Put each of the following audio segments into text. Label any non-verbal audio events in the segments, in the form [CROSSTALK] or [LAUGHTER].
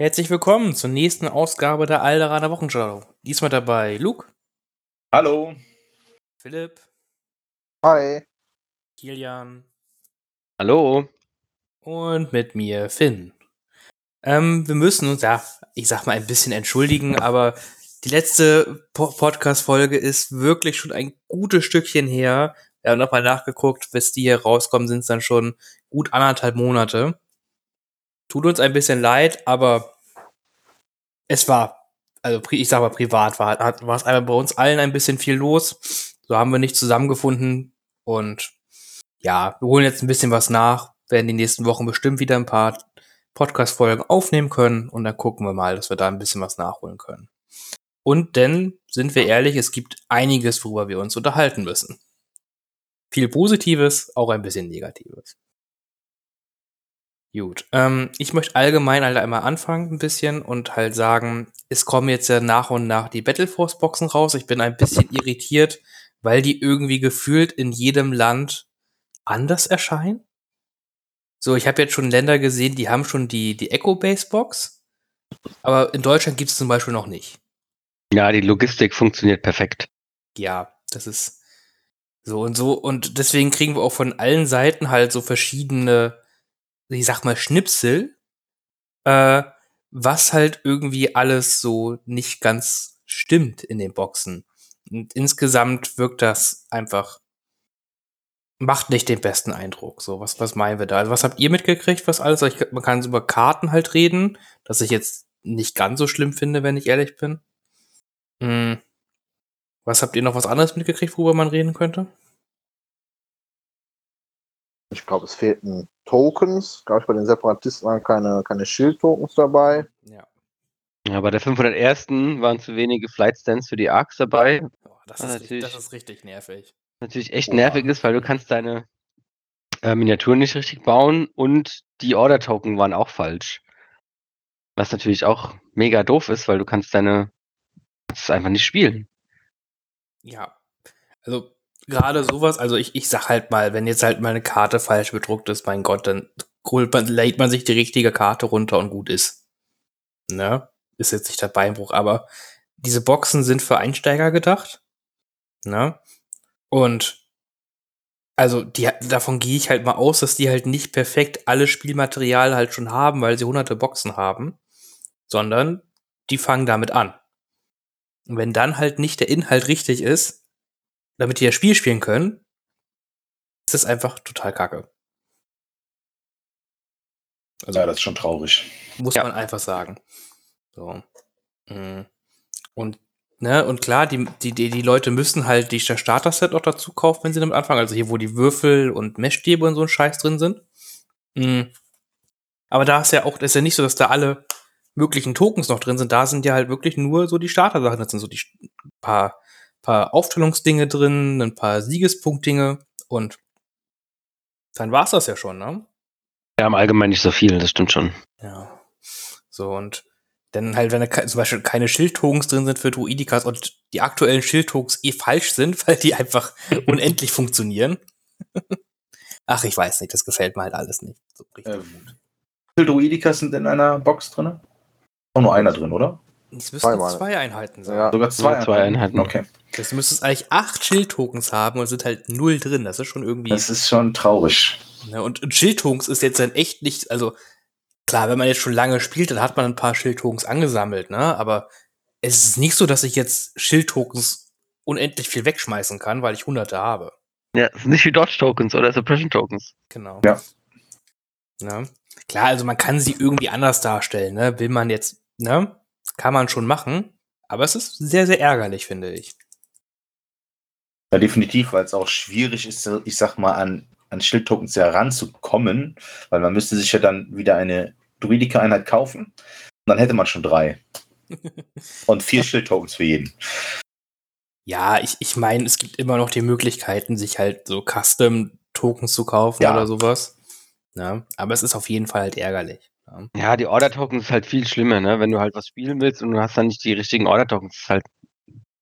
Herzlich willkommen zur nächsten Ausgabe der Alderaner Wochenschau. Diesmal dabei Luke, Hallo. Philipp, Hi. Kilian Hallo. und mit mir Finn. Ähm, wir müssen uns, ja, ich sag mal ein bisschen entschuldigen, aber die letzte po Podcast-Folge ist wirklich schon ein gutes Stückchen her. Wir haben nochmal nachgeguckt, bis die hier rauskommen, sind es dann schon gut anderthalb Monate. Tut uns ein bisschen leid, aber es war, also ich sag mal privat, war, war es einfach bei uns allen ein bisschen viel los. So haben wir nicht zusammengefunden und ja, wir holen jetzt ein bisschen was nach, werden die nächsten Wochen bestimmt wieder ein paar Podcast-Folgen aufnehmen können und dann gucken wir mal, dass wir da ein bisschen was nachholen können. Und denn, sind wir ehrlich, es gibt einiges, worüber wir uns unterhalten müssen. Viel Positives, auch ein bisschen Negatives. Gut, ähm, ich möchte allgemein halt einmal anfangen ein bisschen und halt sagen, es kommen jetzt ja nach und nach die Battleforce-Boxen raus. Ich bin ein bisschen irritiert, weil die irgendwie gefühlt in jedem Land anders erscheinen. So, ich habe jetzt schon Länder gesehen, die haben schon die, die Echo-Base-Box, aber in Deutschland gibt es zum Beispiel noch nicht. Ja, die Logistik funktioniert perfekt. Ja, das ist so und so. Und deswegen kriegen wir auch von allen Seiten halt so verschiedene, ich sag mal, Schnipsel, äh, was halt irgendwie alles so nicht ganz stimmt in den Boxen. Und insgesamt wirkt das einfach, macht nicht den besten Eindruck. So, was, was meinen wir da? Also, was habt ihr mitgekriegt, was alles? Ich, man kann über Karten halt reden, das ich jetzt nicht ganz so schlimm finde, wenn ich ehrlich bin. Hm. Was habt ihr noch was anderes mitgekriegt, worüber man reden könnte? Ich glaube, es fehlten Tokens. Glaube ich, bei den Separatisten waren keine, keine Schild-Tokens dabei. Ja. Ja, bei der 501. waren zu wenige Flightstands für die Arcs dabei. Oh, das, ist, natürlich. das ist richtig nervig. Natürlich echt Ja. nervig ist, weil du kannst deine äh, Miniaturen nicht richtig bauen und die Order-Token waren auch falsch. Was natürlich auch mega doof ist, weil du kannst deine kannst es einfach nicht spielen. Ja. Also, gerade sowas, also ich, ich sag halt mal, wenn jetzt halt mal eine Karte falsch bedruckt ist, mein Gott, dann holt man, lädt man sich die richtige Karte runter und gut ist. Ne? Ist jetzt nicht der Beinbruch, aber diese Boxen sind für Einsteiger gedacht. Ne? Und also die, davon gehe ich halt mal aus, dass die halt nicht perfekt alles Spielmaterial halt schon haben, weil sie hunderte Boxen haben, sondern die fangen damit an. Und wenn dann halt nicht der Inhalt richtig ist, damit die das Spiel spielen können, ist das einfach total kacke. Also Ja, das ist schon traurig. muss Ja. man einfach sagen. So. Mm. Und, ne, und klar, die, die, die, Leute müssen halt die das Starter-Set auch dazu kaufen, wenn sie damit anfangen. Also hier, wo die Würfel und Messstäbe und so ein Scheiß drin sind. Mm. Aber da ist ja auch, ist ja nicht so, dass da alle möglichen Tokens noch drin sind. Da sind ja halt wirklich nur so die Starter-Sachen. Das sind so die paar, paar Aufstellungsdinge drin, ein paar Siegespunktdinge und dann war's das ja schon, ne? Wir haben allgemein nicht so viel, das stimmt schon. Ja. So, und dann halt, wenn da zum Beispiel keine Schildtokens drin sind für Druidikas und die aktuellen Schildtokens eh falsch sind, [LAUGHS] weil die einfach [LAUGHS] unendlich funktionieren. [LAUGHS] Ach, ich weiß nicht, das gefällt mir halt alles nicht. So richtig Ähm, gut. Wie viele Druidikas sind in einer Box drin? Auch nur einer drin, oder? Es müssten zweimal. zwei Einheiten sein. Ja. Sogar zwei, zwei Einheiten. Okay. Das müsstest eigentlich acht Schildtokens haben und sind halt null drin. Das ist schon irgendwie. Das ist schon traurig. Ne, und, und Schildtokens ist jetzt dann echt nicht, also klar, wenn man jetzt schon lange spielt, dann hat man ein paar Schildtokens angesammelt, ne? Aber es ist nicht so, dass ich jetzt Schildtokens unendlich viel wegschmeißen kann, weil ich hunderte habe. Ja, es sind nicht wie Dodge-Tokens oder Suppression-Tokens. Genau. Ja. Ne? Klar, also man kann sie irgendwie anders darstellen, ne? Will man jetzt, ne? Kann man schon machen, aber es ist sehr, sehr ärgerlich, finde ich. Ja, definitiv, weil es auch schwierig ist, ich sag mal, an, an Schildtokens heranzukommen, weil man müsste sich ja dann wieder eine Druidika-Einheit kaufen und dann hätte man schon drei. [LAUGHS] Und vier Schildtokens für jeden. Ja, ich, ich meine, es gibt immer noch die Möglichkeiten, sich halt so Custom-Tokens zu kaufen Ja. oder sowas. Ne? Aber es ist auf jeden Fall halt ärgerlich. Ja, die Order-Tokens ist halt viel schlimmer, ne? Wenn du halt was spielen willst und du hast dann nicht die richtigen Order-Tokens, ist halt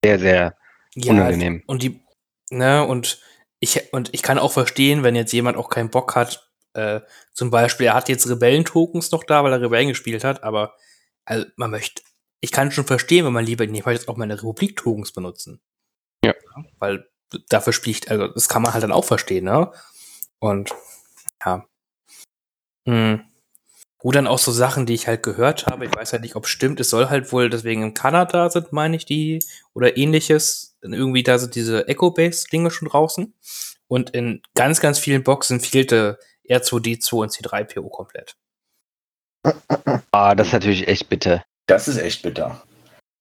sehr, sehr Ja, unangenehm. und die, ne, und ich, und ich kann auch verstehen, wenn jetzt jemand auch keinen Bock hat, äh, zum Beispiel, er hat jetzt Rebellen-Tokens noch da, weil er Rebellen gespielt hat, aber also man möchte, ich kann schon verstehen, wenn man lieber, nee, ich möchte jetzt auch meine Republik-Tokens benutzen. Ja. Weil dafür spricht, also das kann man halt dann auch verstehen, ne? Und ja. Hm. Gut, dann auch so Sachen, die ich halt gehört habe. Ich weiß halt nicht, ob es stimmt. Es soll halt wohl deswegen in Kanada sind, meine ich, die oder ähnliches. Irgendwie da sind diese Echo-Base-Dinge schon draußen. Und in ganz, ganz vielen Boxen fehlte R2D2 und C3PO komplett. Ah, das ist natürlich echt bitter. Das ist echt bitter.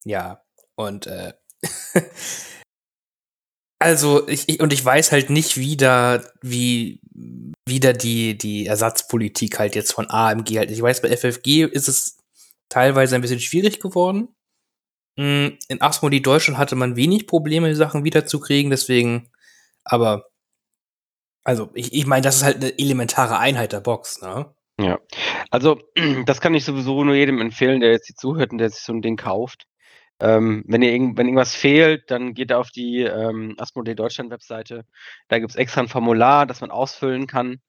Ja, und äh, [LAUGHS] also ich, ich und ich weiß halt nicht, wie da wie wieder die die Ersatzpolitik halt jetzt von AMG halt. Ich weiß bei FFG ist es teilweise ein bisschen schwierig geworden. Mm, In Asmodee Deutschland hatte man wenig Probleme, die Sachen wiederzukriegen, deswegen, aber also ich, ich meine, das ist halt eine elementare Einheit der Box, ne? Ja. Also, [CLEARS THROAT] das kann ich sowieso nur jedem empfehlen, der jetzt hier zuhört und der sich so ein Ding kauft. Ähm, wenn, ihr irgend, wenn irgendwas fehlt, dann geht auf die ähm, Asmodee Deutschland Webseite. Da gibt es extra ein Formular, das man ausfüllen kann.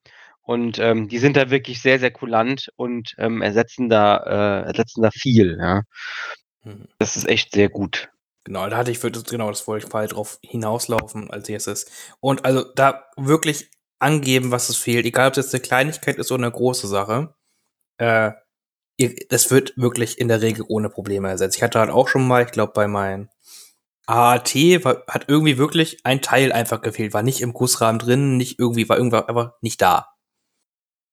Und ähm, die sind da wirklich sehr, sehr kulant und ähm, ersetzen, da, äh, ersetzen da viel. Ja. Mhm. Das ist echt sehr gut. Genau, da hatte ich genau, das wollte ich halt drauf hinauslaufen als erstes. Und also da wirklich angeben, was es fehlt, egal ob es jetzt eine Kleinigkeit ist oder eine große Sache. Äh, das wird wirklich in der Regel ohne Probleme ersetzt. Ich hatte halt auch schon mal, ich glaube, bei meinem AAT war, hat irgendwie wirklich ein Teil einfach gefehlt, war nicht im Gussrahmen drin, nicht irgendwie, war irgendwas einfach nicht da.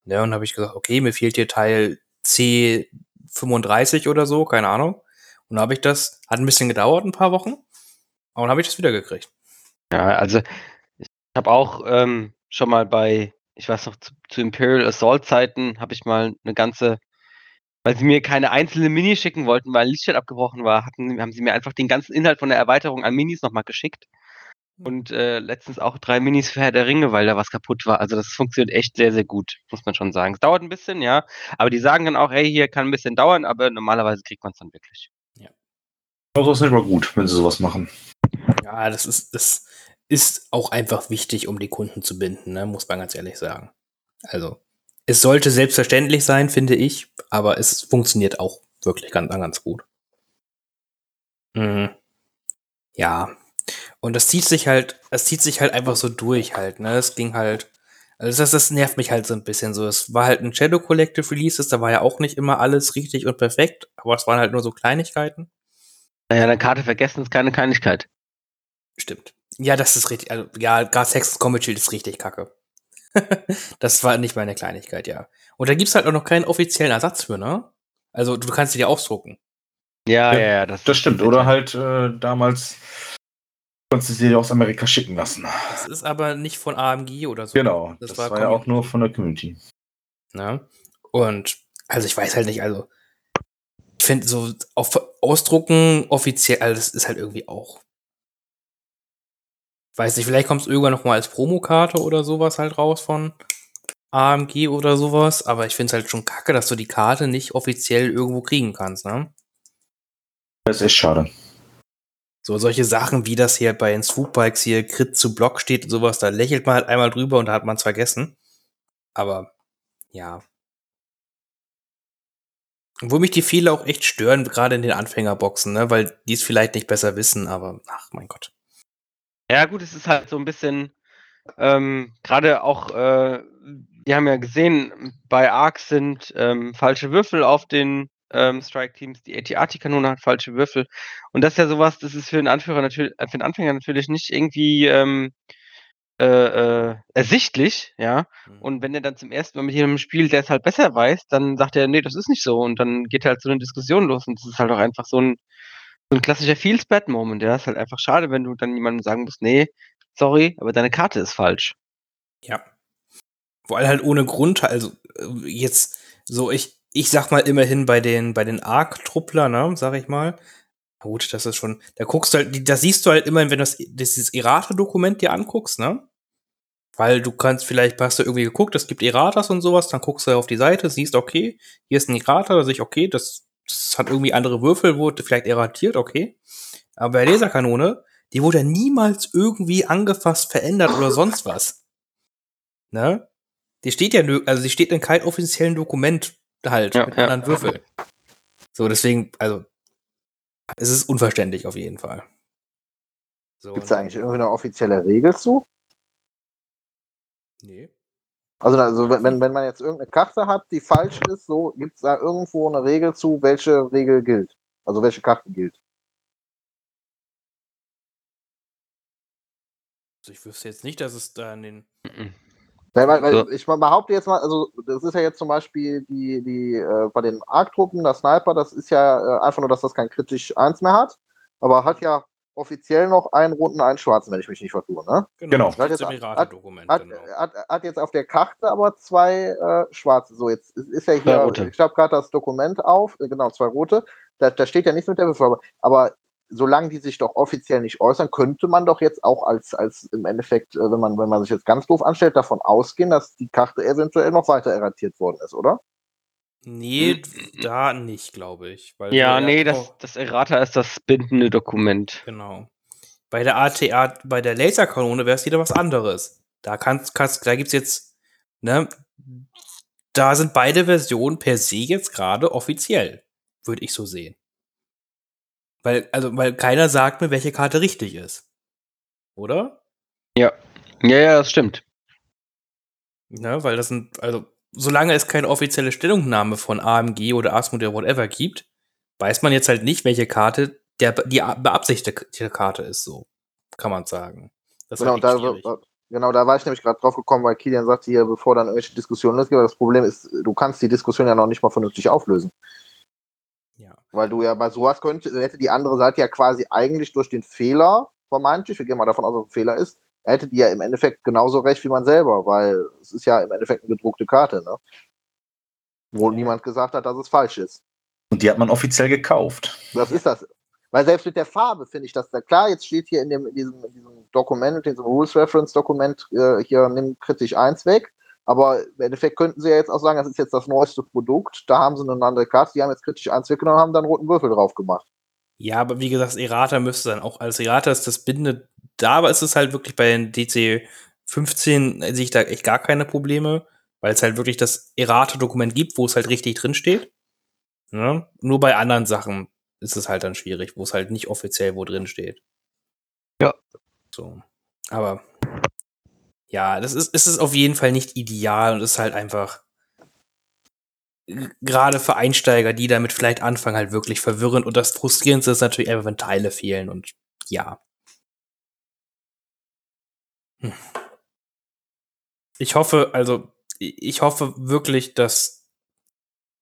Ja, und habe ich gesagt, okay, mir fehlt hier Teil C35 oder so, keine Ahnung. Und habe ich das, hat ein bisschen gedauert, ein paar Wochen, aber dann habe ich das wieder gekriegt. Ja, also ich habe auch ähm, schon mal bei, ich weiß noch, zu, zu Imperial Assault Zeiten habe ich mal eine ganze, weil sie mir keine einzelne Mini schicken wollten, weil ein Lichtschwert abgebrochen war, hatten, haben sie mir einfach den ganzen Inhalt von der Erweiterung an Minis nochmal geschickt. Und äh, letztens auch drei Minis für Herr der Ringe, weil da was kaputt war. Also das funktioniert echt sehr, sehr gut, muss man schon sagen. Es dauert ein bisschen, ja. Aber die sagen dann auch, hey, hier kann ein bisschen dauern, aber normalerweise kriegt man es dann wirklich. Also das ist nicht mal gut, wenn sie sowas machen. Ja, das ist, das ist auch einfach wichtig, um die Kunden zu binden, ne? muss man ganz ehrlich sagen. Also, es sollte selbstverständlich sein, finde ich, aber es funktioniert auch wirklich ganz, ganz gut. Mhm. Ja. Und das zieht sich halt, es zieht sich halt einfach so durch halt, ne? Es ging halt, also das, das nervt mich halt so ein bisschen so. Es war halt ein Shadow Collective Releases, da war ja auch nicht immer alles richtig und perfekt, aber es waren halt nur so Kleinigkeiten. Naja, eine Karte vergessen ist keine Kleinigkeit. Stimmt. Ja, das ist richtig. Also, ja, Gas Hexens Comet Shield ist richtig kacke. [LAUGHS] das war nicht meine Kleinigkeit, ja. Und da gibt's halt auch noch keinen offiziellen Ersatz für, ne? Also, du kannst sie dir ausdrucken. Ja, Ja, ja, ja. Das, Das stimmt. Oder halt äh, damals konntest du sie dir aus Amerika schicken lassen. Das ist aber nicht von AMG oder so. Genau. Das Das, war war, ja auch nur von der Community. Ne? Und, also ich weiß halt nicht, also, ich finde so auf Ausdrucken offiziell, also das ist halt irgendwie auch. Weiß nicht, vielleicht kommt es irgendwann noch mal als Promokarte oder sowas halt raus von AMG oder sowas, aber ich finde es halt schon kacke, dass du die Karte nicht offiziell irgendwo kriegen kannst, ne? Das ist echt schade. So solche Sachen wie das hier bei den Swoopbikes hier Crit zu Block steht und sowas, da lächelt man halt einmal drüber und da hat man es vergessen. Aber ja. Wo mich die Fehler auch echt stören, gerade in den Anfängerboxen, ne, weil die es vielleicht nicht besser wissen, aber ach mein Gott. Ja, gut, es ist halt so ein bisschen, ähm, gerade auch, äh, wir haben ja gesehen, bei Arc sind ähm, falsche Würfel auf den ähm, Strike-Teams, die AT-AT-Kanone hat falsche Würfel. Und das ist ja sowas, das ist für einen Anführer natürlich, äh, für den Anfänger natürlich nicht irgendwie ähm, äh, äh, ersichtlich, ja. Und wenn er dann zum ersten Mal mit jemandem spielt, der es halt besser weiß, dann sagt er, nee, das ist nicht so. Und dann geht halt so eine Diskussion los. Und das ist halt auch einfach so ein, so ein klassischer Feels Bad Moment. Ja, ist halt einfach schade, wenn du dann jemandem sagen musst, nee, sorry, aber deine Karte ist falsch. Ja. Vor allem halt ohne Grund, also äh, jetzt so, ich, ich sag mal immerhin bei den, bei den Arc-Truppler, ne, sag ich mal. Gut, das ist schon, da guckst du halt, da siehst du halt immerhin, wenn du das, dieses Errata-Dokument dir anguckst, ne? Weil du kannst, vielleicht hast du irgendwie geguckt, es gibt Erratas und sowas, dann guckst du auf die Seite, siehst, okay, hier ist ein Errata, da sehe ich, okay, das, das hat irgendwie andere Würfel, wurde vielleicht erratiert, okay. Aber bei der Laserkanone, die wurde ja niemals irgendwie angefasst, verändert oder sonst was. Ne? Die steht ja, also die steht in keinem offiziellen Dokument halt Ja, mit ja. anderen Würfeln. So, deswegen, also, es ist unverständlich auf jeden Fall. So, Gibt es da eigentlich irgendwie eine offizielle Regel zu? Nee. Also, also wenn, wenn- man jetzt irgendeine Karte hat, die falsch ist, so gibt es da irgendwo eine Regel zu, welche Regel gilt. Also welche Karte gilt. Also ich wüsste jetzt nicht, dass es da in den. Mhm. Weil, weil, weil So. ich behaupte jetzt mal, also das ist ja jetzt zum Beispiel die, die äh, bei den Arc-Truppen, der Sniper, das ist ja äh, einfach nur, dass das kein kritisch 1 mehr hat, aber hat ja offiziell noch einen roten, einen schwarzen, wenn ich mich nicht vertue, ne? Genau. Das ist Hat- Irater-Dokument, Hat, genau. hat, hat jetzt auf der Karte aber zwei äh, schwarze. So, jetzt ist, ist ja hier, ich habe gerade das Dokument auf, äh, genau, zwei rote. Da, da steht ja nichts mit der Beförderung. Aber solange die sich doch offiziell nicht äußern, könnte man doch jetzt auch als, als im Endeffekt, äh, wenn man, wenn man sich jetzt ganz doof anstellt, davon ausgehen, dass die Karte eventuell noch weiter erratiert worden ist, oder? Nee, da nicht, glaube ich. Weil Ja, nee, das, das Errata ist das bindende Dokument. Genau. Bei der ATA, bei der Laserkanone wäre es wieder was anderes. Da kannst, kannst, da gibt's jetzt, ne, da sind beide Versionen per se jetzt gerade offiziell, würde ich so sehen. Weil, also, weil keiner sagt mir, welche Karte richtig ist. Oder? Ja, ja, das stimmt. Ne, weil das sind, also, solange es keine offizielle Stellungnahme von AMG oder ASMO oder whatever gibt, weiß man jetzt halt nicht, welche Karte der, die beabsichtigte Karte ist, so. Kann man sagen. Das Genau, da, genau, da war ich nämlich gerade drauf gekommen, weil Kilian sagte hier, bevor dann irgendwelche Diskussionen losgehen, das Problem ist, du kannst die Diskussion ja noch nicht mal vernünftig auflösen. Ja. Weil du ja bei sowas könnte, hätte die andere Seite ja quasi eigentlich durch den Fehler, vermeintlich, wir gehen mal davon aus, dass es ein Fehler ist, hätte die ja im Endeffekt genauso recht wie man selber, weil es ist ja im Endeffekt eine gedruckte Karte, ne? Wo niemand gesagt hat, dass es falsch ist. Und die hat man offiziell gekauft. Das ist das. Weil selbst mit der Farbe finde ich das da klar. Jetzt steht hier in, dem, in, diesem, in diesem Dokument, in diesem Rules Reference Dokument, äh, hier nimm kritisch 1 weg. Aber im Endeffekt könnten sie ja jetzt auch sagen, das ist jetzt das neueste Produkt. Da haben sie eine andere Karte, die haben jetzt kritisch 1 weggenommen und haben dann roten Würfel drauf gemacht. Ja, aber wie gesagt, das Errata müsste dann auch als Errata ist das Binde da, aber ist es halt wirklich bei den DC 15 sehe ich da echt gar keine Probleme, weil es halt wirklich das Errata-Dokument gibt, wo es halt richtig drin steht. Ja? Nur bei anderen Sachen ist es halt dann schwierig, wo es halt nicht offiziell wo drin steht. Ja. So. Aber ja, das ist, ist es auf jeden Fall nicht ideal und ist halt einfach g- gerade für Einsteiger, die damit vielleicht anfangen, halt wirklich verwirrend. Und das Frustrierendste ist natürlich einfach, wenn Teile fehlen und ja. Ich hoffe, also, ich hoffe wirklich, dass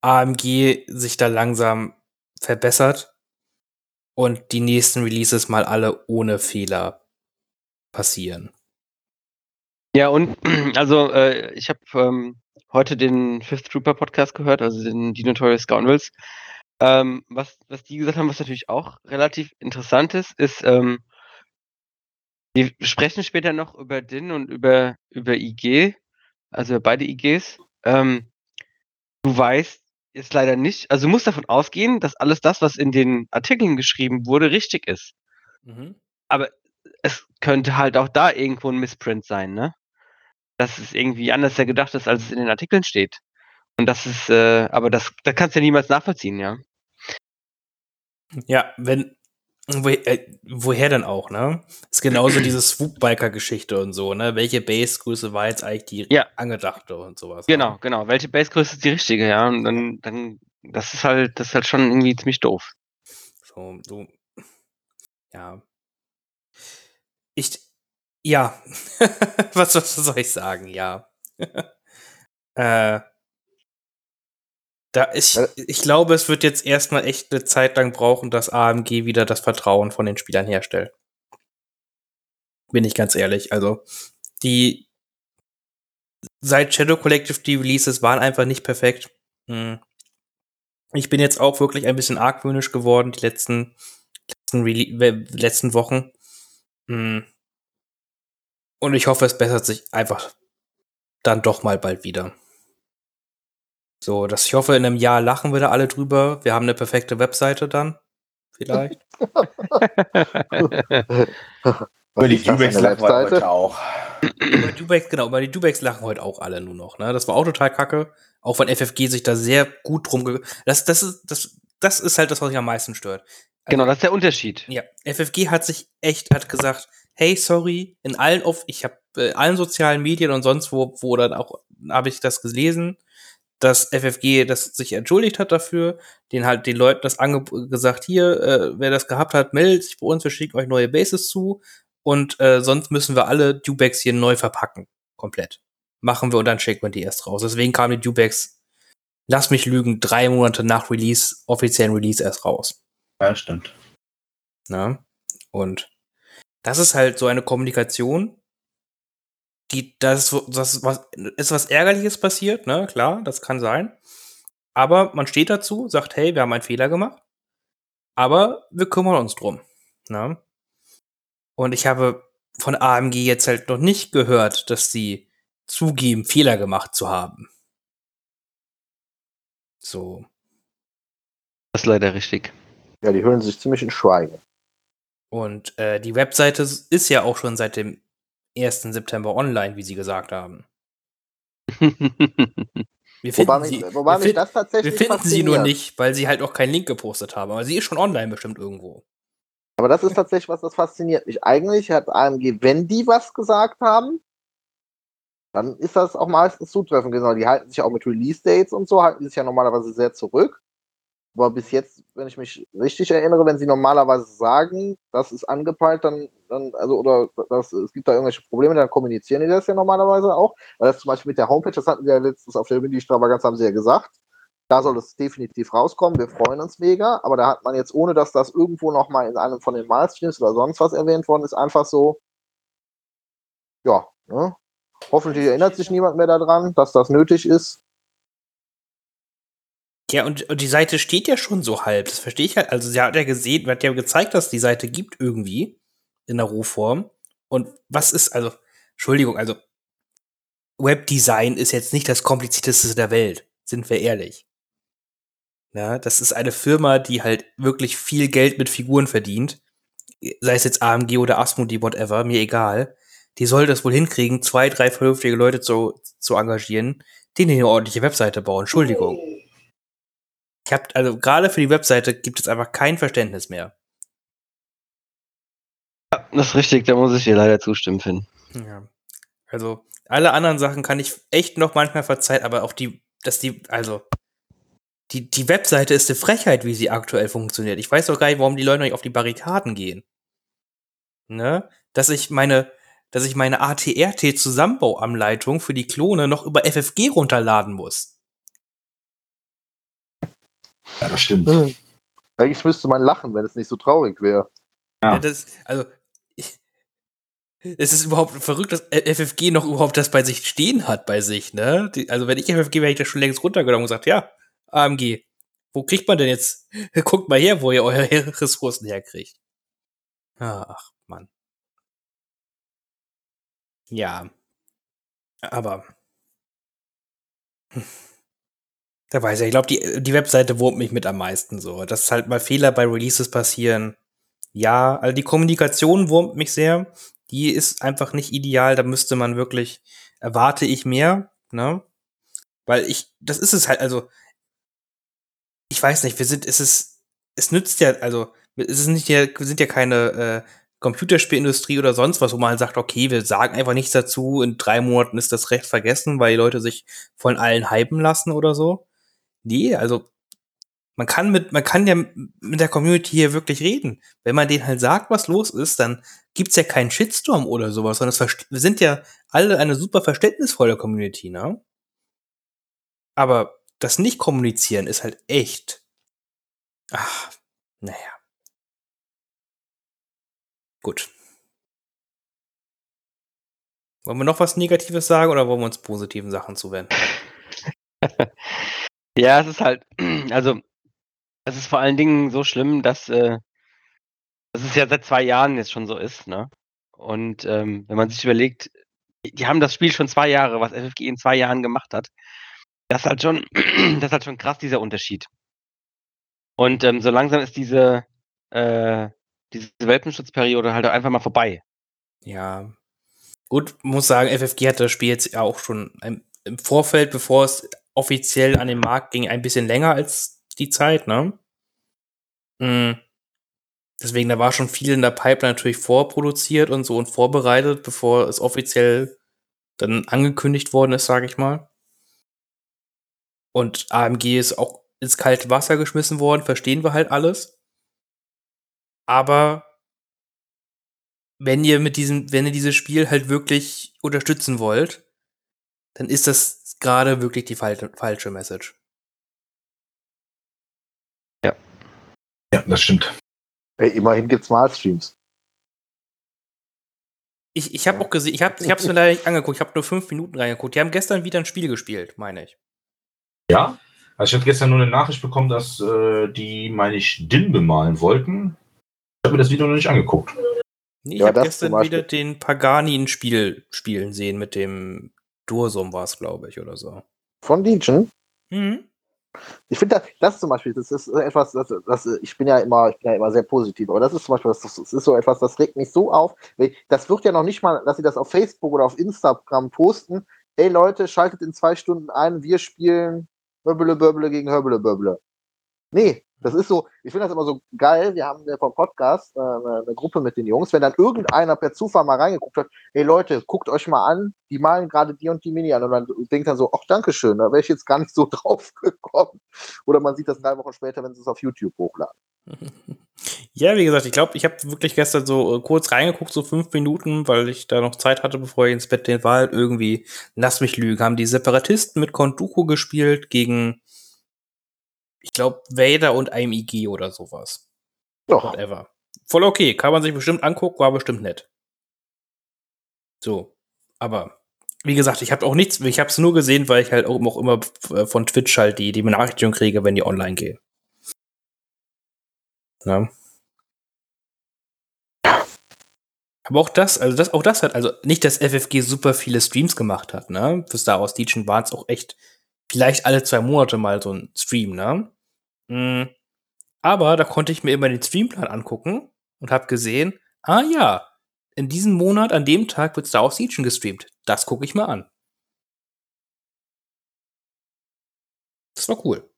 AMG sich da langsam verbessert und die nächsten Releases mal alle ohne Fehler passieren. Ja, und [CLEARS THROAT] also äh, ich habe ähm, heute den Fifth Trooper Podcast gehört, also den die Notorious Scoundrels. Ähm, was, was die gesagt haben, was natürlich auch relativ interessant ist, ist, ähm, wir sprechen später noch über DIN und über, über IG, also beide IGs. Ähm, du weißt jetzt leider nicht, also du musst davon ausgehen, dass alles das, was in den Artikeln geschrieben wurde, richtig ist. Mhm. es könnte halt auch da irgendwo ein Missprint sein, ne? Dass es irgendwie anders ja gedacht ist, als es in den Artikeln steht. Und das ist, äh, aber das, das kannst du ja niemals nachvollziehen, ja. Ja, wenn, woher, äh, woher denn auch, ne? Ist genauso diese [CLEARS THROAT] Swoop-Biker-Geschichte und so, ne? Welche Base-Größe war jetzt eigentlich die Ja. angedachte und sowas. Genau, Ne? genau. Welche Basegröße ist die richtige, ja? Und dann, dann, das ist halt, das ist halt schon irgendwie ziemlich doof. So, so, ja. Ich, ja. [LAUGHS] was, was soll ich sagen? Ja. [LAUGHS] äh, da ist, Äh. ich glaube, es wird jetzt erstmal echt eine Zeit lang brauchen, dass AMG wieder das Vertrauen von den Spielern herstellt. Bin ich ganz ehrlich. Also, die seit Shadow Collective die Releases waren einfach nicht perfekt. Hm. Ich bin jetzt auch wirklich ein bisschen argwöhnisch geworden, die letzten, letzten, Rele letzten Wochen. Hm. Und ich hoffe, es bessert sich einfach dann doch mal bald wieder. So, dass ich hoffe, in einem Jahr lachen wir da alle drüber. Wir haben eine perfekte Webseite dann. Vielleicht. [LAUGHS] [LAUGHS] Über die das, Dubex lachen wir heute auch. über Dubex, genau, über die Dubex lachen heute auch alle nur noch, ne? Das war auch total kacke. Auch wenn FFG sich da sehr gut drum ge das, das ist, das, das ist halt das, was mich am meisten stört. Also, Genau, das ist der Unterschied. Ja, FFG hat sich echt, hat gesagt, hey, sorry, in allen, auf, ich habe äh, allen sozialen Medien und sonst wo, wo dann auch, habe ich das gelesen, dass FFG das sich entschuldigt hat dafür, den halt den Leuten das ange gesagt, hier, äh, wer das gehabt hat, meldet sich bei uns, wir schicken euch neue Bases zu und äh, sonst müssen wir alle Dubex hier neu verpacken, komplett. Machen wir und dann schicken wir die erst raus. Deswegen kamen die Dubex, lass mich lügen, drei Monate nach Release, offiziellen Release erst raus. Ja, stimmt. Ne? Und das ist halt so eine Kommunikation, die, das, ist das was, ist was Ärgerliches passiert, ne? Klar, das kann sein. Aber man steht dazu, sagt, hey, wir haben einen Fehler gemacht, aber wir kümmern uns drum. Ne? Und ich habe von AMG jetzt halt noch nicht gehört, dass sie zugeben, Fehler gemacht zu haben. So. Das ist leider richtig. Ja, die hüllen sich ziemlich in Schweigen. Und äh, die Webseite ist ja auch schon seit dem 1. September online, wie sie gesagt haben. [LAUGHS] Wir finden, Wobei, sie, mich, wobei wir mich finden, das tatsächlich wir finden sie nur nicht, weil sie halt auch keinen Link gepostet haben. Aber sie ist schon online bestimmt irgendwo. Aber das ist tatsächlich was, das fasziniert mich. Eigentlich hat AMG, wenn die was gesagt haben, dann ist das auch meistens zutreffend weil Die halten sich auch mit Release-Dates und so, halten sich ja normalerweise sehr zurück. Aber bis jetzt, wenn ich mich richtig erinnere, wenn sie normalerweise sagen, das ist angepeilt, dann, dann also, oder das, es gibt da irgendwelche Probleme, dann kommunizieren die das ja normalerweise auch. Weil das zum Beispiel mit der Homepage, das hatten wir ja letztens auf der Mini-Stravaganz, haben sie ja gesagt. Da soll es definitiv rauskommen. Wir freuen uns mega. Aber da hat man jetzt, ohne dass das irgendwo nochmal in einem von den Malstreams oder sonst was erwähnt worden ist, einfach so, ja, ne? Hoffentlich erinnert sich niemand mehr daran, dass das nötig ist. Ja, und, und die Seite steht ja schon so halb. Das verstehe ich halt. Also, sie hat ja gesehen, hat ja gezeigt, dass die Seite gibt irgendwie in der Rohform. Und was ist, also, Entschuldigung, also, Webdesign ist jetzt nicht das komplizierteste der Welt. Sind wir ehrlich. Ja, das ist eine Firma, die halt wirklich viel Geld mit Figuren verdient. Sei es jetzt AMG oder Asmodee, whatever, mir egal. Die sollte es wohl hinkriegen, zwei, drei vernünftige Leute zu, zu engagieren, die eine ordentliche Webseite bauen. Entschuldigung. Ich hab, also gerade für die Webseite gibt es einfach kein Verständnis mehr. Das ist richtig, da muss ich dir leider zustimmen, Finn. Ja. Also, alle anderen Sachen kann ich echt noch manchmal verzeihen, aber auch die, dass die, also, die, die Webseite ist eine Frechheit, wie sie aktuell funktioniert. Ich weiß doch gar nicht, warum die Leute nicht auf die Barrikaden gehen. Ne? Dass ich meine, dass ich meine ATRT-Zusammenbauanleitung für die Klone noch über FFG runterladen muss. Ja, das stimmt. Eigentlich müsste man lachen, wenn es nicht so traurig wäre. Ja. Ja, das, also, ich, es ist überhaupt verrückt, dass FFG noch überhaupt das bei sich stehen hat, bei sich, ne? Die, also, wenn ich FFG wäre, hätte ich das schon längst runtergenommen und gesagt, ja, AMG, wo kriegt man denn jetzt? [LAUGHS] Guckt mal her, wo ihr eure [LAUGHS] Ressourcen herkriegt. Ach, Mann. Ja. Aber. Da weiß ich, ich glaube, die, die Webseite wurmt mich mit am meisten so. Dass halt mal Fehler bei Releases passieren. Ja, also die Kommunikation wurmt mich sehr. Die ist einfach nicht ideal. Da müsste man wirklich, erwarte ich mehr, ne? Weil ich, das ist es halt, also, ich weiß nicht, wir sind, es ist, es nützt ja, also, es ist nicht wir sind ja keine äh, Computerspielindustrie oder sonst was, wo man halt sagt, okay, wir sagen einfach nichts dazu, in drei Monaten ist das recht vergessen, weil die Leute sich von allen hypen lassen oder so. Nee, also man kann mit, man kann ja mit der Community hier wirklich reden. Wenn man denen halt sagt, was los ist, dann gibt's ja keinen Shitstorm oder sowas, sondern es wir sind ja alle eine super verständnisvolle Community, ne? Aber das nicht kommunizieren ist halt echt. Ach, naja. Gut. Wollen wir noch was Negatives sagen oder wollen wir uns positiven Sachen zuwenden? [LAUGHS] Ja, es ist halt, [CLEARS THROAT] also, es ist vor allen Dingen so schlimm, dass, äh, dass es ja seit zwei Jahren jetzt schon so ist, ne? Und ähm, wenn man sich überlegt, die haben das Spiel schon zwei Jahre, was FFG in zwei Jahren gemacht hat. Das ist halt schon, [CLEARS THROAT] das ist halt schon krass, dieser Unterschied. Und ähm, so langsam ist diese, äh, diese Welpenschutzperiode halt auch einfach mal vorbei. Ja. Gut, muss sagen, FFG hat das Spiel jetzt ja auch schon im, im Vorfeld, bevor es offiziell an den Markt ging, ein bisschen länger als die Zeit, ne? Mhm. Deswegen, da war schon viel in der Pipeline natürlich vorproduziert und so und vorbereitet, bevor es offiziell dann angekündigt worden ist, sage ich mal. Und AMG ist auch ins kalte Wasser geschmissen worden, verstehen wir halt alles. Aber wenn ihr mit diesem, wenn ihr dieses Spiel halt wirklich unterstützen wollt, dann ist das gerade wirklich die fal falsche Message. Ja, das stimmt. Ey, immerhin gibt's mal Streams. Ich, ich habe auch gesehen, ich habe es mir [LAUGHS] leider nicht angeguckt, ich habe nur fünf Minuten reingeguckt. Die haben gestern wieder ein Spiel gespielt, meine ich. Ja, also ich habe gestern nur eine Nachricht bekommen, dass äh, die, meine ich, Din bemalen wollten. Ich habe mir das Video noch nicht angeguckt. Nee, ich Ja, habe gestern wieder den Pagani ein Spiel spielen sehen mit dem Dursum war es, glaube ich, oder so. Von Legion. Mhm. Ich finde, das, das zum Beispiel, das ist etwas, das, das, ich bin ja immer, ich bin ja immer sehr positiv, aber das ist zum Beispiel, das, das ist so etwas, das regt mich so auf. Das wird ja noch nicht mal, dass sie das auf Facebook oder auf Instagram posten. Hey Leute, schaltet in zwei Stunden ein, wir spielen Hörbele Börbele gegen Hörbele Börbele. Nee, das ist so, ich finde das immer so geil. Wir haben ja vom Podcast äh, eine, Gruppe mit den Jungs, wenn dann irgendeiner per Zufall mal reingeguckt hat, hey Leute, guckt euch mal an, die malen gerade die und die Mini an und man denkt dann so, ach Dankeschön, da wäre ich jetzt gar nicht so [LAUGHS] drauf gekommen. Oder man sieht das drei Wochen später, wenn sie es auf YouTube hochladen. [LAUGHS] Ja, wie gesagt, ich glaube, ich habe wirklich gestern so äh, kurz reingeguckt, so fünf Minuten, weil ich da noch Zeit hatte, bevor ich ins Bett den war halt irgendwie, lass mich lügen, haben die Separatisten mit Konduku gespielt gegen, ich glaube, Vader und IMIG oder sowas. Ja, Whatever. Voll okay, kann man sich bestimmt angucken, war bestimmt nett. So, aber wie gesagt, ich habe auch nichts, ich habe es nur gesehen, weil ich halt auch, auch immer äh, von Twitch halt die, die Benachrichtigung kriege, wenn die online gehen. Ja. Aber auch das, also das, auch das hat, also nicht, dass FFG super viele Streams gemacht hat, ne? Für Star Wars Legion waren es auch echt vielleicht alle zwei Monate mal so ein Stream, ne? Mm. Aber da konnte ich mir immer den Streamplan angucken und habe gesehen, ah ja, in diesem Monat, an dem Tag wird Star Wars Legion gestreamt. Das gucke ich mir an. Das war cool.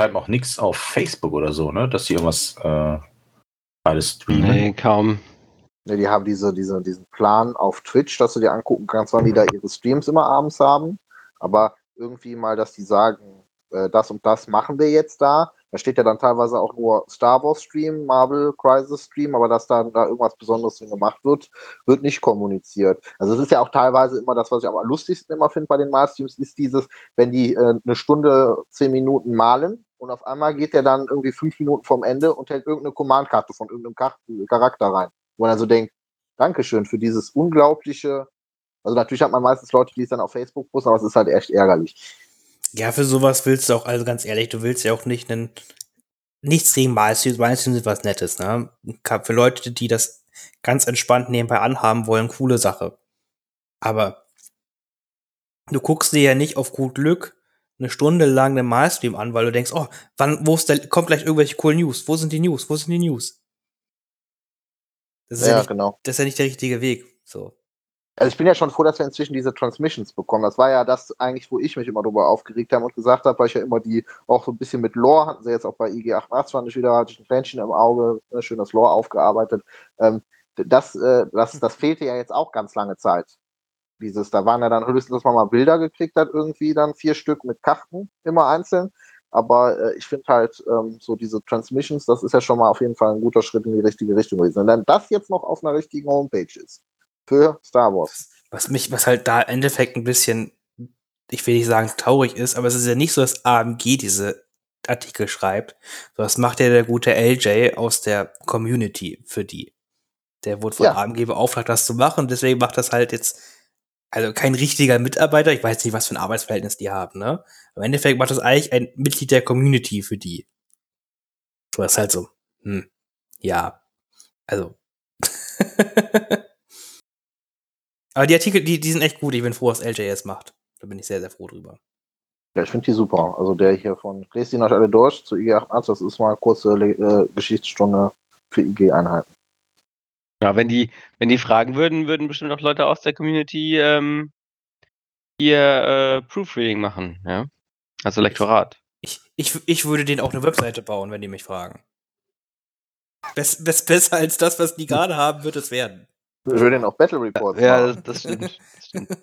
Schreiben auch nichts auf Facebook oder so, ne? Dass die irgendwas äh, alles streamen. Nee, kaum. Ne, die haben diese, diese, diesen Plan auf Twitch, dass du dir angucken kannst, wann die da ihre Streams immer abends haben. Aber irgendwie mal, dass die sagen, äh, das und das machen wir jetzt da. Da steht ja dann teilweise auch nur Star Wars Stream, Marvel Crisis Stream, aber dass dann da irgendwas Besonderes drin gemacht wird, wird nicht kommuniziert. Also es ist ja auch teilweise immer das, was ich am lustigsten immer finde bei den Malstreams, ist dieses, wenn die äh, eine Stunde, zehn Minuten malen und auf einmal geht der dann irgendwie fünf Minuten vom Ende und hält irgendeine Command-Karte von irgendeinem Char Charakter rein. Wo man also denkt, Dankeschön für dieses unglaubliche. Also natürlich hat man meistens Leute, die es dann auf Facebook posten, aber es ist halt echt ärgerlich. Ja, für sowas willst du auch, also ganz ehrlich, du willst ja auch nicht einen, nichts gegen Malstreams, Malstreams sind was Nettes, ne? Für Leute, die das ganz entspannt nebenbei anhaben wollen, coole Sache. Aber du guckst dir ja nicht auf gut Glück eine Stunde lang einen Malstream an, weil du denkst, oh, wann, wo ist der, kommt gleich irgendwelche coolen News? Wo sind die News? Wo sind die News? Das ist ja, Ja, nicht, genau. das ist ja nicht der richtige Weg. So. Also ich bin ja schon froh, dass wir inzwischen diese Transmissions bekommen. Das war ja das eigentlich, wo ich mich immer drüber aufgeregt habe und gesagt habe, weil ich ja immer die auch so ein bisschen mit Lore hatten sie jetzt auch bei IG88 fand ich wieder, hatte ich ein Fähnchen im Auge, ne, schön das Lore aufgearbeitet. Ähm, das, äh, das, das fehlte ja jetzt auch ganz lange Zeit. Dieses, da waren ja dann höchstens, dass man mal Bilder gekriegt hat, irgendwie dann vier Stück mit Karten, immer einzeln. Aber äh, ich finde halt ähm, so diese Transmissions, das ist ja schon mal auf jeden Fall ein guter Schritt in die richtige Richtung gewesen. Und dann das jetzt noch auf einer richtigen Homepage ist für Star Wars. Was mich, was halt da im Endeffekt ein bisschen, ich will nicht sagen traurig ist, aber es ist ja nicht so, dass AMG diese Artikel schreibt. Das macht ja der gute LJ aus der Community für die. Der wurde von Ja. AMG beauftragt, das zu machen. Deswegen macht das halt jetzt, also kein richtiger Mitarbeiter. Ich weiß nicht, was für ein Arbeitsverhältnis die haben, ne? Im Endeffekt macht das eigentlich ein Mitglied der Community für die. Das ist halt so, hm, ja. Also. [LAUGHS] Aber die Artikel, die, die sind echt gut. Ich bin froh, dass LJ es macht. Da bin ich sehr, sehr froh drüber. Ja, ich finde die super. Also der hier von Lest euch alle durch zu IG88, das ist mal eine kurze äh, Geschichtsstunde für IG-Einheiten. Ja, wenn die, wenn die fragen würden, würden bestimmt auch Leute aus der Community ähm, hier äh, Proofreading machen, ja. Also Lektorat. Ich, ich, ich würde denen auch eine Webseite bauen, wenn die mich fragen. bess, bess, besser als das, was die gerade haben, wird es werden. Wir würden noch Battle Reports Ja, machen. das, das stimmt. Das stimmt. [LAUGHS]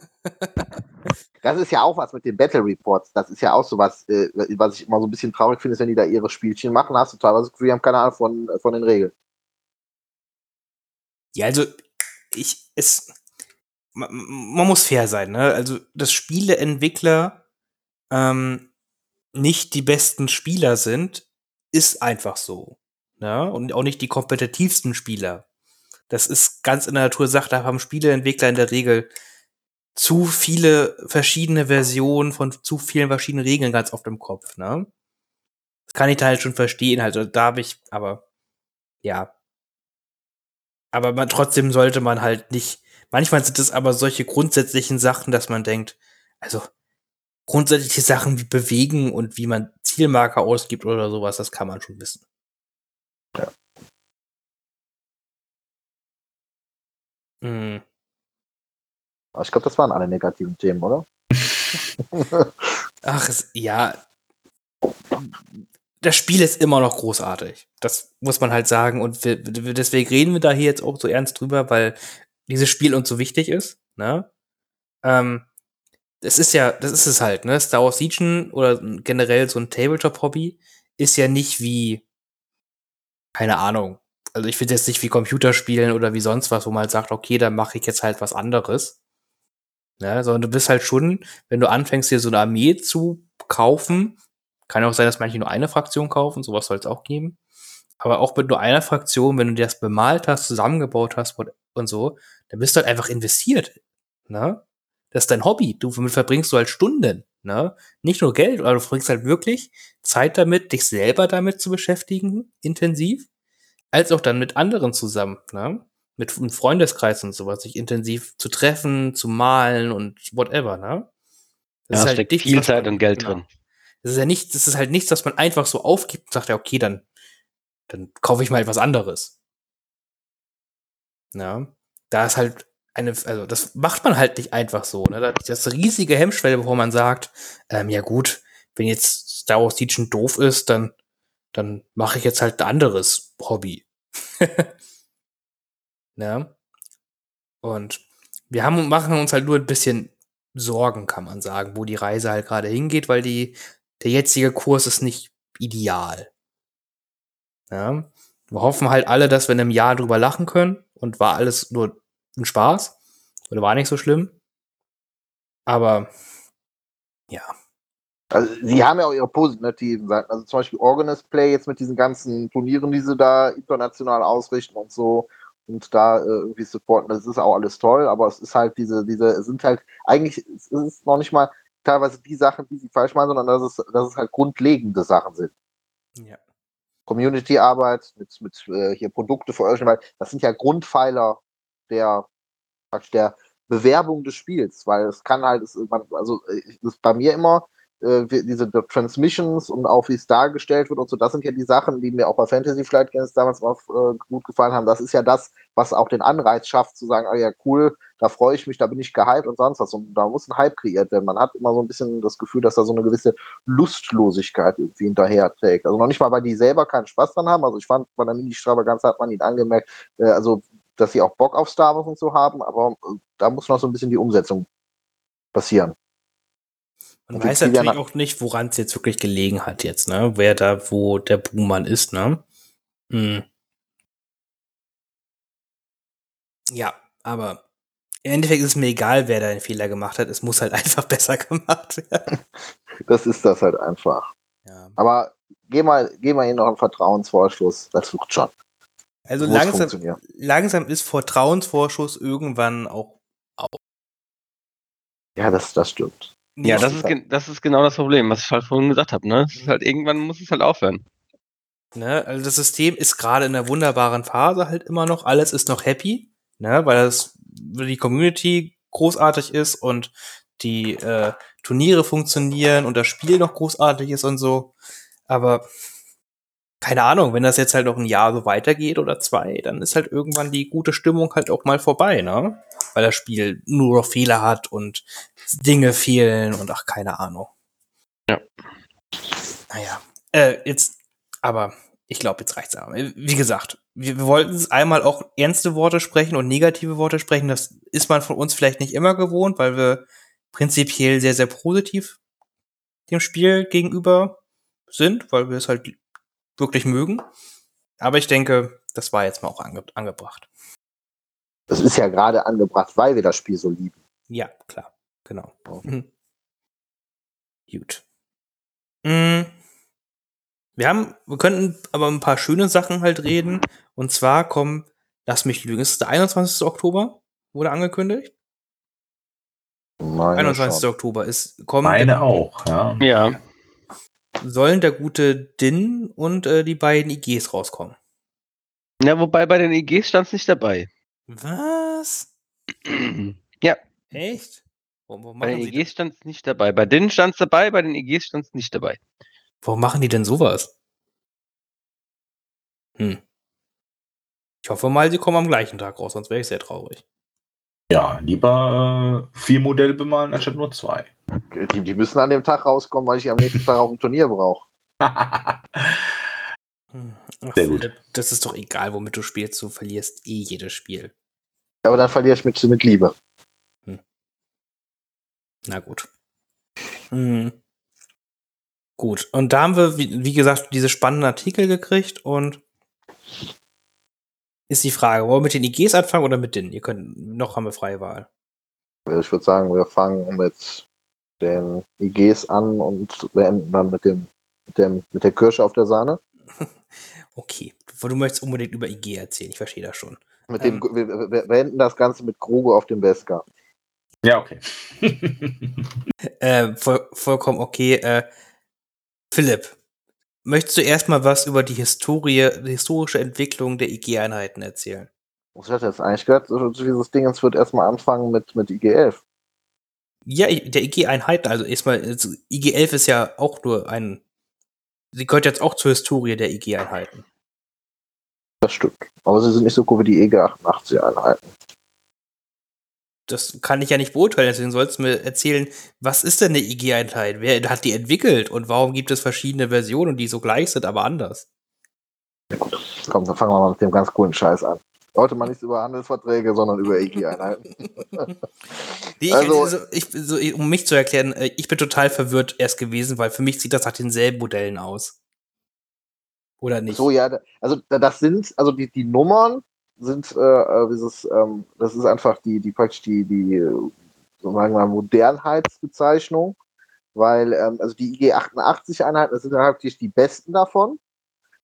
Das ist ja auch was mit den Battle Reports. Das ist ja auch so was, äh, was ich immer so ein bisschen traurig finde, ist, wenn die da ihre Spielchen machen, hast du teilweise das Gefühl, die haben keine Ahnung von, von den Regeln. Ja, also ich es man, man muss fair sein, ne? Also dass Spieleentwickler ähm, nicht die besten Spieler sind, ist einfach so. Ne? Und auch nicht die kompetitivsten Spieler. Das ist ganz in der Natur Sache, da haben Spieleentwickler in der Regel zu viele verschiedene Versionen von zu vielen verschiedenen Regeln ganz oft im Kopf, ne? Das kann ich da halt schon verstehen, halt, da habe ich, aber ja, aber man, trotzdem sollte man halt nicht. Manchmal sind es aber solche grundsätzlichen Sachen, dass man denkt, also grundsätzliche Sachen wie Bewegen und wie man Zielmarker ausgibt oder sowas, das kann man schon wissen. Ja. Hm. Aber ich glaube, das waren alle negativen Themen, oder? Ach, es, ja. Das Spiel ist immer noch großartig. Das muss man halt sagen. Und wir, wir, deswegen reden wir da hier jetzt auch so ernst drüber, weil dieses Spiel uns so wichtig ist. Ne? Ähm, das ist ja, das ist es halt, ne? Star Wars Legion oder generell so ein Tabletop-Hobby ist ja nicht wie, keine Ahnung. Also ich finde jetzt nicht wie Computerspielen oder wie sonst was, wo man halt sagt, okay, dann mache ich jetzt halt was anderes. Ne? Sondern du bist halt schon, wenn du anfängst, dir so eine Armee zu kaufen, kann auch sein, dass manche nur eine Fraktion kaufen, sowas soll es auch geben. Aber auch mit nur einer Fraktion, wenn du dir das bemalt hast, zusammengebaut hast und so, dann bist du halt einfach investiert. Ne? Das ist dein Hobby. Du damit verbringst du halt Stunden. Ne? Nicht nur Geld, aber du verbringst halt wirklich Zeit damit, dich selber damit zu beschäftigen, intensiv, als auch dann mit anderen zusammen. Ne? Mit einem Freundeskreis und sowas, sich intensiv zu treffen, zu malen und whatever. Ne? Ja, da steckt nichts, viel Zeit man- und Geld genau. drin. Das ist ja nicht, das ist halt nichts, was man einfach so aufgibt und sagt, ja, okay, dann, dann kaufe ich mal etwas anderes. Ja, da ist halt eine, also das macht man halt nicht einfach so. Ne? Da- Das ist riesige Hemmschwelle, bevor man sagt, ähm, ja gut, wenn jetzt Star Wars Legion doof ist, dann, dann mache ich jetzt halt anderes Hobby. [LAUGHS] ne? Und wir haben, machen uns halt nur ein bisschen Sorgen, kann man sagen, wo die Reise halt gerade hingeht, weil die, der jetzige Kurs ist nicht ideal. Ja? Wir hoffen halt alle, dass wir in einem Jahr drüber lachen können und war alles nur ein Spaß oder war nicht so schlimm. Aber ja, Also, sie haben ja auch ihre positiven Seiten. Also zum Beispiel Organist Play jetzt mit diesen ganzen Turnieren, die sie da international ausrichten und so und da äh, irgendwie supporten. Das ist auch alles toll, aber es ist halt diese, diese, es sind halt, eigentlich es ist noch nicht mal teilweise die Sachen, die sie falsch machen, sondern dass es, dass es halt grundlegende Sachen sind. ja. Community-Arbeit, mit, mit äh, hier Produkte veröffentlichen, weil das sind ja Grundpfeiler der, der Bewerbung des Spiels, weil es kann halt, es, man, also äh, ist bei mir immer äh, diese die Transmissions und auch wie es dargestellt wird und so, das sind ja die Sachen, die mir auch bei Fantasy Flight Games damals mal äh, gut gefallen haben. Das ist ja das, was auch den Anreiz schafft, zu sagen, ah ja, cool, da freue ich mich, da bin ich gehypt und sonst was. Und da muss ein Hype kreiert werden. Man hat immer so ein bisschen das Gefühl, dass da so eine gewisse Lustlosigkeit irgendwie hinterher trägt. Also noch nicht mal, weil die selber keinen Spaß dran haben. Also ich fand, bei der Mini-Stravaganza hat man ihnen angemerkt, äh, also dass sie auch Bock auf Star Wars und so haben, aber äh, da muss noch so ein bisschen die Umsetzung passieren. Man weiß natürlich nach- auch nicht, woran es jetzt wirklich gelegen hat jetzt, ne? Wer da, wo der Buhmann ist, ne? Hm. Ja, aber im Endeffekt ist es mir egal, wer da einen Fehler gemacht hat. Es muss halt [LAUGHS] einfach besser gemacht werden. [LAUGHS] Das ist das halt einfach. Ja. Aber geh mal, geh mal hier noch einen Vertrauensvorschuss. Das wird schon. Also Muss langsam, langsam ist Vertrauensvorschuss irgendwann auch. Ja, das, das stimmt. Ja, das ist, das ist genau das Problem, was ich halt vorhin gesagt habe. Ne? Es ist halt, irgendwann muss es halt aufhören. Ne? Also das System ist gerade in einer wunderbaren Phase halt immer noch. Alles ist noch happy, ne? weil das weil die Community großartig ist und die äh, Turniere funktionieren und das Spiel noch großartig ist und so. Aber keine Ahnung, wenn das jetzt halt noch ein Jahr so weitergeht oder zwei, dann ist halt irgendwann die gute Stimmung halt auch mal vorbei, ne? Weil das Spiel nur noch Fehler hat und Dinge fehlen und ach, keine Ahnung. Ja. Naja. Äh, jetzt, aber ich glaube, jetzt reicht's aber. Wie gesagt, wir, wir wollten es einmal auch ernste Worte sprechen und negative Worte sprechen. Das ist man von uns vielleicht nicht immer gewohnt, weil wir prinzipiell sehr, sehr positiv dem Spiel gegenüber sind, weil wir es halt wirklich mögen. Aber ich denke, das war jetzt mal auch ange angebracht. Das ist ja gerade angebracht, weil wir das Spiel so lieben. Ja, klar, genau. Mhm. Gut. Mm. Wir haben, wir könnten aber ein paar schöne Sachen halt reden. Und zwar kommen, lass mich lügen, ist es der 21. Oktober? Wurde angekündigt? Meine 21. schon. Oktober ist, kommen, Meine auch, ja. Ja. sollen der gute Din und äh, die beiden IGs rauskommen. Ja, wobei bei den EGs stand es nicht dabei. Was? [CLEARS THROAT] ja, Echt? Warum, bei den EGs stand es nicht dabei. Bei denen stand es dabei, bei den EGs stand es nicht dabei. warum machen die denn sowas? Hm. Ich hoffe mal, sie kommen am gleichen Tag raus, sonst wäre ich sehr traurig. Ja, lieber äh, vier Modelle bemalen anstatt nur zwei. Die, die müssen an dem Tag rauskommen, weil ich am nächsten Tag auf dem Turnier brauche. Hm. Sehr gut. Das ist doch egal, womit du spielst, du verlierst eh jedes Spiel. Aber dann verliere ich mit, mit Liebe. Na gut. Hm. Gut. Und da haben wir, wie, wie gesagt, diese spannenden Artikel gekriegt und ist die Frage, wollen wir mit den IGs anfangen oder mit den? Ihr könnt, noch haben wir freie Wahl. Ich würde sagen, wir fangen mit den IGs an und beenden dann mit dem, mit dem, mit der Kirsche auf der Sahne. [LAUGHS] Okay. Du möchtest unbedingt über IG erzählen, ich verstehe das schon. Mit Ähm. dem, wir, wir wir beenden das Ganze mit Krogo auf dem Beska. Ja, okay. [LAUGHS] Äh, voll, vollkommen okay. Äh, Philipp, möchtest du erstmal was über die Historie, die historische Entwicklung der IG-Einheiten erzählen? Was hat jetzt eigentlich gehört? Dieses Ding jetzt wird erstmal anfangen mit, mit IG-11. Ja, der IG-Einheiten, also erstmal, also IG-11 ist ja auch nur ein, sie gehört jetzt auch zur Historie der IG-Einheiten. Das stimmt. Aber sie sind nicht so cool wie die EG-88-Einheiten. Das kann ich ja nicht beurteilen, deswegen sollst du mir erzählen, was ist denn eine IG-Einheit? Wer hat die entwickelt und warum gibt es verschiedene Versionen, die so gleich sind, aber anders? Komm, dann fangen wir mal mit dem ganz coolen Scheiß an. Heute mal nicht über Handelsverträge, sondern über EG-Einheiten. [LAUGHS] Nee, Also- also, ich, so, um mich zu erklären, äh, ich bin total verwirrt erst gewesen, weil für mich sieht das nach denselben Modellen aus. Oder nicht? So, ja, also da- das sind, also die, die Nummern sind, äh, äh, dieses, ähm, das ist einfach die, die praktisch die, die, äh, so sagen wir mal, Modernheitsbezeichnung, weil, ähm, also die IG-88-Einheiten, das sind halt wirklich die besten davon.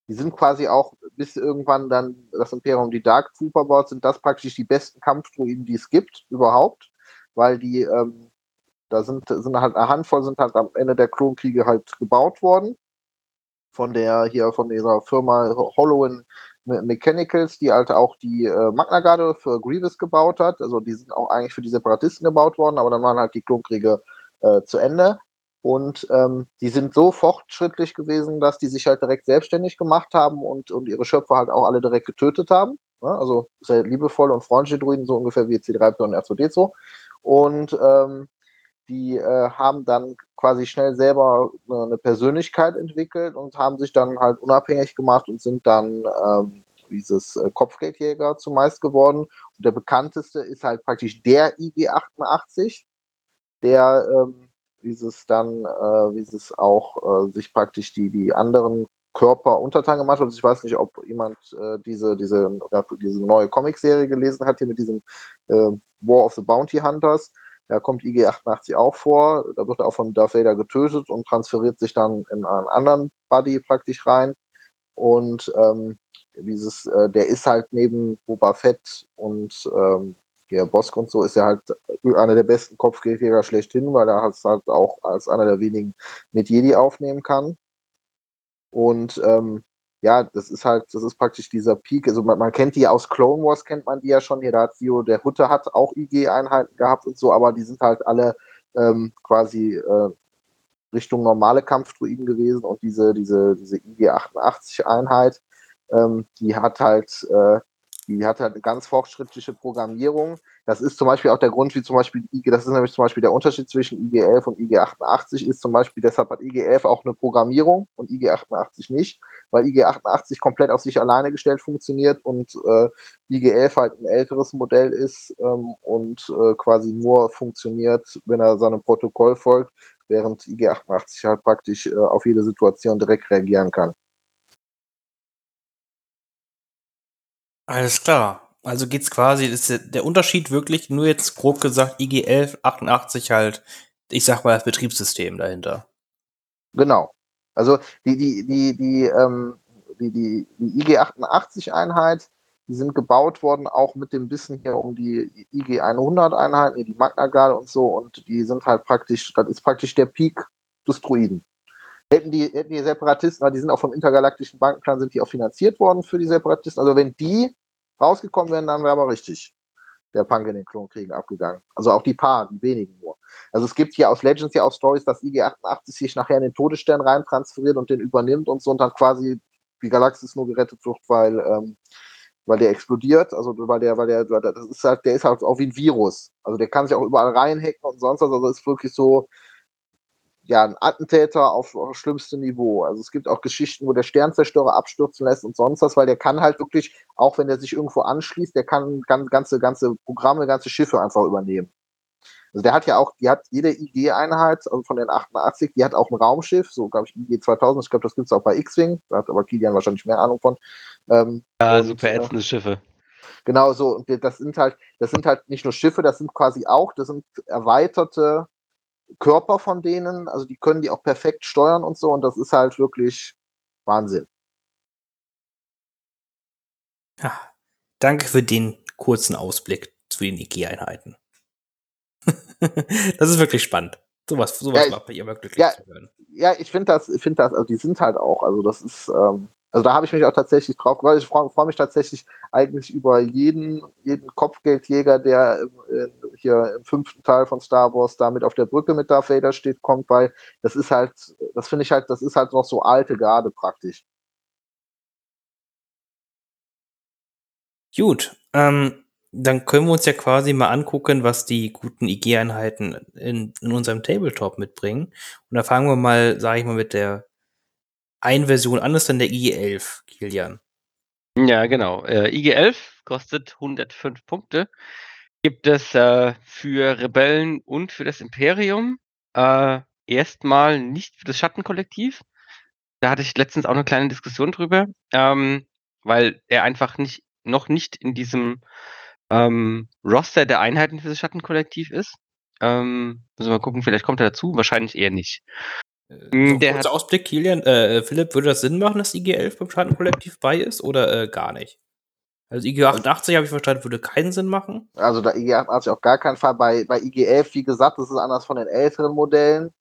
Die sind quasi auch, bis irgendwann dann das Imperium die Dark Trooper baut, sind das praktisch die besten Kampfdruiden, die es gibt, überhaupt, weil die, ähm, da sind, sind halt eine Handvoll, sind halt am Ende der Klonkriege halt gebaut worden von der hier von dieser Firma Hollow Me- Mechanicals, die halt auch die äh, Magna Garde für Grievous gebaut hat. Also die sind auch eigentlich für die Separatisten gebaut worden, aber dann waren halt die Klonkriege äh, zu Ende. Und ähm, die sind so fortschrittlich gewesen, dass die sich halt direkt selbstständig gemacht haben und, und ihre Schöpfer halt auch alle direkt getötet haben. Ja, also sehr liebevolle und freundliche Druiden, so ungefähr wie C3PO und R2D2. Und ähm, die äh, haben dann quasi schnell selber äh, eine Persönlichkeit entwickelt und haben sich dann halt unabhängig gemacht und sind dann ähm, dieses äh, Kopfgeldjäger zumeist geworden. Und der bekannteste ist halt praktisch der IG-88, der ähm, dieses dann, äh, wie es auch äh, sich praktisch die, die anderen Körper untertan gemacht hat. Also ich weiß nicht, ob jemand äh, diese, diese, diese neue Comicserie gelesen hat, hier mit diesem äh, War of the Bounty Hunters. Da kommt IG-88 auch vor. Da wird er auch von Darth Vader getötet und transferiert sich dann in einen anderen Buddy praktisch rein. Und ähm, dieses, äh, der ist halt neben Boba Fett und ähm, der Bosk und so, ist er halt einer der besten Kopfgeldjäger schlechthin, weil er halt halt auch als einer der wenigen mit Jedi aufnehmen kann. Und ähm, ja, das ist halt, das ist praktisch dieser Peak. Also man, man kennt die aus Clone Wars, kennt man die ja schon. Hier, da hat Sio, der Hutte hat auch IG-Einheiten gehabt und so, aber die sind halt alle ähm, quasi äh, Richtung normale Kampfdruiden gewesen und diese, diese, diese IG-88-Einheit, ähm, die hat halt äh, Die hat halt eine ganz fortschrittliche Programmierung. Das ist zum Beispiel auch der Grund, wie zum Beispiel IG, das ist nämlich zum Beispiel der Unterschied zwischen IG11 und IG88 ist zum Beispiel, deshalb hat IG11 auch eine Programmierung und IG88 nicht, weil IG88 komplett auf sich alleine gestellt funktioniert und äh, IG11 halt ein älteres Modell ist ähm, und äh, quasi nur funktioniert, wenn er seinem Protokoll folgt, während IG88 halt praktisch äh, auf jede Situation direkt reagieren kann. Alles klar. Also geht's quasi, ist der- Unterschied wirklich nur jetzt grob gesagt IG 1188 halt, ich sag mal, das Betriebssystem dahinter. Genau. Also die, die, die, die, ähm, die, die, die IG88-Einheit, die sind gebaut worden, auch mit dem Wissen hier um die IG100-Einheiten, die Magna-Garde und so, und die sind halt praktisch, das ist praktisch der Peak des Druiden. Hätten die, hätten die Separatisten, weil die sind auch vom intergalaktischen Bankenplan, sind die auch finanziert worden für die Separatisten. Also wenn die rausgekommen wären, dann wäre aber richtig der Punk in den Klonkriegen abgegangen. Also auch die paar, die wenigen nur. Also es gibt hier aus Legends ja auch Stories, dass IG-88 sich nachher in den Todesstern rein transferiert und den übernimmt und so und dann quasi die Galaxis nur gerettet wird, weil, ähm, weil der explodiert. Also weil der, weil der, weil der, das ist halt, der ist halt auch wie ein Virus. Also der kann sich auch überall reinhacken und sonst was. Also ist wirklich so, ja, ein Attentäter auf, schlimmstem Niveau. Also es gibt auch Geschichten, wo der Sternzerstörer abstürzen lässt und sonst was, weil der kann halt wirklich, auch wenn der sich irgendwo anschließt, der kann gan- ganze, ganze Programme, ganze Schiffe einfach übernehmen. Also der hat ja auch, die hat jede IG-Einheit, also von den 88, die hat auch ein Raumschiff, so glaube ich IG 2000, ich glaube, das gibt es auch bei X-Wing, da hat aber Kilian wahrscheinlich mehr Ahnung von. Ähm, Ja, super äh, ätzende Schiffe. Genau so, und das sind halt, das sind halt nicht nur Schiffe, das sind quasi auch, das sind erweiterte Körper von denen, also die können die auch perfekt steuern und so, und das ist halt wirklich Wahnsinn. Ja, danke für den kurzen Ausblick zu den IG-Einheiten. [LAUGHS] das ist wirklich spannend. Sowas, sowas Ja, macht mich immer glücklich ja. zu hören. Ja, ich finde das, ich finde das, also die sind halt auch, also das ist, ähm, also da habe ich mich auch tatsächlich drauf, weil ich freue freu mich tatsächlich eigentlich über jeden, jeden Kopfgeldjäger, der äh, hier im fünften Teil von Star Wars da mit auf der Brücke mit Darth Vader steht, kommt, weil das ist halt, das finde ich halt, das ist halt noch so alte Garde praktisch. Gut, ähm, dann können wir uns ja quasi mal angucken, was die guten IG-Einheiten in, in unserem Tabletop mitbringen. Und da fangen wir mal, sage ich mal, mit der einen Version an, das ist dann der IG-11, Kilian. Ja, genau. Äh, IG-11 kostet 105 Punkte. Gibt es äh, für Rebellen und für das Imperium. Äh, erstmal nicht für das Schattenkollektiv. Da hatte ich letztens auch eine kleine Diskussion drüber, ähm, weil er einfach nicht noch nicht in diesem ähm, Roster der Einheiten für das Schattenkollektiv ist. Ähm, müssen wir mal gucken, vielleicht kommt er dazu, wahrscheinlich eher nicht. Äh, so ein der kurzer Ausblick, Kilian. Äh, Philipp, würde das Sinn machen, dass IG-11 beim Schattenkollektiv bei ist oder äh, gar nicht? Also IG-88 habe ich verstanden, würde keinen Sinn machen. Also da IG88 auf gar keinen Fall. Bei, bei IG11, wie gesagt, das ist anders von den älteren Modellen.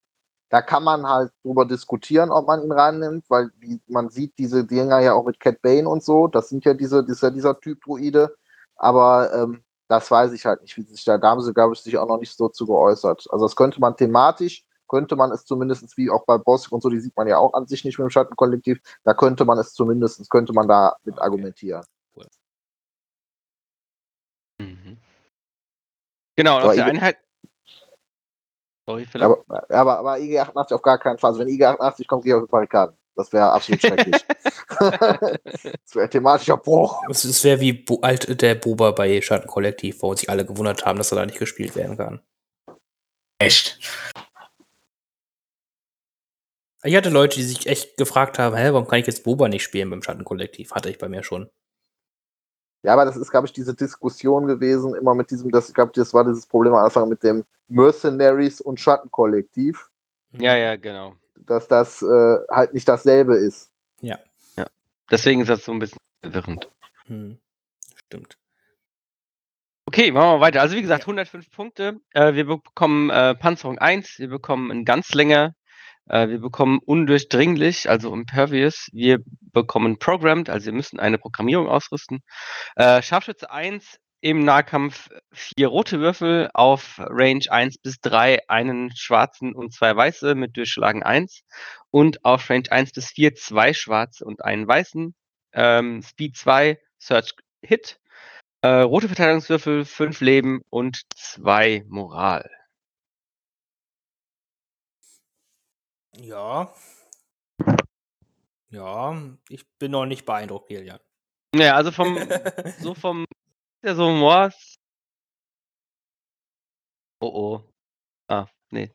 Da kann man halt drüber diskutieren, ob man ihn reinnimmt, weil die, man sieht diese Dinger ja auch mit Cat Bane und so. Das sind ja diese, dieser, dieser Typ Druide. Aber ähm, das weiß ich halt nicht, wie sich da, da haben sie, glaube ich, sich auch noch nicht so zu geäußert. Also das könnte man thematisch, könnte man es zumindest wie auch bei Boss und so, die sieht man ja auch an sich nicht mit dem Schattenkollektiv, da könnte man es zumindest, könnte man da mit Okay. argumentieren. Mhm. Genau, auf der Einheit. Sorry. Aber, aber, aber IG88 auf gar keinen Fall. Also wenn IG88 kommt, gehe ich auf die Barrikaden. Das wäre absolut schrecklich. [LAUGHS] das wäre thematischer Bruch. Es, es wäre wie Bo alt, der Boba bei Schattenkollektiv, wo sich alle gewundert haben, dass er da nicht gespielt werden kann. Echt? Ich hatte Leute, die sich echt gefragt haben, hä, warum kann ich jetzt Boba nicht spielen beim Schattenkollektiv? Hatte ich bei mir schon. Ja, aber das ist, glaube ich, diese Diskussion gewesen, immer mit diesem, das, ich glaube, das war dieses Problem am Anfang mit dem Mercenaries und Schattenkollektiv, Ja, ja, genau. dass das äh, halt nicht dasselbe ist. Deswegen ist das so ein bisschen verwirrend. Hm. Stimmt. Okay, machen wir weiter. Also wie gesagt, 105 Punkte. Äh, wir bekommen äh, Panzerung 1, wir bekommen einen Ganzlänger, äh, wir bekommen undurchdringlich, also impervious, wir bekommen programmed, also wir müssen eine Programmierung ausrüsten. Äh, Scharfschütze 1, im Nahkampf vier rote Würfel, auf Range 1 bis 3 einen schwarzen und zwei weiße mit Durchschlagen 1 und auf Range 1 bis 4 zwei schwarze und einen weißen. Ähm, Speed 2, Search Hit. Äh, rote Verteidigungswürfel, 5 Leben und 2 Moral. Ja. Ja, ich bin noch nicht beeindruckt, Kilian. Naja, also vom, [LAUGHS] so vom, ja, so Moors. Oh oh. Ah, nee.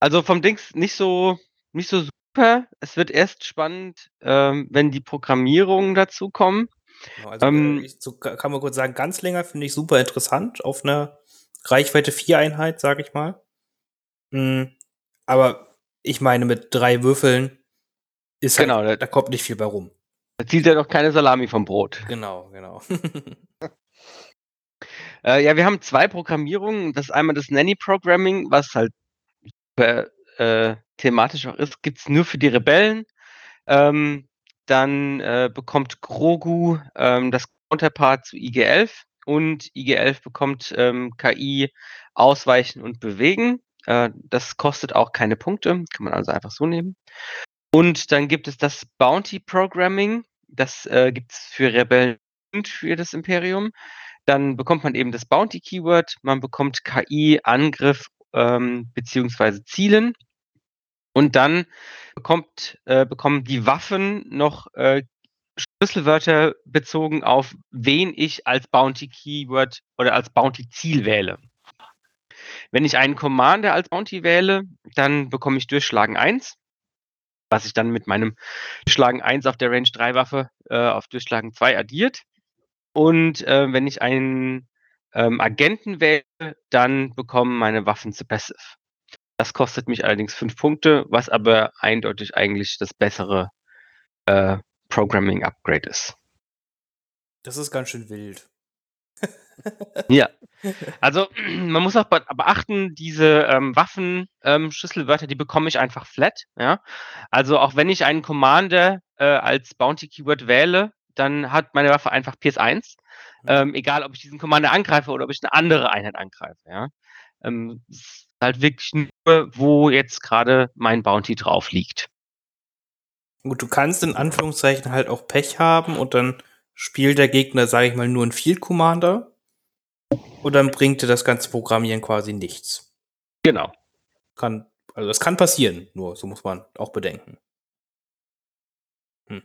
Also vom Dings nicht so, nicht so super. Es wird erst spannend, ähm, wenn die Programmierungen dazu kommen. Genau, also, Ähm, äh, ich, so ka- kann man kurz sagen, ganz länger finde ich super interessant auf einer Reichweite 4 Einheit, sage ich mal. Mm, aber ich meine, mit drei Würfeln ist halt, Genau, da- da kommt nicht viel bei rum. Da zieht ja noch keine Salami vom Brot. Genau, genau. [LAUGHS] Äh, ja, wir haben zwei Programmierungen. Das ist einmal das Nanny Programming, was halt äh, thematisch auch ist, gibt's nur für die Rebellen. Ähm, dann äh, bekommt Grogu ähm, das Counterpart zu IG-11 und IG-11 bekommt ähm, KI Ausweichen und Bewegen. Äh, das kostet auch keine Punkte, kann man also einfach so nehmen. Und dann gibt es das Bounty Programming. Das äh, gibt es für Rebellen und für das Imperium. Dann bekommt man eben das Bounty Keyword, man bekommt KI, Angriff ähm, beziehungsweise Zielen. Und dann bekommt, äh, bekommen die Waffen noch äh, Schlüsselwörter bezogen auf, wen ich als Bounty Keyword oder als Bounty Ziel wähle. Wenn ich einen Commander als Bounty wähle, dann bekomme ich Durchschlagen 1, was sich dann mit meinem Durchschlagen 1 auf der Range 3 Waffe äh, auf Durchschlagen 2 addiert. Und äh, wenn ich einen ähm, Agenten wähle, dann bekommen meine Waffen zu Passive. Das kostet mich allerdings 5 Punkte, was aber eindeutig eigentlich das bessere äh, Programming Upgrade ist. das ist ganz schön wild. Ja. Also [CLEARS THROAT] man muss auch be beachten, diese ähm, Waffen, ähm, Schlüsselwörter, die bekomme ich einfach flat. Ja? Also auch wenn ich einen Commander äh, als Bounty Keyword wähle, dann hat meine Waffe einfach PS1. Ähm, egal, ob ich diesen Commander angreife oder ob ich eine andere Einheit angreife. Ja? Ähm, es ist halt wirklich nur, wo jetzt gerade mein Bounty drauf liegt. Gut, du kannst in Anführungszeichen halt auch Pech haben und dann spielt der Gegner, sage ich mal, nur einen Field Commander. Und dann bringt dir das ganze Programmieren quasi nichts. Genau. Kann, also das kann passieren, nur so muss man auch bedenken. Hm.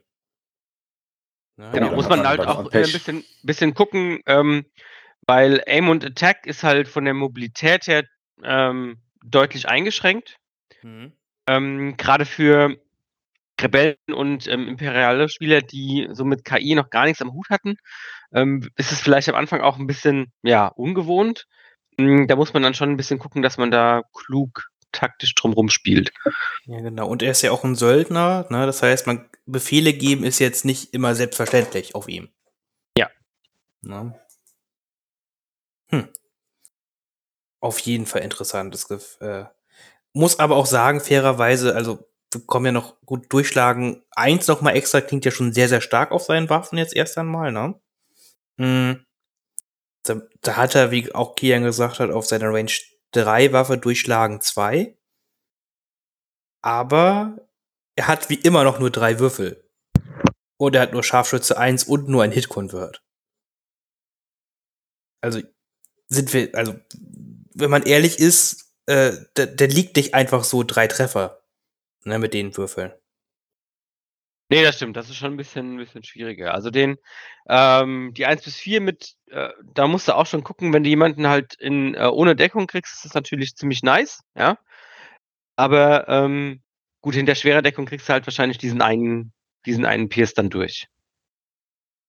Na, Genau, dann muss man halt auch immer ein bisschen, bisschen gucken, ähm, weil Aim und Attack ist halt von der Mobilität her ähm, deutlich eingeschränkt. Mhm. Ähm, Gerade für Rebellen und ähm, imperiale Spieler, die so mit KI noch gar nichts am Hut hatten, ähm, ist es vielleicht am Anfang auch ein bisschen ja, ungewohnt. Mm, Da muss man dann schon ein bisschen gucken, dass man da klug taktisch drumrum spielt. Ja, genau. Und er ist ja auch ein Söldner, ne? Das heißt, man Befehle geben ist jetzt nicht immer selbstverständlich auf ihm. Ja. Ne? Hm. Auf jeden Fall interessantes Gef äh, Muss aber auch sagen, fairerweise, also kommen ja noch gut durchschlagen. Eins noch mal extra klingt ja schon sehr, sehr stark auf seinen Waffen jetzt erst einmal, ne? Hm. Da, da hat er, wie auch Kian gesagt hat, auf seiner Range 3 Waffe durchschlagen 2. Aber er hat wie immer noch nur drei Würfel. Und er hat nur Scharfschütze 1 und nur ein Hit-Convert. Also sind wir, also wenn man ehrlich ist, äh, der, der liegt nicht einfach so drei Treffer ne, mit den Würfeln. Nee, das stimmt. Das ist schon ein bisschen, ein bisschen schwieriger. Also den, ähm, die 1 bis 4 mit, äh, da musst du auch schon gucken, wenn du jemanden halt in, äh, ohne Deckung kriegst, ist das natürlich ziemlich nice, ja. Aber ähm, gut, hinter schwerer Deckung kriegst du halt wahrscheinlich diesen einen, diesen einen Pierce dann durch.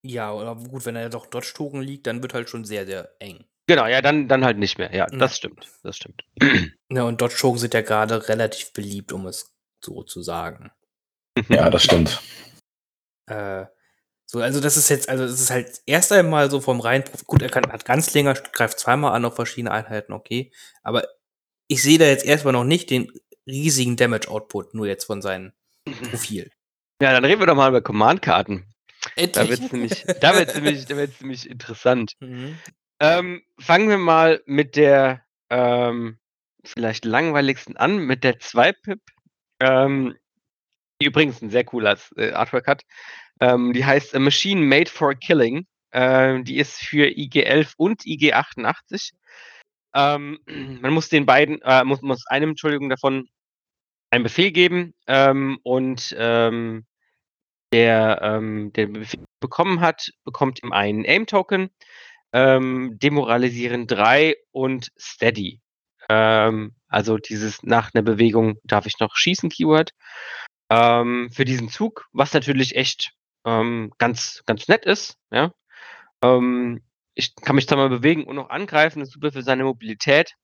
Ja, oder gut, wenn er doch Dodge-Token liegt, dann wird halt schon sehr, sehr eng. Genau, ja, dann, dann halt nicht mehr. Ja, Ja. das stimmt. Das stimmt. Ja, und Dodge-Token sind ja gerade relativ beliebt, um es so zu sagen. Ja, das stimmt. Äh, so, also das ist jetzt, also das ist halt erst einmal so vom rein, gut, er kann, hat ganz länger, greift zweimal an auf verschiedene Einheiten, okay. Aber ich sehe da jetzt erstmal noch nicht den riesigen Damage-Output, nur jetzt von seinem Profil. Ja, dann reden wir doch mal über Command-Karten. Da Endlich. wird's nämlich, da wird's nämlich, da wird's nämlich interessant. [LAUGHS] Mhm. Ähm, fangen wir mal mit der ähm, vielleicht langweiligsten an, mit der 2-Pip. Ähm, die übrigens ein sehr cooles äh, Artwork hat. Ähm, die heißt A Machine Made for Killing. Ähm, die ist für IG11 und IG88. Ähm, [CLEARS THROAT] man muss den beiden, äh, muss, muss einem, Entschuldigung, davon einen Befehl geben ähm, und ähm, der, ähm, der Befehl bekommen hat, bekommt ihm einen Aim-Token, Demoralisieren 3 und Steady. Ähm, also dieses nach einer Bewegung darf ich noch schießen Keyword. Ähm, für diesen Zug, was natürlich echt ähm, ganz, ganz nett ist. Ja? Ähm, ich kann mich da mal bewegen und noch angreifen, das ist super für seine Mobilität.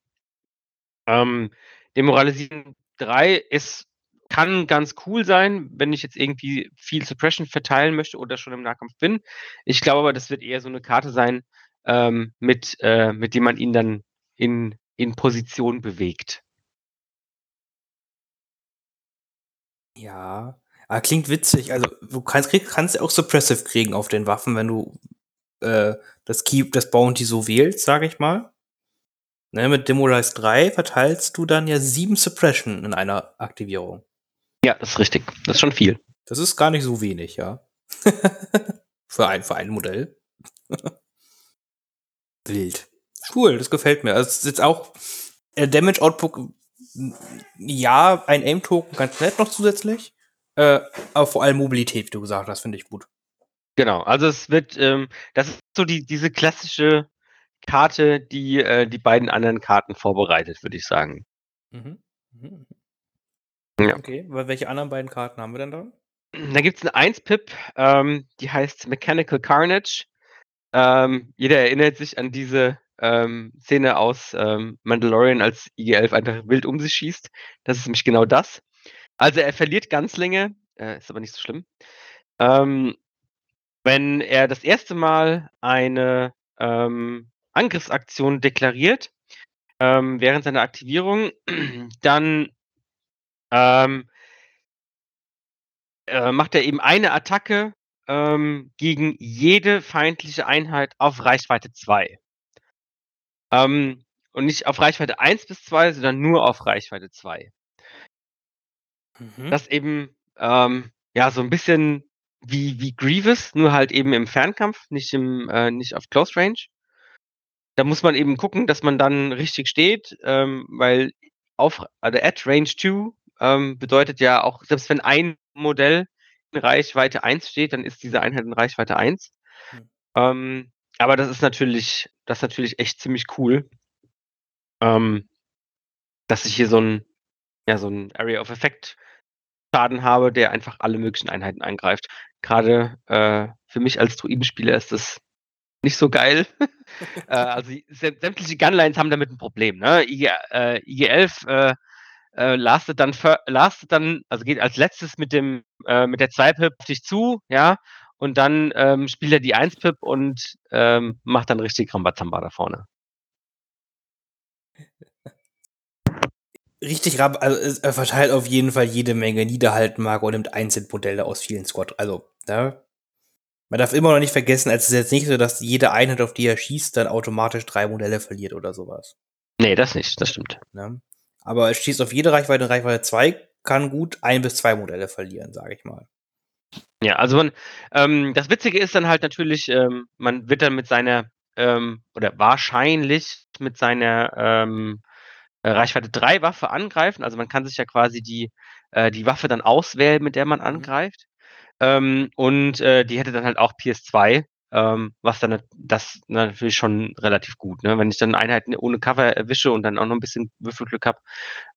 Ähm, Demoralisieren 3 ist, kann ganz cool sein, wenn ich jetzt irgendwie viel Suppression verteilen möchte oder schon im Nahkampf bin. Ich glaube aber, das wird eher so eine Karte sein, ähm, mit, äh, mit dem man ihn dann in, in Position bewegt. Ja, aber klingt witzig. Also du kannst, krieg, kannst ja auch Suppressive kriegen auf den Waffen, wenn du äh, das Key, das Bounty so wählst, sage ich mal. Ne, mit Demolize 3 verteilst du dann ja sieben Suppression in einer Aktivierung. Ja, das ist richtig. Das ist schon viel. Das ist gar nicht so wenig, ja. [LAUGHS] für, ein, für ein Modell. [LAUGHS] Wild. Cool, das gefällt mir. Also es ist jetzt auch äh, Damage Output, ja, ein Aim-Token ganz nett noch zusätzlich. Äh, aber vor allem Mobilität, wie du gesagt hast, finde ich gut. Genau, also es wird, ähm, das ist so die, diese klassische Karte, die äh, die beiden anderen Karten vorbereitet, würde ich sagen. Mhm. Mhm. Ja. Okay, weil welche anderen beiden Karten haben wir denn da? Da gibt es eine 1-Pip, ähm, die heißt Mechanical Carnage. Ähm, jeder erinnert sich an diese ähm, Szene aus ähm, Mandalorian, als IG-11 einfach wild um sich schießt. Das ist nämlich genau das. Also er verliert Ganzlinge, äh, ist aber nicht so schlimm. Ähm, wenn er das erste Mal eine ähm, Angriffsaktion deklariert, ähm, während seiner Aktivierung, [CLEARS THROAT] dann ähm, äh, macht er eben eine Attacke gegen jede feindliche Einheit auf Reichweite 2. Ähm, und nicht auf Reichweite 1 bis 2, sondern nur auf Reichweite 2. Mhm. Das eben, ähm, ja, so ein bisschen wie, wie Grievous, nur halt eben im Fernkampf, nicht im, äh, nicht auf Close Range. Da muss man eben gucken, dass man dann richtig steht, ähm, weil auf, also at Range 2 ähm, bedeutet ja auch, selbst wenn ein Modell in Reichweite 1 steht, dann ist diese Einheit in Reichweite 1. Hm. Ähm, aber das ist natürlich, das ist natürlich echt ziemlich cool, ähm, dass ich hier so ein, ja, so ein Area of Effect Schaden habe, der einfach alle möglichen Einheiten angreift. Gerade äh, für mich als Druidenspieler ist das nicht so geil. [LAUGHS] äh, also sä- sämtliche Gunlines haben damit ein Problem. Ne? IG, äh, IG11 äh, äh, lastet dann, lastet dann, also geht als letztes mit dem äh, mit der 2-Pip auf dich zu, ja, und dann ähm, spielt er die 1-Pip und ähm, macht dann richtig Rambazamba da vorne. Richtig, rab- also er verteilt auf jeden Fall jede Menge Niederhaltenmarke und nimmt Einzelmodelle aus vielen Squad. Also, ne? Man darf immer noch nicht vergessen, es ist jetzt nicht so, dass jede Einheit, auf die er schießt, dann automatisch drei Modelle verliert oder sowas. Nee, das nicht, das stimmt. Ne? Aber es schießt auf jede Reichweite, Reichweite 2 kann gut ein bis zwei Modelle verlieren, sage ich mal. Ja, also man, ähm, das Witzige ist dann halt natürlich, ähm, man wird dann mit seiner, ähm, oder wahrscheinlich mit seiner ähm, äh, Reichweite 3 Waffe angreifen. Also man kann sich ja quasi die, äh, die Waffe dann auswählen, mit der man Mhm. angreift. Ähm, und äh, die hätte dann halt auch PS2, ähm, was dann das natürlich schon relativ gut. Ne? Wenn ich dann Einheiten ohne Cover erwische und dann auch noch ein bisschen Würfelglück habe,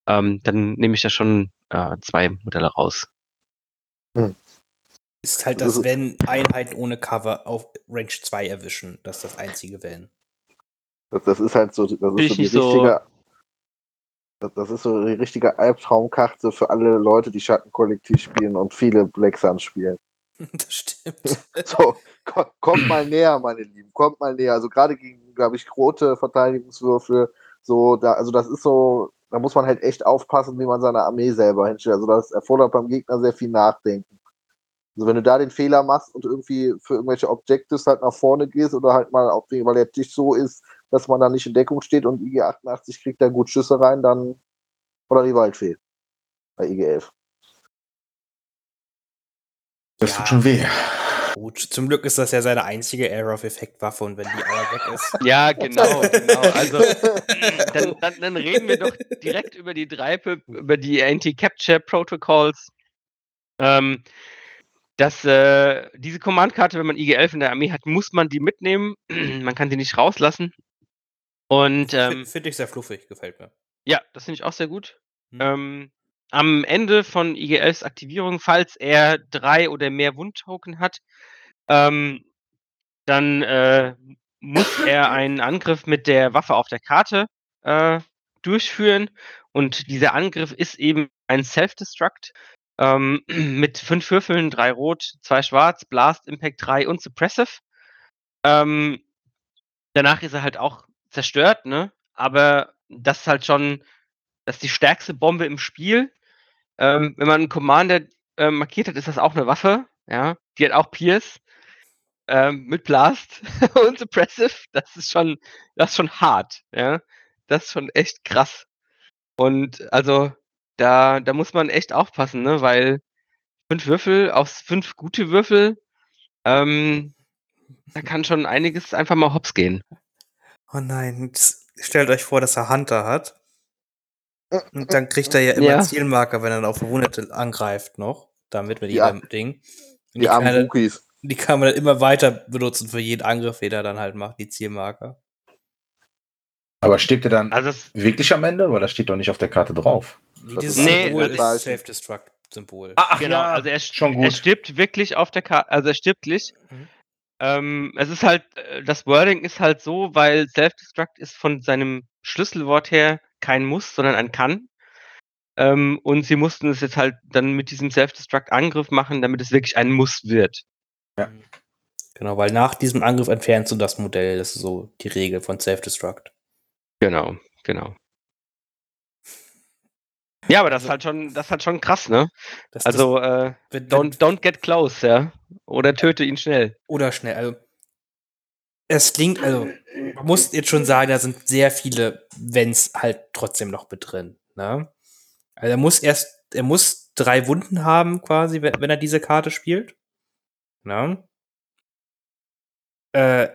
dann nehme ich da schon äh, zwei Modelle raus. Ist halt Das wenn Einheiten ohne Cover auf Range 2 erwischen. Das ist das einzige Wenn. Das, das ist halt so, das ist so die nicht so- richtige. Das, ist so die richtige Albtraumkarte für alle Leute, die Schattenkollektiv spielen und viele Black Suns spielen. [LAUGHS] das stimmt. [LAUGHS] So, ko kommt mal näher, meine Lieben, kommt mal näher. Also gerade gegen, glaube ich, rote Verteidigungswürfel, so, da, also das ist so, da muss man halt echt aufpassen, wie man seine Armee selber hinstellt. Also das erfordert beim Gegner sehr viel Nachdenken. Also wenn du da den Fehler machst und irgendwie für irgendwelche Objectives halt nach vorne gehst oder halt mal auf weil der Tisch so ist, dass man da nicht in Deckung steht und IG88 kriegt da gut Schüsse rein, dann oder die Waldfee bei IG11. Das Ja. tut schon weh. Gut, zum Glück ist das ja seine einzige Air-of-Effekt-Waffe und wenn die aber weg ist. [LAUGHS] Ja, genau, [LAUGHS] genau. Also [LAUGHS] dann, dann, dann reden wir doch direkt über die drei, über die Anti-Capture Protocols. Ähm, dass äh, diese Command-Karte, wenn man IG-11 in der Armee hat, muss man die mitnehmen. [CLEARS THROAT] man kann sie nicht rauslassen. Und ähm, Finde ich sehr fluffig, gefällt mir. ja, das finde ich auch sehr gut. Hm. Ähm, am Ende von IG-11s Aktivierung, falls er drei oder mehr Wundtoken hat, ähm, dann äh, muss [COUGHS] er einen Angriff mit der Waffe auf der Karte äh, durchführen. Und dieser Angriff ist eben ein Self-Destruct ähm, [CLEARS THROAT] mit fünf Würfeln, drei Rot, zwei Schwarz, Blast, Impact 3 und Suppressive. Ähm, danach ist er halt auch zerstört, ne? Aber das ist halt schon, das ist die stärkste Bombe im Spiel. Ähm, wenn man einen Commander äh, markiert hat, ist das auch eine Waffe, ja. Die hat auch Pierce ähm, mit Blast [LAUGHS] und Suppressive. Das ist schon, das ist schon hart, ja. Das ist schon echt krass. Und also, da, da muss man echt aufpassen, ne? Weil fünf Würfel aus fünf gute Würfel, ähm, da kann schon einiges einfach mal hops gehen. Oh nein, stellt euch vor, dass er Hunter hat. Und dann kriegt er ja immer Ja. Zielmarker, wenn er auf Verwundete angreift noch. Damit mit Ja. jedem Ding. Und Die kann, armen Wookies. die kann man dann immer weiter benutzen für jeden Angriff, den er dann halt macht, die Zielmarker. Aber steht er dann Also, wirklich am Ende? Weil das steht doch nicht auf der Karte drauf. Das Dieses ist Nee, Symbol das ist ist- Self-Destruct-Symbol. Ach genau, also er, schon er gut. stirbt wirklich auf der Karte, also er stirbt nicht. Mhm. Ähm, es ist halt, äh, das Wording ist halt so, weil Self-Destruct ist von seinem Schlüsselwort her kein Muss, sondern ein Kann. Ähm, und sie mussten es jetzt halt dann mit diesem Self-Destruct-Angriff machen, damit es wirklich ein Muss wird. Genau, weil nach diesem Angriff entfernst du das Modell. Das ist so die Regel von Self-Destruct. Genau, genau. Ja, aber das Also- ist halt schon, das ist halt schon krass, ne? Das, Also, äh, das, wenn, don't, don't get close, ja. Oder töte ihn schnell. Oder schnell. Also, es klingt, also, man muss jetzt schon sagen, da sind sehr viele Wenns halt trotzdem noch mit drin. Ne? Also, er muss erst, er muss drei Wunden haben, quasi, wenn, wenn er diese Karte spielt. Ne? Äh,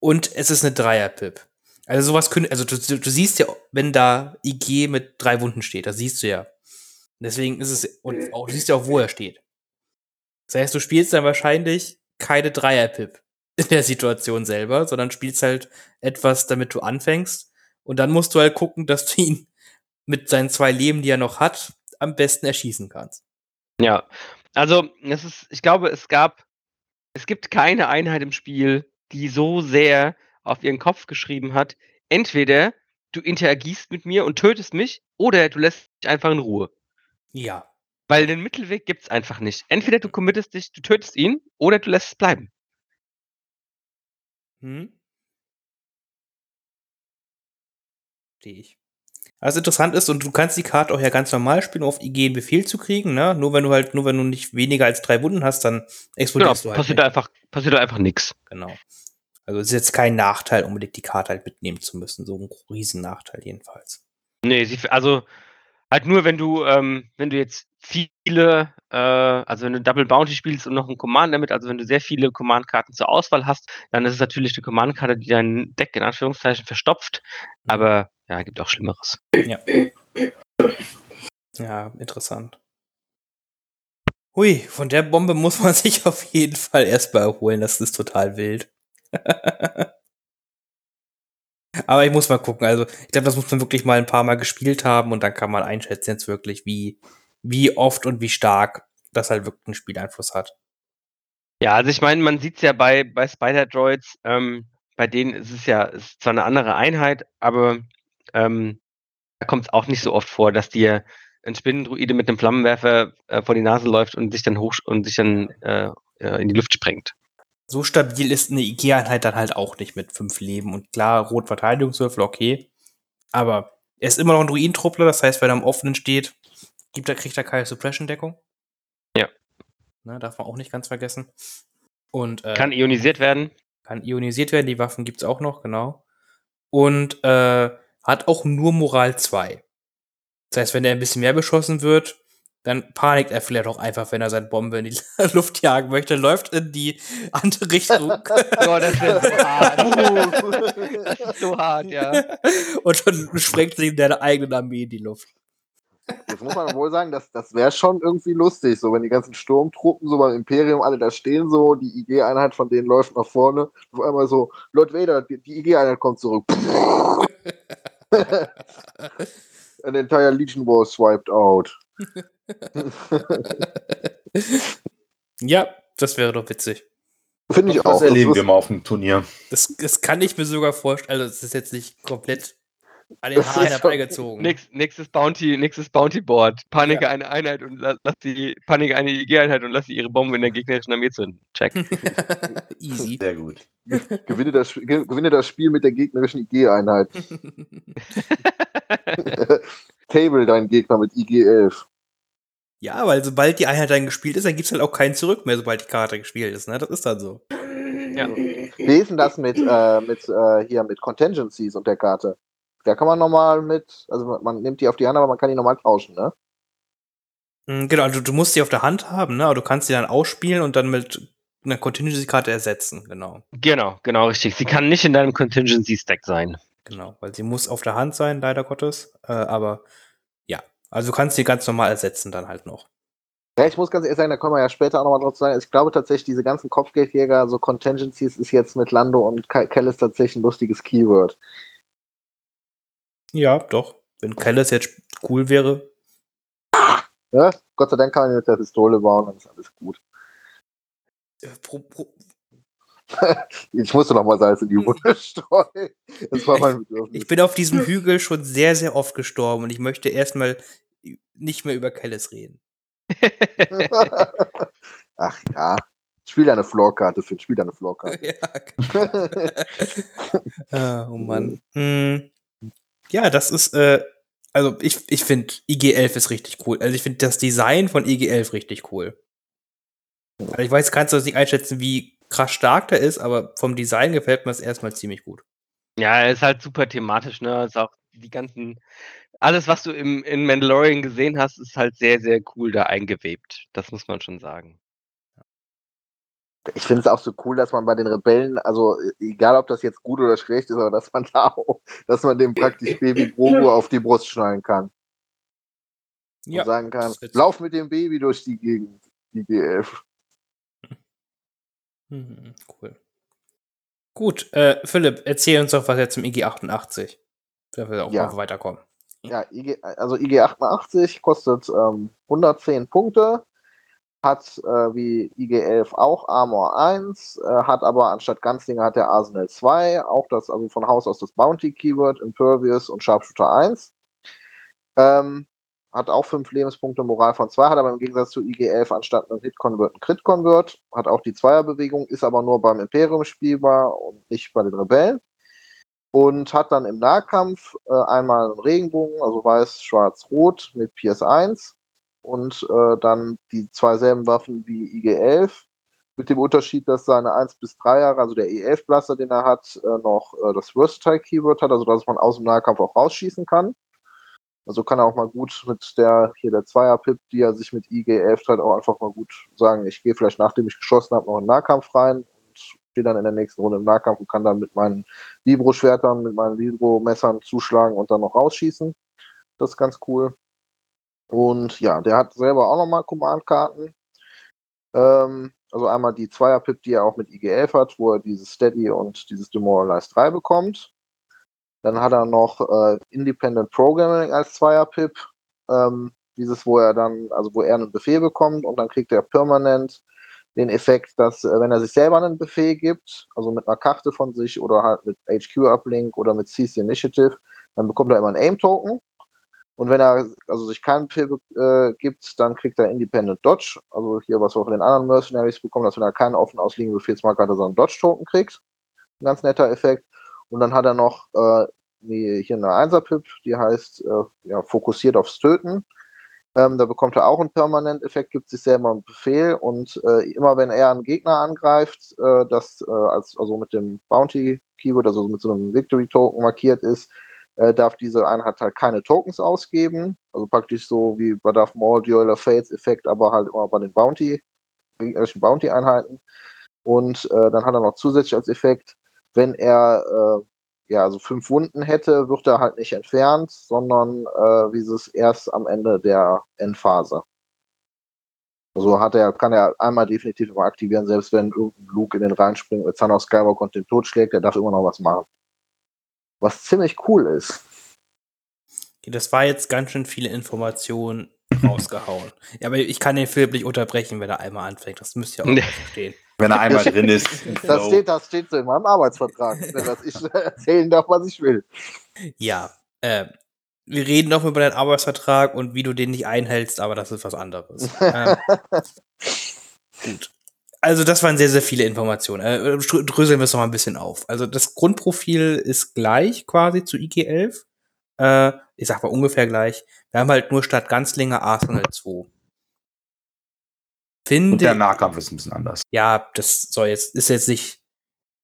und es ist eine Dreier-Pip. Also, sowas können, also, du, du, siehst ja, wenn da IG mit drei Wunden steht, das siehst du ja. Deswegen ist es, und auch, du siehst ja auch, wo er steht. Das heißt, du spielst dann wahrscheinlich keine Dreier-Pip in der Situation selber, sondern spielst halt etwas, damit du anfängst. Und dann musst du halt gucken, dass du ihn mit seinen zwei Leben, die er noch hat, am besten erschießen kannst. Ja, also es ist, ich glaube, es gab, es gibt keine Einheit im Spiel, die so sehr auf ihren Kopf geschrieben hat. Entweder du interagierst mit mir und tötest mich, oder du lässt mich einfach in Ruhe. Ja. Weil den Mittelweg gibt's einfach nicht. Entweder du committest dich, du tötest ihn, oder du lässt es bleiben. Hm? Verstehe ich. Was interessant ist, und du kannst die Karte auch ja ganz normal spielen, um auf IG einen Befehl zu kriegen, ne? Nur wenn du halt, nur wenn du nicht weniger als drei Wunden hast, dann Genau, explodierst du halt. passiert nicht. einfach, passiert einfach nichts. Genau. Also es ist jetzt kein Nachteil, unbedingt die Karte halt mitnehmen zu müssen. So ein Riesennachteil jedenfalls. Nee, also halt nur, wenn du, ähm, wenn du jetzt viele, äh, also wenn du Double Bounty spielst und noch einen Command damit, also wenn du sehr viele Command-Karten zur Auswahl hast, dann ist es natürlich eine Command-Karte, die dein Deck in Anführungszeichen verstopft. Aber ja, gibt auch Schlimmeres. Ja. Ja, interessant. Hui, von der Bombe muss man [LAUGHS] sich auf jeden Fall erstmal erholen. Das ist total wild. [LAUGHS] Aber ich muss mal gucken. Also, ich glaube, das muss man wirklich mal ein paar Mal gespielt haben und dann kann man einschätzen jetzt wirklich, wie, wie oft und wie stark das halt wirklich einen Spieleinfluss hat. Ja, also ich meine, man sieht es ja bei, bei Spider-Droids, ähm, bei denen ist es ja ist zwar eine andere Einheit, aber ähm, da kommt es auch nicht so oft vor, dass dir ein Spinnendruide mit einem Flammenwerfer äh, vor die Nase läuft und sich dann hoch und sich dann äh, äh, in die Luft sprengt. So stabil ist eine IG-Einheit dann halt auch nicht mit fünf Leben. Und klar, Rot-Verteidigungswürfel, okay. Aber er ist immer noch ein Druidentruppler, das heißt, wenn er am offenen steht, gibt er, kriegt er keine Suppression-Deckung. Ja. Ne, darf man auch nicht ganz vergessen. Und äh, Kann ionisiert werden. kann ionisiert werden, die Waffen gibt's auch noch, genau. Und äh, hat auch nur Moral 2. Das heißt, wenn er ein bisschen mehr beschossen wird, dann panikt er vielleicht auch einfach, wenn er seine Bombe in die [LAUGHS] Luft jagen möchte, läuft in die andere Richtung. [LAUGHS] Oh, das wäre so hart. das [LAUGHS] ist so hart, ja. Und dann sprengt sie deine eigene Armee in die Luft. Das muss man wohl sagen, das, das wäre schon irgendwie lustig, so wenn die ganzen Sturmtruppen so beim Imperium alle da stehen, so die IG-Einheit von denen läuft nach vorne, auf einmal so, Lord Vader, die, die IG-Einheit kommt zurück. An entire Legion was swiped out. Ja, das wäre doch witzig. Finde ich Das auch. erleben das, wir mal auf dem Turnier. Das, das kann ich mir sogar vorstellen. Also, das ist jetzt nicht komplett an den Das Haaren herbeigezogen. Nächst, nächstes Bounty, nächstes Bounty Board. Panike eine Einheit und la- lass die Panike eine IG-Einheit und lass sie ihre Bombe in der gegnerischen Armee zünden. Check. [LAUGHS] Easy. Sehr gut. [LAUGHS] gewinne, das, gewinne das Spiel mit der gegnerischen IG-Einheit. [LAUGHS] Table deinen Gegner mit IG-11. Ja, weil sobald die Einheit dann gespielt ist, dann gibt es halt auch keinen Zurück mehr, sobald die Karte gespielt ist. Ne? Das ist dann so. Ja. Wie ist denn das mit, äh, mit äh, hier mit Contingencies und der Karte? Da kann man nochmal mit, also man- nimmt die auf die Hand, aber man kann die nochmal tauschen, ne? Mm, Genau, also du musst die auf der Hand haben, ne? aber du kannst die dann ausspielen und dann mit einer Contingency-Karte ersetzen. Genau, Genau, genau, richtig. Sie kann nicht in deinem Contingency-Stack sein. genau. Weil sie muss auf der Hand sein, leider Gottes. Äh, aber also du kannst die ganz normal ersetzen dann halt noch. Ja, ich muss ganz ehrlich sagen, da können wir ja später auch nochmal drauf sagen. Ich glaube tatsächlich, diese ganzen Kopfgeldjäger, so Contingencies, ist jetzt mit Lando und Ke- Kellis tatsächlich ein lustiges Keyword. Ja, doch. Wenn Kellis jetzt cool wäre. Ja? Gott sei Dank kann man mit der Pistole bauen, dann ist alles gut. [LAUGHS] äh, Pro, pro, Ich musste nochmal Salz in die Wunde streuen. Das war mein Bedürfnis. ich bin auf diesem Hügel schon sehr, sehr oft gestorben und ich möchte erstmal nicht mehr über Kellis reden. [LAUGHS] Ach ja. Spiel eine Floorkarte, Finn. Spiel eine [LAUGHS] Floorkarte. ja, [LAUGHS] ah, oh Mann. Hm. Ja, das ist, äh, also ich, ich finde IG-11 ist richtig cool. Also ich finde das Design von IG-11 richtig cool. Also ich weiß, kannst du das nicht einschätzen, wie krass stark der ist, aber vom Design gefällt mir das erstmal ziemlich gut. Ja, er ist halt super thematisch, ne? Ist auch die ganzen, alles, was du im, in Mandalorian gesehen hast, ist halt sehr, sehr cool da eingewebt. Das muss man schon sagen. Ich finde es auch so cool, dass man bei den Rebellen, also egal ob das jetzt gut oder schlecht ist, aber dass man da [LAUGHS] auch, dass man dem praktisch [LAUGHS] Baby Grogu auf die Brust schnallen kann. Und sagen kann, lauf mit dem Baby durch die Gegend, die G11. [LAUGHS] Mhm, cool. Gut, äh, Philipp, erzähl uns doch was jetzt zum IG88. Damit wir auch Ja. mal weiterkommen. Ja, IG, also IG88 kostet ähm, 110 Punkte, hat äh, wie IG11 auch Armor 1, äh, hat aber anstatt Ganzlinger hat der Arsenal 2, auch das, also von Haus aus das Bounty Keyword, Impervious und Sharpshooter 1. Ähm, hat auch 5 Lebenspunkte, Moral von 2, hat aber im Gegensatz zu IG11 anstatt einem Hit-Convert einen Crit-Convert, hat auch die Zweierbewegung, ist aber nur beim Imperium spielbar und nicht bei den Rebellen und hat dann im Nahkampf äh, einmal einen Regenbogen, also weiß, schwarz, rot mit PS1 und äh, dann die zwei selben Waffen wie IG-11 mit dem Unterschied, dass seine 1 bis 3 Jahre, also der E11 Blaster, den er hat, äh, noch äh, das Versatile Keyword hat, also dass man aus dem Nahkampf auch rausschießen kann. Also kann er auch mal gut mit der hier der Zweier-Pip, die er sich mit IG-11 hat, auch einfach mal gut sagen, ich gehe vielleicht nachdem ich geschossen habe, noch in den Nahkampf rein stehe dann in der nächsten Runde im Nahkampf und kann dann mit meinen Vibro-Schwertern, mit meinen Vibro-Messern zuschlagen und dann noch rausschießen. Das ist ganz cool. Und ja, der hat selber auch nochmal Command-Karten. Ähm, also einmal die Zweier-Pip, die er auch mit IG-11 hat, wo er dieses Steady und dieses Demoralize 3 bekommt. Dann hat er noch äh, Independent Programming als Zweier-Pip. Ähm, dieses, wo er dann, also wo er einen Befehl bekommt und dann kriegt er permanent den Effekt, dass äh, wenn er sich selber einen Befehl gibt, also mit einer Karte von sich oder halt mit HQ-Uplink oder mit CC Initiative, dann bekommt er immer einen Aim-Token. Und wenn er also sich keinen Befehl äh, gibt, dann kriegt er Independent Dodge. Also hier, was wir von den anderen Mercenaries bekommen, dass wenn er keinen offen ausliegenden Befehlsmarker hat, er so einen Dodge-Token kriegt. Ein ganz netter Effekt. Und dann hat er noch äh, hier eine 1er-Pip, die heißt äh, ja, fokussiert aufs Töten. Ähm, da bekommt er auch einen Permanent-Effekt, gibt sich selber einen Befehl und äh, immer wenn er einen Gegner angreift, äh, das äh, als, also mit dem Bounty-Keyword, also mit so einem Victory-Token markiert ist, äh, darf diese Einheit halt keine Tokens ausgeben. Also praktisch so wie bei Darth Maul, Duel of Fates Effekt, aber halt immer bei den Bounty, gegnerischen Bounty-Einheiten. Und äh, dann hat er noch zusätzlich als Effekt, wenn er äh, ja also fünf Wunden hätte, wird er halt nicht entfernt, sondern äh, dieses erst am Ende der Endphase. Also hat er, kann er einmal definitiv immer aktivieren, selbst wenn irgendein Luke in den reinspringt mit of Skywalker und den Tod schlägt, er darf immer noch was machen. Was ziemlich cool ist. Das war jetzt ganz schön viele Informationen rausgehauen. [LAUGHS] Ja, aber ich kann den Film nicht unterbrechen, wenn er einmal anfängt. Das müsst ihr auch Nee. verstehen. Wenn er einmal drin ist. [LAUGHS] Das Flow. steht, das steht so in meinem Arbeitsvertrag, dass ich [LAUGHS] erzählen darf, was ich will. Ja, äh, wir reden noch über deinen Arbeitsvertrag und wie du den nicht einhältst, aber das ist was anderes. ähm, [LAUGHS] gut. Also das waren sehr, sehr viele Informationen. Äh, dröseln wir es noch mal ein bisschen auf. Also das Grundprofil ist gleich quasi zu IG-11. Äh, ich sag mal ungefähr gleich. Wir haben halt nur statt Ganzlinger Arsenal 2. Finde Und der Nahkampf ist ein bisschen anders. ja, das soll jetzt, ist jetzt nicht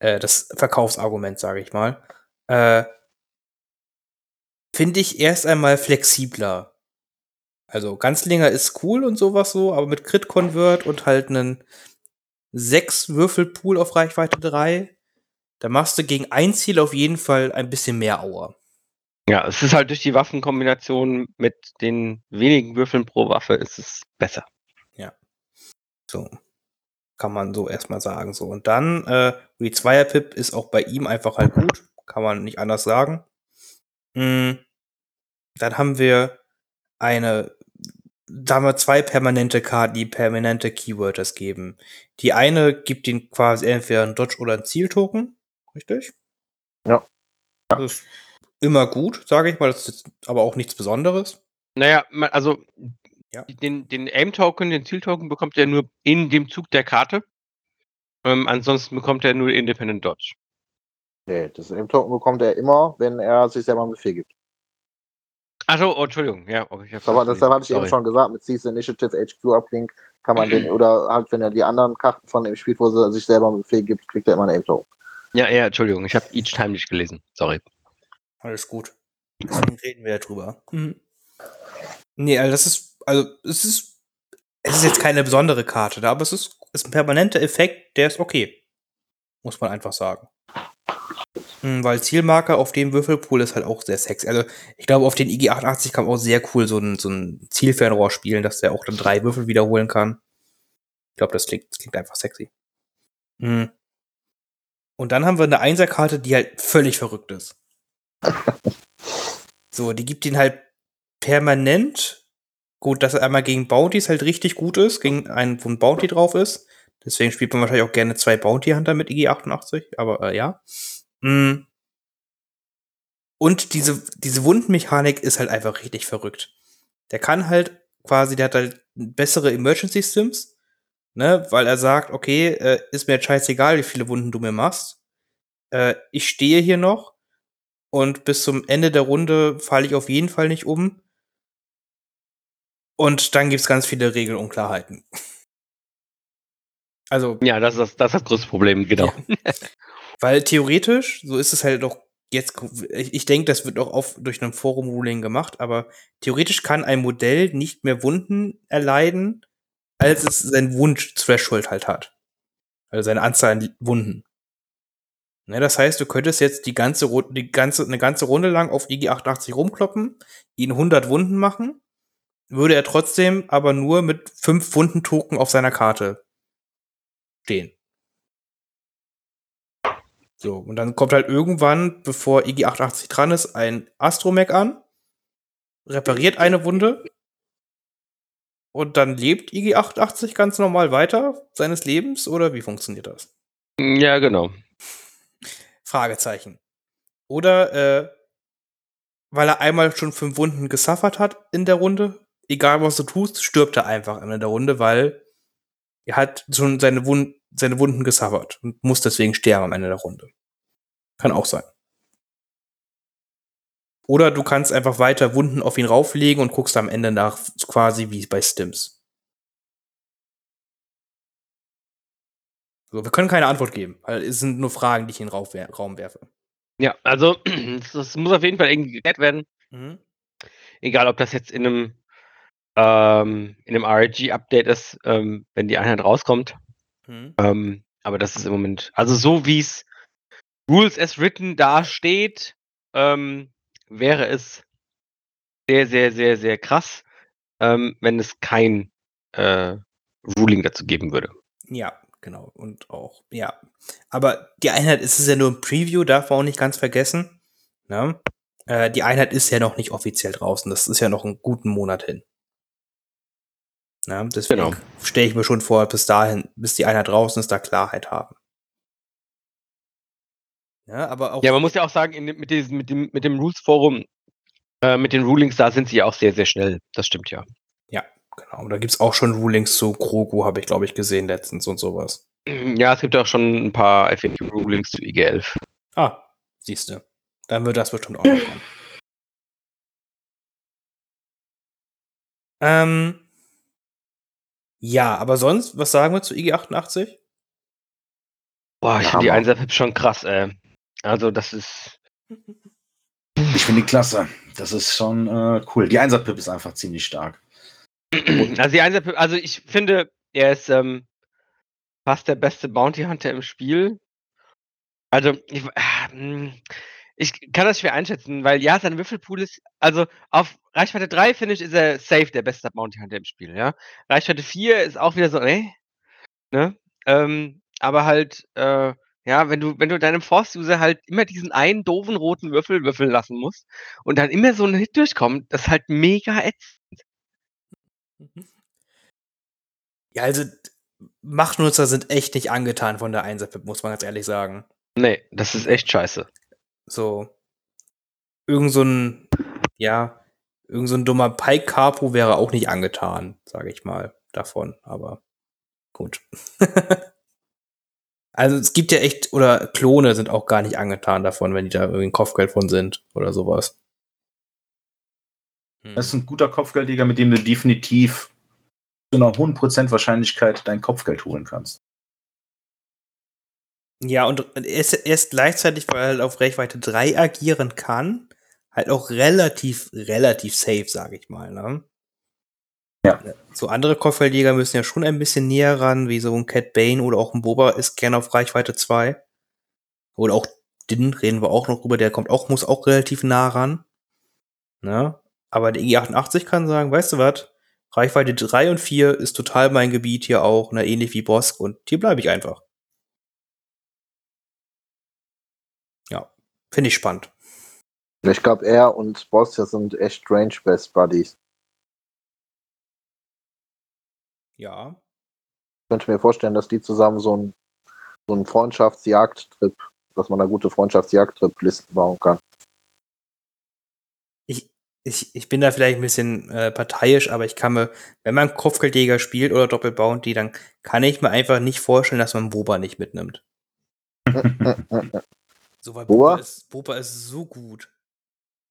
äh, das Verkaufsargument, sage ich mal. Äh, Finde ich erst einmal flexibler. Also Ganzlinger ist cool und sowas so, aber mit Crit Convert und halt einen 6 Würfelpool auf Reichweite 3, da machst du gegen ein Ziel auf jeden Fall ein bisschen mehr Aua. Ja, es ist halt durch die Waffenkombination mit den wenigen Würfeln pro Waffe ist es besser. So. Kann man so erstmal sagen. So. Und dann, äh, die Zweier-Pip ist auch bei ihm einfach halt gut. Kann man nicht anders sagen. Mm. Dann haben wir eine, da haben wir zwei permanente Karten, die permanente Keyworders geben. Die eine gibt ihnen quasi entweder ein Dodge oder ein Zieltoken. Richtig? Ja. Das ist immer gut, sage ich mal. Das ist jetzt aber auch nichts Besonderes. Naja, also Ja. den, den Aim-Token, den Ziel-Token bekommt er nur in dem Zug der Karte. Ähm, ansonsten bekommt er nur Independent Dodge. Nee, das Token bekommt er immer, wenn er sich selber einen Befehl gibt. Achso, oh, Entschuldigung. Ja, oh, ich hab's Das, hatte ich eben schon gesagt, mit Seize Initiative HQ Uplink kann man den, oder halt, wenn er die anderen Karten von dem spielt, wo er sich selber einen Befehl gibt, kriegt er immer einen Aim-Token. Ja, ja, Entschuldigung. Ich habe Each Time nicht gelesen. Sorry. Alles gut. Deswegen reden wir ja drüber. Mhm. Nee, also das ist, also es ist, es ist jetzt keine besondere Karte da, aber es ist, ist ein permanenter Effekt, der ist okay. Muss man einfach sagen. Mhm, weil Zielmarker auf dem Würfelpool ist halt auch sehr sexy. Also ich glaube, auf den IG88 kann man auch sehr cool so ein, so ein Zielfernrohr spielen, dass der auch dann drei Würfel wiederholen kann. Ich glaube, das klingt, das klingt einfach sexy. Mhm. Und dann haben wir eine Einserkarte, die halt völlig verrückt ist. [LAUGHS] So, die gibt ihn halt permanent. Gut, dass er einmal gegen Bounties halt richtig gut ist, gegen einen, wo ein Bounty drauf ist. Deswegen spielt man wahrscheinlich auch gerne zwei Bounty Hunter mit IG88, aber äh, ja. Mm. Und diese, diese Wundenmechanik ist halt einfach richtig verrückt. Der kann halt quasi, der hat halt bessere Emergency Stims, ne, weil er sagt, okay, äh, ist mir jetzt scheißegal, wie viele Wunden du mir machst. Äh, ich stehe hier noch und bis zum Ende der Runde falle ich auf jeden Fall nicht um. Und dann gibt's ganz viele Regelunklarheiten. [LAUGHS] Also, Ja, das ist das, das, ist das größte Problem, genau. [LAUGHS] weil theoretisch, so ist es halt doch jetzt, ich, ich denke, das wird auch auf, durch ein Forum-Ruling gemacht, aber theoretisch kann ein Modell nicht mehr Wunden erleiden, als es sein Wunsch-Threshold halt hat. Also seine Anzahl an Wunden. Ne, das heißt, du könntest jetzt die ganze, die ganze, eine ganze Runde lang auf IG88 rumkloppen, ihn 100 Wunden machen, würde er trotzdem aber nur mit 5 Wunden-Token auf seiner Karte stehen. So, und dann kommt halt irgendwann, bevor IG88 dran ist, ein Astromech an, repariert eine Wunde und dann lebt IG88 ganz normal weiter seines Lebens oder wie funktioniert das? Ja, genau. Fragezeichen. Oder äh, weil er einmal schon fünf Wunden gesuffert hat in der Runde, egal was du tust, stirbt er einfach am Ende der Runde, weil er hat schon seine, Wund seine Wunden gesuffert und muss deswegen sterben am Ende der Runde. Kann auch sein. Oder du kannst einfach weiter Wunden auf ihn rauflegen und guckst am Ende nach, quasi wie bei Stims. So, wir können keine Antwort geben, weil es sind nur Fragen, die ich in den Raum werfe. Ja, also [CLEARS THROAT] das muss auf jeden Fall irgendwie geklärt werden. Mhm. Egal, ob das jetzt in einem, ähm, in einem RIG-Update ist, ähm, wenn die Einheit rauskommt. Mhm. Ähm, aber das ist im Moment, also so wie es Rules as written dasteht, ähm, wäre es sehr, sehr, sehr, sehr krass, ähm, wenn es kein äh, Ruling dazu geben würde. Ja, genau. Und auch, ja. Aber die Einheit ist es ja nur ein Preview, darf man auch nicht ganz vergessen. Ne? Äh, die Einheit ist ja noch nicht offiziell draußen. Das ist ja noch einen guten Monat hin. Ne? Deswegen Genau. stelle ich mir schon vor, bis dahin, bis die Einheit draußen ist, da Klarheit haben. Ja, aber auch. Ja, man muss ja auch sagen, in, mit, diesem, mit, dem, mit dem Rules-Forum, äh, mit den Rulings, da sind sie ja auch sehr, sehr schnell. Das stimmt ja. Genau, und da gibt's auch schon Rulings zu Krogu, habe ich, glaube ich, gesehen letztens und sowas. Ja, es gibt auch schon ein paar FAQ-Rulings zu IG-11. Ah, siehste. Dann wird das bestimmt auch noch kommen. [LAUGHS] Ähm, ja, aber sonst, was sagen wir zu IG88? Boah, ich Ja, finde die Hammer. Einser-Pip schon krass, ey. Also, das ist. Ich finde die klasse. Das ist schon äh, cool. Die Einser-Pip ist einfach ziemlich stark. [CLEARS THROAT] Also, die Einser also ich finde, er ist ähm, fast der beste Bounty Hunter im Spiel. Also, ich, ah, hm, ich kann das schwer einschätzen, weil ja, sein Würfelpool ist, also auf Reichweite 3, finde ich, ist er safe der beste Bounty Hunter im Spiel, ja. Reichweite 4 ist auch wieder so, äh, ne? Ähm, aber halt, äh, ja, wenn du, wenn du deinem Force-User halt immer diesen einen doofen roten Würfel würfeln lassen musst und dann immer so ein Hit durchkommt, das ist halt mega ätzend. Ja, also Machtnutzer sind echt nicht angetan von der Einser-Pip, muss man ganz ehrlich sagen. Nee, das ist echt scheiße. So, irgend so ein, ja, irgend so ein dummer Pike-Capo wäre auch nicht angetan, sage ich mal, davon, aber gut. [LAUGHS] also es gibt ja echt, oder Klone sind auch gar nicht angetan davon, wenn die da irgendwie ein Kopfgeld von sind oder sowas. Hm. Das ist ein guter Kopfgeldjäger, mit dem du definitiv zu einer hohen Prozent Wahrscheinlichkeit dein Kopfgeld holen kannst. Ja, und er ist, er ist gleichzeitig, weil er halt auf Reichweite 3 agieren kann, halt auch relativ, relativ safe, sage ich mal. Ne? Ja. So andere Kopfgeldjäger müssen ja schon ein bisschen näher ran, wie so ein Cat Bane oder auch ein Boba ist gerne auf Reichweite 2. Oder auch Din, reden wir auch noch drüber, der kommt auch, muss auch relativ nah ran. Ne? Aber der IG88 kann sagen, weißt du was? Reichweite 3 und 4 ist total mein Gebiet hier auch, ne, ähnlich wie Bosk und hier bleibe ich einfach. Ja, finde ich spannend. Ich glaube, er und Boss sind echt Strange Best Buddies. Ja. Ich könnte mir vorstellen, dass die zusammen so ein so einen Freundschaftsjagdtrip, dass man da gute Freundschaftsjagdtrip-Listen bauen kann. Ich, ich, ich bin da vielleicht ein bisschen äh, parteiisch, aber ich kann mir, wenn man Kopfgeldjäger spielt oder Doppelbounty, dann kann ich mir einfach nicht vorstellen, dass man Boba nicht mitnimmt. [LAUGHS] [LAUGHS] So, weil Boba? Boba ist, Boba ist so gut.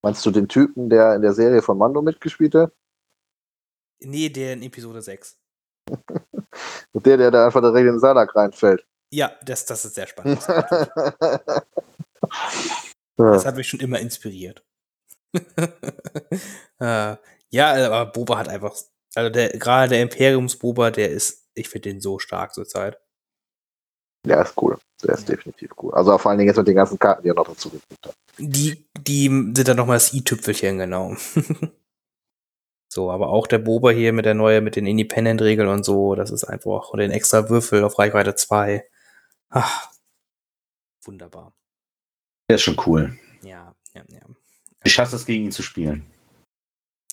Meinst du den Typen, der in der Serie von Mando mitgespielt hat? Nee, der in Episode 6. [LAUGHS] Und der, der da einfach direkt in den Salak reinfällt. Ja, das, das ist sehr spannend. Das hat mich [LAUGHS] schon immer inspiriert. [LAUGHS] äh, ja, aber Boba hat einfach, also der, gerade der Imperiums-Boba, der ist, ich finde den so stark zurzeit. Ja, ist cool. Der ist definitiv cool. Also vor allen Dingen jetzt mit den ganzen Karten, die er noch dazu gekriegt hat. Die, die sind dann nochmal das i-Tüpfelchen, genau. [LAUGHS] so, aber auch der Boba hier mit der neue, mit den Independent-Regeln und so, das ist einfach, und den extra Würfel auf Reichweite 2. Ach, wunderbar. Der ist schon cool. Ja, ja, ja. Ich hasse es, gegen ihn zu spielen.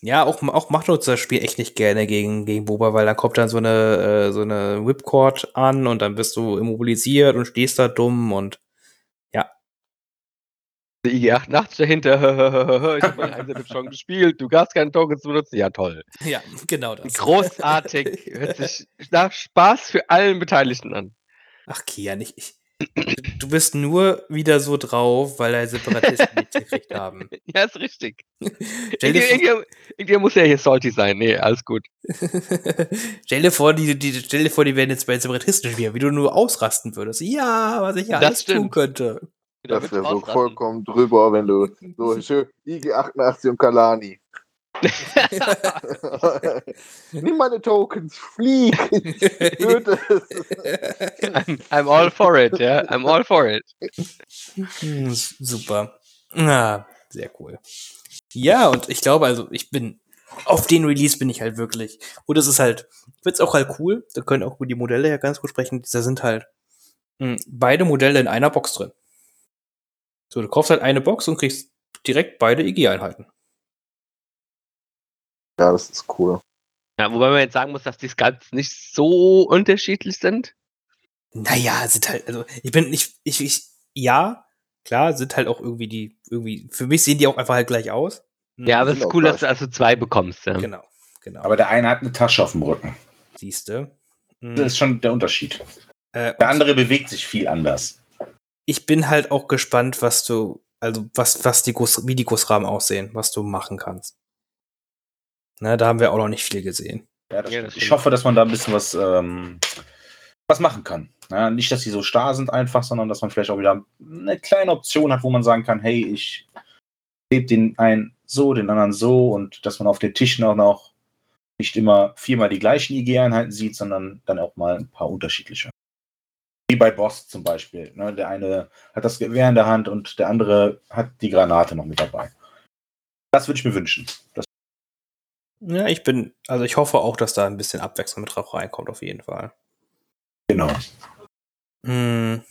Ja, auch, auch Machtnutzer spielt echt nicht gerne gegen, gegen Boba, weil dann kommt dann so eine, äh, so eine Whipcord an und dann bist du immobilisiert und stehst da dumm und Der IG88 dahinter. [LAUGHS] ich habe meine Einser schon gespielt. Du darfst keine Tokens benutzen. Ja, toll. ja, genau das. Großartig. Hört sich nach Spaß für allen Beteiligten an. Ach, Kian, ich, ich, du bist nur wieder so drauf, weil er Separatisten nicht gekriegt haben. [LAUGHS] Ja, ist richtig. Irgendwie, muss er hier salty sein. Nee, alles gut. [LAUGHS] stell dir vor, die, die, stell dir vor, die werden jetzt bei Separatisten spielen, wie du nur ausrasten würdest. Ja, was ich ja Das alles tun stimmt. könnte. Da Das wäre so vollkommen drüber, wenn du so schön IG88 und Kalani. [LAUGHS] Nimm meine Tokens, flieg! Töte. [LAUGHS] I'm, I'm all for it, ja. I'm all for it. Hm, Super. Ah, sehr cool. Ja, und ich glaube, also ich bin auf den Release bin ich halt wirklich. Und es ist halt, wird's auch halt cool. Da können auch über die Modelle ja ganz gut sprechen. Da sind halt mh, beide Modelle in einer Box drin. So, du kaufst halt eine Box und kriegst direkt beide IG-Einheiten. Ja, das ist cool. Ja, wobei man jetzt sagen muss, dass die Skulls nicht so unterschiedlich sind. Naja, sind halt, also ich bin, ich, ich, ich, ja, klar, sind halt auch irgendwie die, irgendwie, für mich sehen die auch einfach halt gleich aus. Ja, aber es ist cool, dass du also zwei bekommst. Ja. Genau, genau. Aber der eine hat eine Tasche auf dem Rücken. siehste. Hm, Das ist schon der Unterschied. äh, Der andere bewegt sich viel anders. ich bin halt auch gespannt, was du, also was, was die Guss, wie die Gussrahmen aussehen, was du machen kannst. Na, da haben wir auch noch nicht viel gesehen. Ja, das Ja, das ich hoffe, dass man da ein bisschen was, ähm, was machen kann. Ja, nicht, dass sie so starr sind einfach, sondern dass man vielleicht auch wieder eine kleine Option hat, wo man sagen kann, hey, ich lebe den einen so, den anderen so und dass man auf den Tischen auch noch nicht immer viermal die gleichen IG-Einheiten sieht, sondern dann auch mal ein paar unterschiedliche. Wie bei Boss zum Beispiel. Ne? Der eine hat das Gewehr in der Hand und der andere hat die Granate noch mit dabei. Das würde ich mir wünschen. Ja, ich bin, also ich hoffe auch, dass da ein bisschen Abwechslung mit drauf reinkommt, auf jeden Fall. genau. Hm.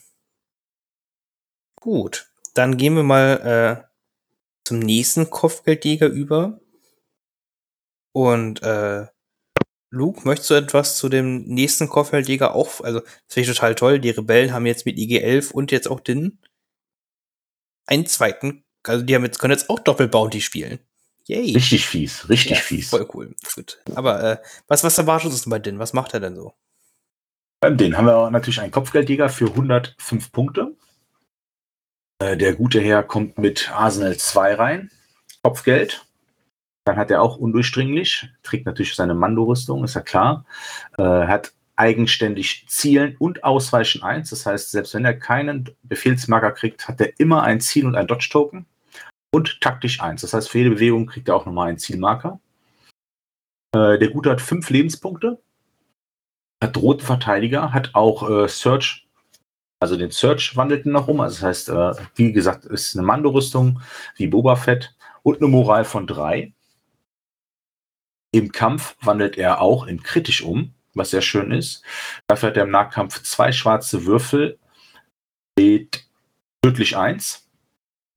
Gut, dann gehen wir mal äh, zum nächsten Kopfgeldjäger über. Und äh, Luke, möchtest du etwas zu dem nächsten Kopfgeldjäger auch? Also, das finde ich total toll. Die Rebellen haben jetzt mit IG-11 und jetzt auch den einen zweiten, also die haben jetzt, können jetzt auch Doppel-Bounty spielen. Yay. Richtig fies, richtig Ja, fies. Voll cool. Gut. Aber äh, was, was erwartest du bei Din? Was macht er denn so? Beim den haben wir natürlich einen Kopfgeldjäger für 105 Punkte. Äh, Der gute Herr kommt mit Arsenal 2 rein. Kopfgeld. Dann hat er auch undurchdringlich. Trägt natürlich seine Mando-Rüstung, ist ja klar. Äh, hat eigenständig Zielen und Ausweichen 1. Das heißt, selbst wenn er keinen Befehlsmarker kriegt, hat er immer ein Ziel und ein Dodge-Token. Und taktisch 1. Das heißt, für jede Bewegung kriegt er auch nochmal einen Zielmarker. Äh, Der Gute hat 5 Lebenspunkte hat roten Verteidiger, hat auch äh, Search, also den Search wandelt ihn noch um. Also das heißt, äh, wie gesagt, ist eine Mando-Rüstung wie Boba Fett und eine Moral von drei. Im Kampf wandelt er auch in kritisch um, was sehr schön ist. Dafür hat er im Nahkampf zwei schwarze Würfel mit tödlich 1.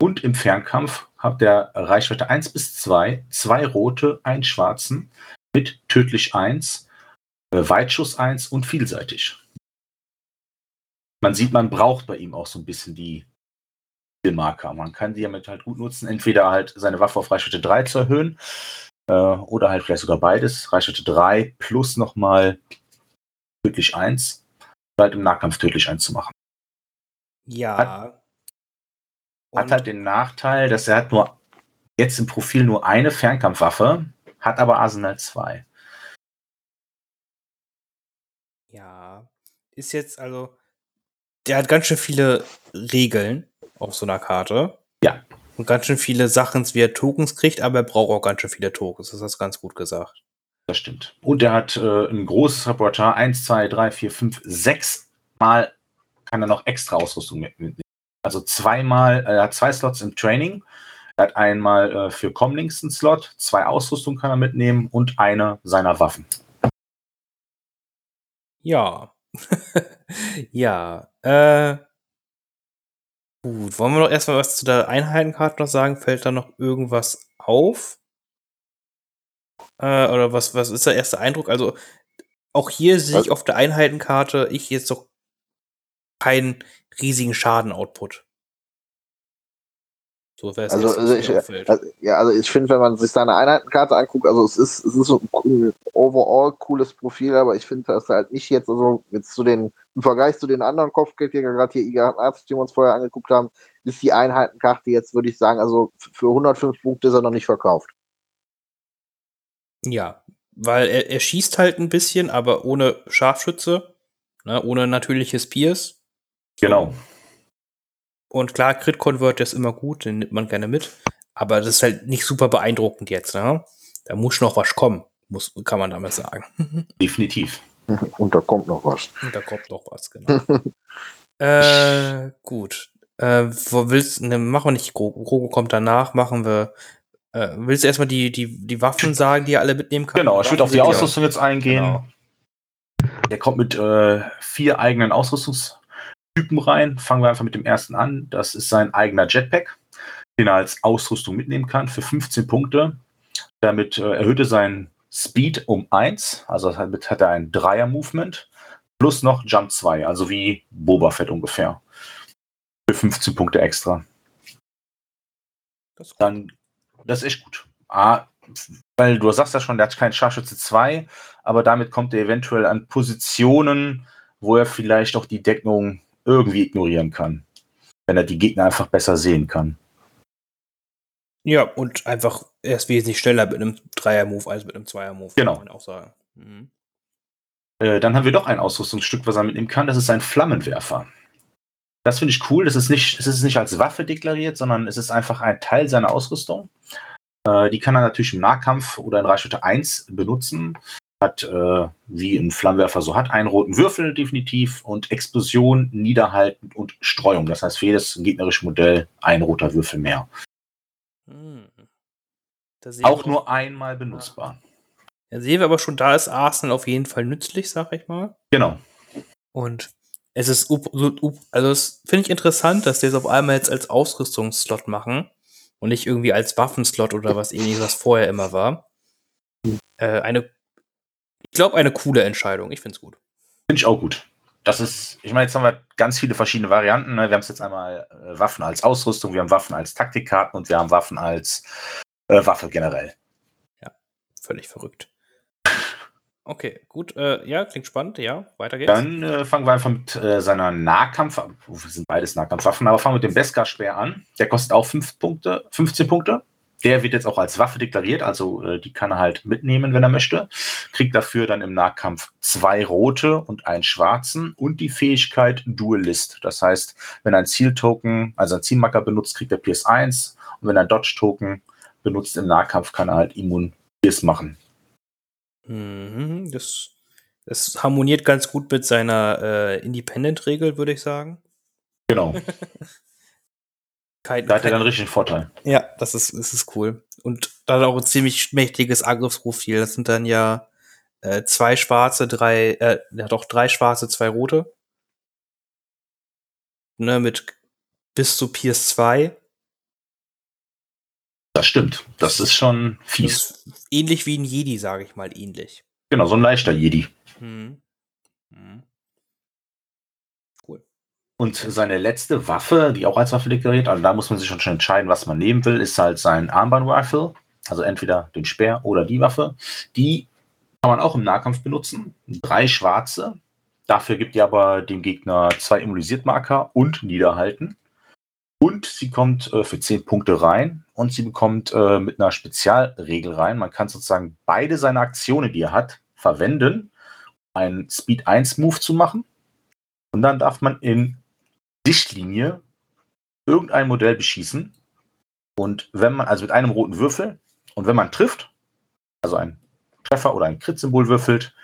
Und im Fernkampf hat er Reichweite 1 bis 2, zwei rote, einen schwarzen mit tödlich 1 äh, Weitschuss 1 und vielseitig. Man sieht, man braucht bei ihm auch so ein bisschen die Marker. Man kann die damit halt gut nutzen, entweder halt seine Waffe auf Reichweite 3 zu erhöhen äh, oder halt vielleicht sogar beides. Reichweite 3 plus nochmal tödlich 1, halt im Nahkampf tödlich 1 zu machen. Ja. Hat Und- halt den Nachteil, dass er hat nur jetzt im Profil nur eine Fernkampfwaffe, hat aber Arsenal 2. Ja, ist jetzt also, der hat ganz schön viele Regeln auf so einer Karte. Ja. Und ganz schön viele Sachen, wie er Tokens kriegt, aber er braucht auch ganz schön viele Tokens. Das hast du ganz gut gesagt. Das stimmt. Und er hat äh, ein großes Repertoire. Eins, zwei, drei, vier, fünf, sechs Mal kann er noch extra Ausrüstung mit- mitnehmen. Also zweimal, er hat zwei Slots im Training. Er hat einmal äh, für Comlinks einen Slot, zwei Ausrüstung kann er mitnehmen und eine seiner Waffen. Ja. [LAUGHS] ja. Äh. Gut, wollen wir noch erstmal was zu der Einheitenkarte noch sagen? Fällt da noch irgendwas auf? Äh, oder was, was ist der erste Eindruck? Also, auch hier sehe ich Was- auf der Einheitenkarte ich jetzt doch keinen riesigen Schaden-Output. So wäre es Also, also ich, also, ja, also ich finde, wenn man sich seine Einheitenkarte anguckt, also es ist, es ist so ein cool, overall cooles Profil, aber ich finde, dass halt nicht jetzt, also jetzt zu den, im Vergleich zu den anderen Kopfgeldjäger, gerade hier IG-80, die wir uns vorher angeguckt haben, ist die Einheitenkarte jetzt, würde ich sagen, also für 105 Punkte ist er noch nicht verkauft. Ja, weil er, er schießt halt ein bisschen, aber ohne Scharfschütze, ne, ohne natürliches Pierce. Genau. Und klar, Crit Convert ist immer gut, den nimmt man gerne mit. Aber das ist halt nicht super beeindruckend jetzt, ne? Da muss noch was kommen, muss, kann man damit sagen. [LAUGHS] Definitiv. Und da kommt noch was. Und da kommt noch was, genau. [LAUGHS] äh, gut. Äh, wo willst ne, machen wir nicht Grogu. Grogu kommt danach, machen wir. Äh, willst du erstmal die, die, die Waffen sagen, die er alle mitnehmen kann? Genau, ich würde auf die Ausrüstung jetzt eingehen. Genau. Der kommt mit äh, vier eigenen Ausrüstungstypen rein. Fangen wir einfach mit dem ersten an. Das ist sein eigener Jetpack, den er als Ausrüstung mitnehmen kann für 15 Punkte. Damit äh, erhöht er seinen Speed um 1. Also damit hat er ein Dreier-Movement. Plus noch Jump 2, also wie Boba Fett ungefähr. Für 15 Punkte extra. Das ist gut. Dann, das ist echt gut. A, weil du sagst ja schon, der hat keinen Scharfschütze 2, aber damit kommt er eventuell an Positionen, wo er vielleicht auch die Deckung irgendwie ignorieren kann. Wenn er die Gegner einfach besser sehen kann. Ja, und einfach, er ist wesentlich schneller mit einem Dreier-Move als mit einem Zweier-Move, Genau. kann man auch sagen. Mhm. Äh, dann haben wir doch ein Ausrüstungsstück, was er mitnehmen kann. Das ist ein Flammenwerfer. Das finde ich cool. Das ist nicht, es ist nicht als Waffe deklariert, sondern es ist einfach ein Teil seiner Ausrüstung. Äh, die kann er natürlich im Nahkampf oder in Reichweite 1 benutzen. Hat, äh, wie ein Flammenwerfer so hat, einen roten Würfel definitiv und Explosion, Niederhalten und Streuung. Das heißt, für jedes gegnerische Modell ein roter Würfel mehr. Sehen Auch nur einmal benutzbar. Da sehen wir aber schon, da ist Arsenal auf jeden Fall nützlich, sag ich mal. Genau. Und es ist, also es finde ich interessant, dass die es auf einmal jetzt als Ausrüstungsslot machen und nicht irgendwie als Waffenslot oder was ähnliches, was vorher immer war. Äh, eine, ich glaube, eine coole Entscheidung. Ich finde es gut. Finde ich auch gut. Das ist, ich meine, jetzt haben wir ganz viele verschiedene Varianten. Ne? Wir haben es jetzt einmal äh, Waffen als Ausrüstung, wir haben Waffen als Taktikkarten und wir haben Waffen als äh, Waffe generell. Völlig verrückt. [LAUGHS] Okay, gut. Äh, ja, klingt spannend. Ja, weiter geht's. Dann äh, fangen wir einfach mit äh, seiner Nahkampf, wir sind beides Nahkampfwaffen, aber fangen wir mit dem Beskar-Speer an. Der kostet auch fünf Punkte, 15 Punkte. Der wird jetzt auch als Waffe deklariert, also äh, die kann er halt mitnehmen, wenn er möchte. Kriegt dafür dann im Nahkampf zwei rote und einen schwarzen und die Fähigkeit Duelist. Das heißt, wenn ein Zieltoken, also ein Zielmarker benutzt, kriegt er PS1 und wenn er ein Dodge-Token benutzt im Nahkampf, kann er halt Immun PS machen. Mhm, das, das harmoniert ganz gut mit seiner äh, Independent-Regel, würde ich sagen. Genau, [LAUGHS] Kein, da hat er dann richtig einen Vorteil. Ja, das ist, das ist cool. Und dann auch ein ziemlich mächtiges Angriffsprofil. Das sind dann ja äh, zwei schwarze, drei, äh, ja doch drei schwarze, zwei rote. Ne, mit bis zu Pierce 2. Das stimmt. Das ist schon fies. Ist ähnlich wie ein Jedi, sage ich mal, ähnlich. Genau, so ein leichter Jedi. Mhm. Mhm. Und seine letzte Waffe, die auch als Waffe deklariert, also da muss man sich schon schon entscheiden, was man nehmen will, ist halt sein Armband-Rifle. Also entweder den Speer oder die Waffe. Die kann man auch im Nahkampf benutzen. Drei schwarze. Dafür gibt ihr aber dem Gegner zwei Immunisiertmarker und Niederhalten. Und sie kommt äh, für 10 Punkte rein und sie bekommt äh, mit einer Spezialregel rein. Man kann sozusagen beide seine Aktionen, die er hat, verwenden, einen Speed 1 Move zu machen. Und dann darf man in Sichtlinie irgendein Modell beschießen. Und wenn man, also mit einem roten Würfel, und wenn man trifft, also ein Treffer oder ein Crit-Symbol würfelt,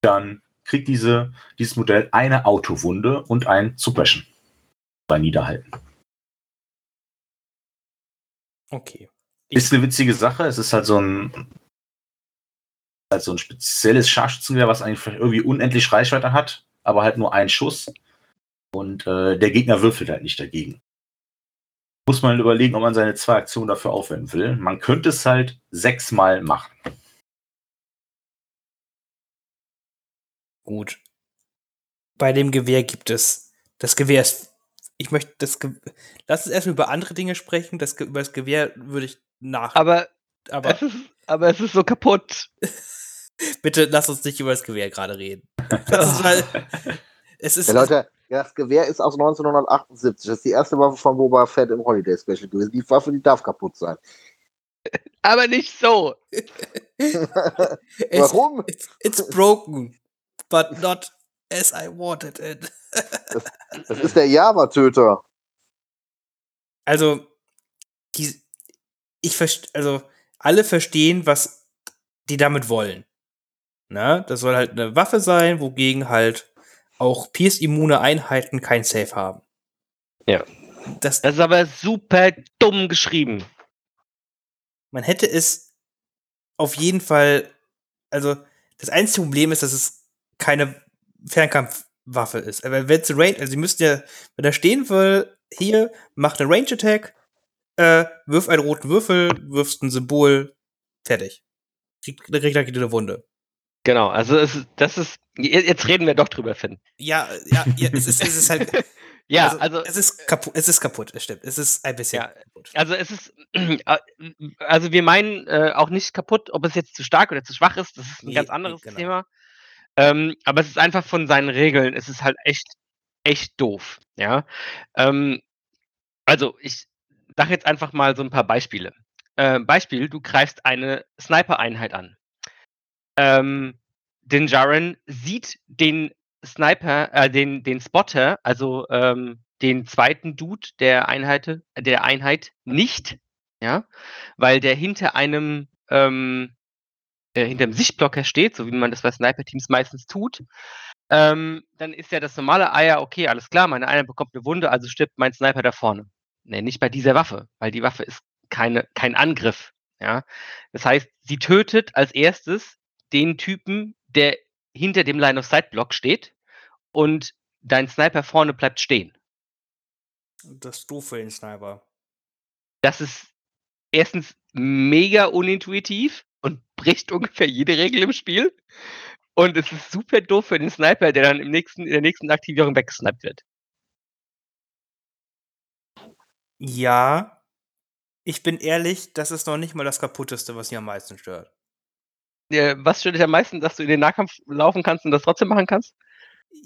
dann kriegt diese, dieses Modell eine Autowunde und ein Suppression. Bei Niederhalten. Okay. Ist eine witzige Sache. Es ist halt so ein, halt so ein spezielles Scharfschützengewehr, was eigentlich irgendwie unendlich Reichweite hat, aber halt nur einen Schuss. Und äh, der Gegner würfelt halt nicht dagegen. Muss man überlegen, ob man seine zwei Aktionen dafür aufwenden will. Man könnte es halt sechsmal machen. Gut. Bei dem Gewehr gibt es. Das Gewehr ist. Ich möchte das. Ge Lass uns erstmal über andere Dinge sprechen. Das, über das Gewehr würde ich nach. Aber, aber es ist, aber es ist so kaputt. [LAUGHS] bitte lass uns nicht über das Gewehr gerade reden. [LAUGHS] Das ist halt, es ist. Ja, Leute, das Gewehr ist aus 1978. Das ist die erste Waffe von Boba Fett im Holiday Special gewesen. Die Waffe, die darf kaputt sein. [LAUGHS] Aber nicht so. [LAUGHS] es, Warum? It's, it's broken, but not as I wanted it. Das [LAUGHS] ist der Java-Töter. also, die, ich verstehe, also, alle verstehen, was die damit wollen. Na, das soll halt eine Waffe sein, wogegen halt auch Pierce-immune Einheiten kein Safe haben. Ja. Das, Das ist aber super dumm geschrieben. man hätte es auf jeden Fall, also das einzige Problem ist, dass es keine Fernkampfwaffe ist. Aber wenn es Range, also sie müssten ja, wenn da stehen will, hier, macht eine Range Attack, äh, wirf einen roten Würfel, wirfst ein Symbol, fertig. Kriegt, kriegt er eine Wunde. Genau, also es, das ist. je- Jetzt reden wir doch drüber, Finn. Ja, ja, ja es, ist, es ist halt, [LAUGHS] Ja, also, es ist kaputt, es ist kaputt, es stimmt. Es ist ein bisschen Ja, kaputt. also es ist, [CLEARS THROAT] also wir meinen äh, auch nicht kaputt, ob es jetzt zu stark oder zu schwach ist, das ist ein Nee, ganz anderes genau. Thema. Ähm, aber es ist einfach von seinen Regeln, es ist halt echt, echt doof, ja. Ähm, also ich sage jetzt einfach mal so ein paar Beispiele. Äh, Beispiel, du greifst eine Sniper-Einheit an. Ähm, den Jaren sieht den Sniper, äh, den, den Spotter, also ähm, den zweiten Dude der Einheit, der Einheit nicht, ja, weil der hinter einem, ähm, äh, hinter dem Sichtblocker steht, so wie man das bei Sniper-Teams meistens tut. Ähm, dann ist ja das normale Eier, okay, alles klar, meine Einheit bekommt eine Wunde, also stirbt mein Sniper da vorne. Nee, nicht bei dieser Waffe, weil die Waffe ist keine, kein Angriff. Ja? Das heißt, sie tötet als erstes den Typen, der hinter dem Line-of-Sight-Block steht und dein Sniper vorne bleibt stehen. Das ist doof für den Sniper. Das ist erstens mega unintuitiv und [LAUGHS] bricht ungefähr jede Regel im Spiel. Und es ist super doof für den Sniper, der dann im nächsten, in der nächsten Aktivierung weggesniped wird. Ja, ich bin ehrlich, das ist noch nicht mal das kaputteste, was mir am meisten stört. Was stört dich am meisten, dass du in den Nahkampf laufen kannst und das trotzdem machen kannst?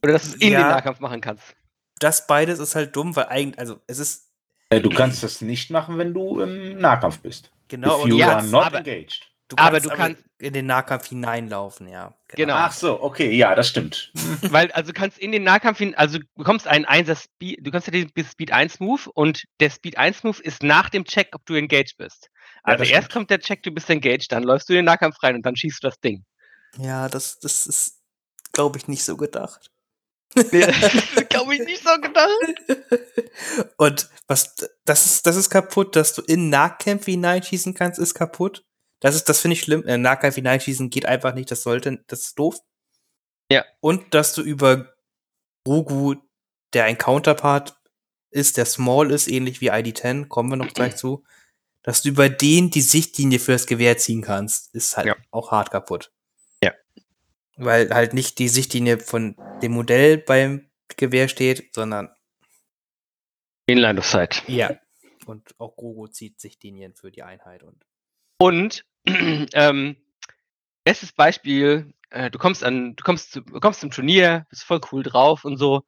Oder dass du es in den Ja. Nahkampf machen kannst? Das beides ist halt dumm, weil eigentlich, also es ist Äh, Du kannst das nicht machen, wenn du im Nahkampf bist. genau, If you du Ja, are not aber- engaged. Du aber kannst du kannst- in den Nahkampf hineinlaufen, ja. Genau. Ach so, okay, ja, das stimmt. [LAUGHS] Weil, also du kannst in den Nahkampf hin, also du bekommst einen 1er Speed, du kannst ja den Speed 1 Move und der Speed 1 Move ist nach dem Check, ob du engaged bist. Also das erst stimmt. kommt der Check, du bist engaged, dann läufst du in den Nahkampf rein und dann schießt du das Ding. Ja, das, das ist, glaube ich, nicht so gedacht. [LAUGHS] [LAUGHS] Glaube ich nicht so gedacht. Und was, das ist, das ist kaputt, dass du in Nahkämpfe hineinschießen kannst, ist kaputt. Das ist, das finde ich schlimm. In Nahkampf hineinschießen geht einfach nicht, das sollte, das ist doof. Ja. Und dass du über Grogu, der ein Counterpart ist, der small ist, ähnlich wie ID10, kommen wir noch gleich zu, dass du über den die Sichtlinie für das Gewehr ziehen kannst, ist halt Ja. auch hart kaputt. Ja. Weil halt nicht die Sichtlinie von dem Modell beim Gewehr steht, sondern In Line of Sight. ja. Und auch Grogu zieht Sichtlinien für die Einheit und Und [CLEARS THROAT] ähm, bestes Beispiel, äh, du kommst an, du kommst, zu, kommst zum Turnier, bist voll cool drauf und so.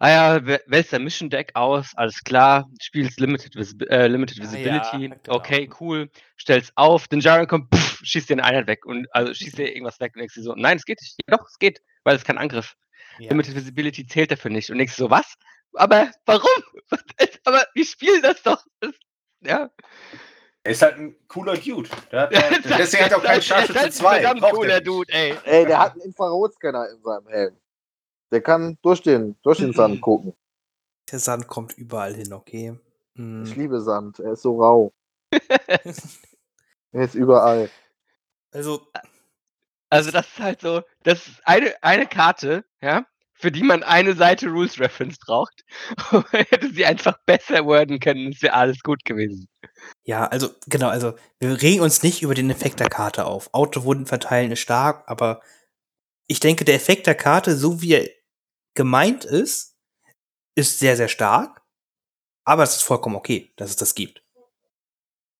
Ah ja, wä- wählst dein Mission Deck aus, alles klar, spielst Limited, Visi äh, Limited Ah ja, Visibility, genau. okay, cool, stellst auf, den Jaren kommt, pff, schießt dir eine Einheit weg und also schießt dir irgendwas weg und denkst dir so, nein, es geht nicht. Ja, doch, es geht, weil es kein Angriff. ja. Limited Visibility zählt dafür nicht. Und denkst so, was? Aber warum? [LAUGHS] Aber wir spielen das doch. Das, ja. Er ist halt ein cooler Dude. Der hat, äh, [LAUGHS] deswegen hat er auch keinen Scharfschütze ein 2. verdammt Braucht er cooler. Dude, ey. Ey, der hat einen Infrarotscanner in seinem Helm. Der kann durch den, durch den Sand [CLEARS THROAT] gucken. Der Sand kommt überall hin, okay? Ich Hm. liebe Sand. Er ist so rau. [LAUGHS] Er ist überall. Also, Also das ist halt so, das ist eine, eine Karte, ja, für die man eine Seite Rules Reference braucht. [LAUGHS] Hätte sie einfach besser worden können, es wäre alles gut gewesen. ja, also, genau, also, wir regen uns nicht über den Effekt der Karte auf. Autowunden verteilen ist stark, aber ich denke, der Effekt der Karte, so wie er gemeint ist, ist sehr, sehr stark. Aber es ist vollkommen okay, dass es das gibt.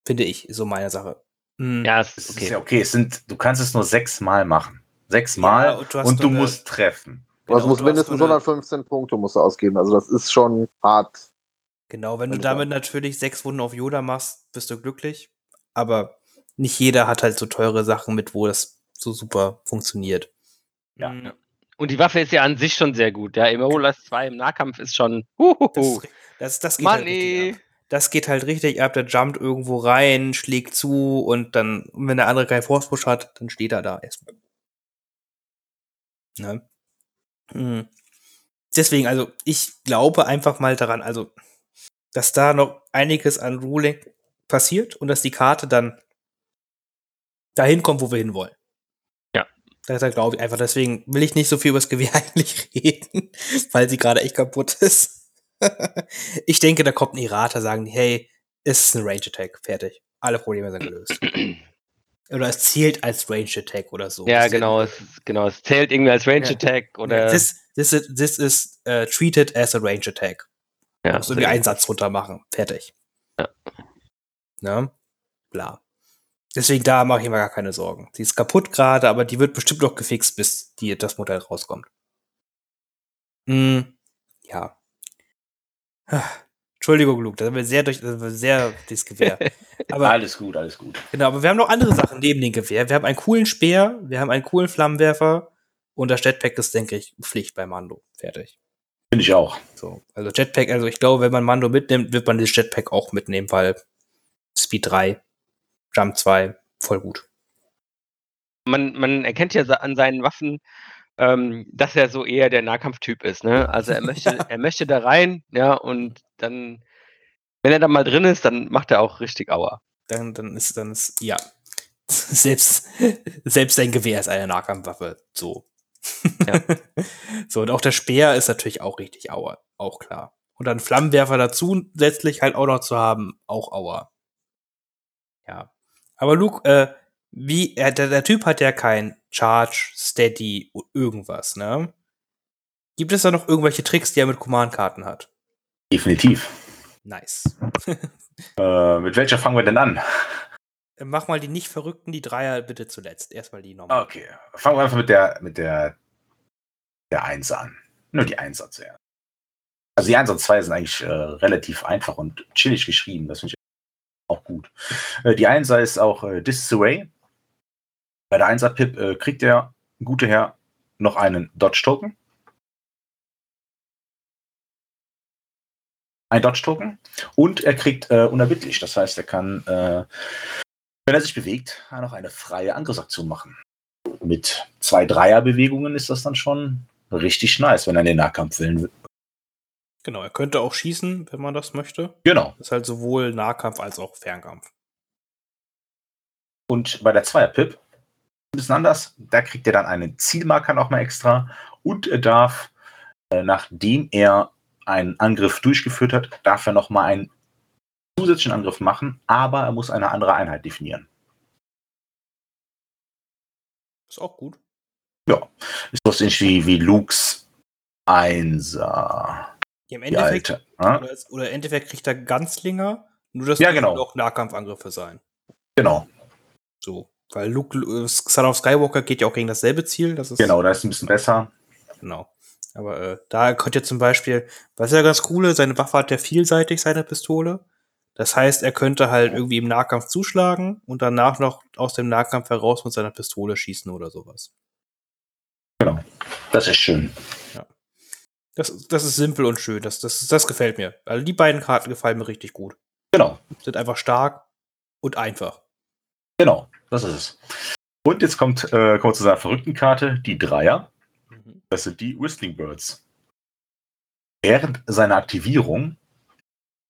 Finde ich, ist so meine Sache. Hm. Ja, es Es ist ist okay. ja okay, es sind, du kannst es nur sechsmal machen. Sechsmal und du und du eine- musst treffen. Genau, musst du hast mindestens so eine- 115 Punkte musst du ausgeben. Also das ist schon hart. Genau, wenn du damit natürlich sechs Wunden auf Yoda machst, bist du glücklich. Aber nicht jeder hat halt so teure Sachen mit, wo das so super funktioniert. Ja, Mm, ja. Und die Waffe ist ja an sich schon sehr gut. Ja, Immolas 2 im Nahkampf ist schon. Huhuhu. Das, das, das geht halt richtig ab. das geht halt richtig ab, der jumpt irgendwo rein, schlägt zu und dann, wenn der andere keinen Force Push hat, dann steht er da erstmal. Ne? Hm. Deswegen, also ich glaube einfach mal daran, also dass da noch einiges an Ruling passiert und dass die Karte dann dahin kommt, wo wir hinwollen. Ja. Da glaube ich einfach, deswegen will ich nicht so viel über das Gewehr [LAUGHS] eigentlich reden, weil sie gerade echt kaputt ist. [LAUGHS] ich denke, da kommt ein Errata, sagen die, hey, es ist ein Range Attack, fertig. Alle Probleme sind gelöst. [CLEARS THROAT] oder es zählt als Range Attack oder so. Ja, genau, es, genau, es zählt irgendwie als Range Ja. Attack oder. This, this, is, this is uh, treated as a Range Attack. ja, Musst irgendwie einen Satz runter machen. Fertig. Ja. Ne? Bla. Deswegen da mache ich mir gar keine Sorgen. Sie ist kaputt gerade, aber die wird bestimmt noch gefixt, bis die, das Modell rauskommt. Hm, ja. Entschuldigung, Luke, das haben wir sehr durch, das war sehr das Gewehr. [LAUGHS] Aber alles gut, alles gut. Genau, aber wir haben noch andere Sachen neben dem Gewehr. Wir haben einen coolen Speer, wir haben einen coolen Flammenwerfer und das Jetpack ist, denke ich, Pflicht bei Mando. Fertig. Finde ich auch. So, also Jetpack, also ich glaube, wenn man Mando mitnimmt, wird man das Jetpack auch mitnehmen, weil Speed 3, Jump 2, voll gut. man, man erkennt ja an seinen Waffen, ähm, dass er so eher der Nahkampftyp ist. Ne? Also er möchte, [LAUGHS] er möchte da rein, ja, und dann, wenn er da mal drin ist, dann macht er auch richtig Aua. Dann, dann ist, dann ist, ja. [LAUGHS] Selbst, selbst sein Gewehr ist eine Nahkampfwaffe. So. Ja. [LAUGHS] so, und auch der Speer ist natürlich auch richtig Aua. Auch klar. Und dann Flammenwerfer dazu letztlich halt auch noch zu haben, auch Aua. Ja. Aber Luke, äh, wie, er, der, der Typ hat ja kein Charge, Steady, irgendwas, ne? Gibt es da noch irgendwelche Tricks, die er mit Command-Karten hat? Definitiv. Nice. [LAUGHS] Äh, mit welcher fangen wir denn an? Äh, Mach mal die nicht verrückten, die Dreier bitte zuletzt. Erstmal die normal. Okay. Fangen wir einfach mit der, mit der, der 1 an. Nur die 1 zuerst. Also die 1 und 2 sind eigentlich äh, relativ einfach und chillig geschrieben. Das finde ich auch gut. Äh, die 1 ist auch äh, Disarray. Bei der 1er Pip äh, kriegt der gute Herr noch einen Dodge-Token. Ein Dodge-Token. Und er kriegt äh, unerbittlich. Das heißt, er kann, äh, wenn er sich bewegt, noch eine freie Angriffsaktion machen. Mit zwei Dreierbewegungen ist das dann schon richtig nice, wenn er den Nahkampf will. Genau, er könnte auch schießen, wenn man das möchte. Genau. Das ist halt sowohl Nahkampf als auch Fernkampf. Und bei der Zweier-Pip ein bisschen anders. Da kriegt er dann einen Zielmarker nochmal extra und er darf, äh, nachdem er einen Angriff durchgeführt hat, darf er nochmal einen zusätzlichen Angriff machen, aber er muss eine andere Einheit definieren. Ist auch gut. Ist das irgendwie wie Lukes Einser. Ja, Im Endeffekt, alte. ne? oder, oder im Endeffekt kriegt er Ganzlinger, nur das Ja, genau. auch Nahkampfangriffe sein. Genau, So. Weil Luke, äh, Son of Skywalker geht ja auch gegen dasselbe Ziel. Das ist genau, da ist ein bisschen besser. Genau. Aber äh, da könnte zum Beispiel, was ist ja ganz coole, seine Waffe hat ja vielseitig, seine Pistole. Das heißt, er könnte halt irgendwie im Nahkampf zuschlagen und danach noch aus dem Nahkampf heraus mit seiner Pistole schießen oder sowas. Genau. Das ist schön. Das, das ist simpel und schön. Das, das, das gefällt mir. Also die beiden Karten gefallen mir richtig gut. Genau, Sind einfach stark und einfach. Genau, das ist es. Und jetzt kommt, äh, wir zu seiner verrückten Karte, die Dreier. Mhm. Das sind die Whistling Birds. Während seiner Aktivierung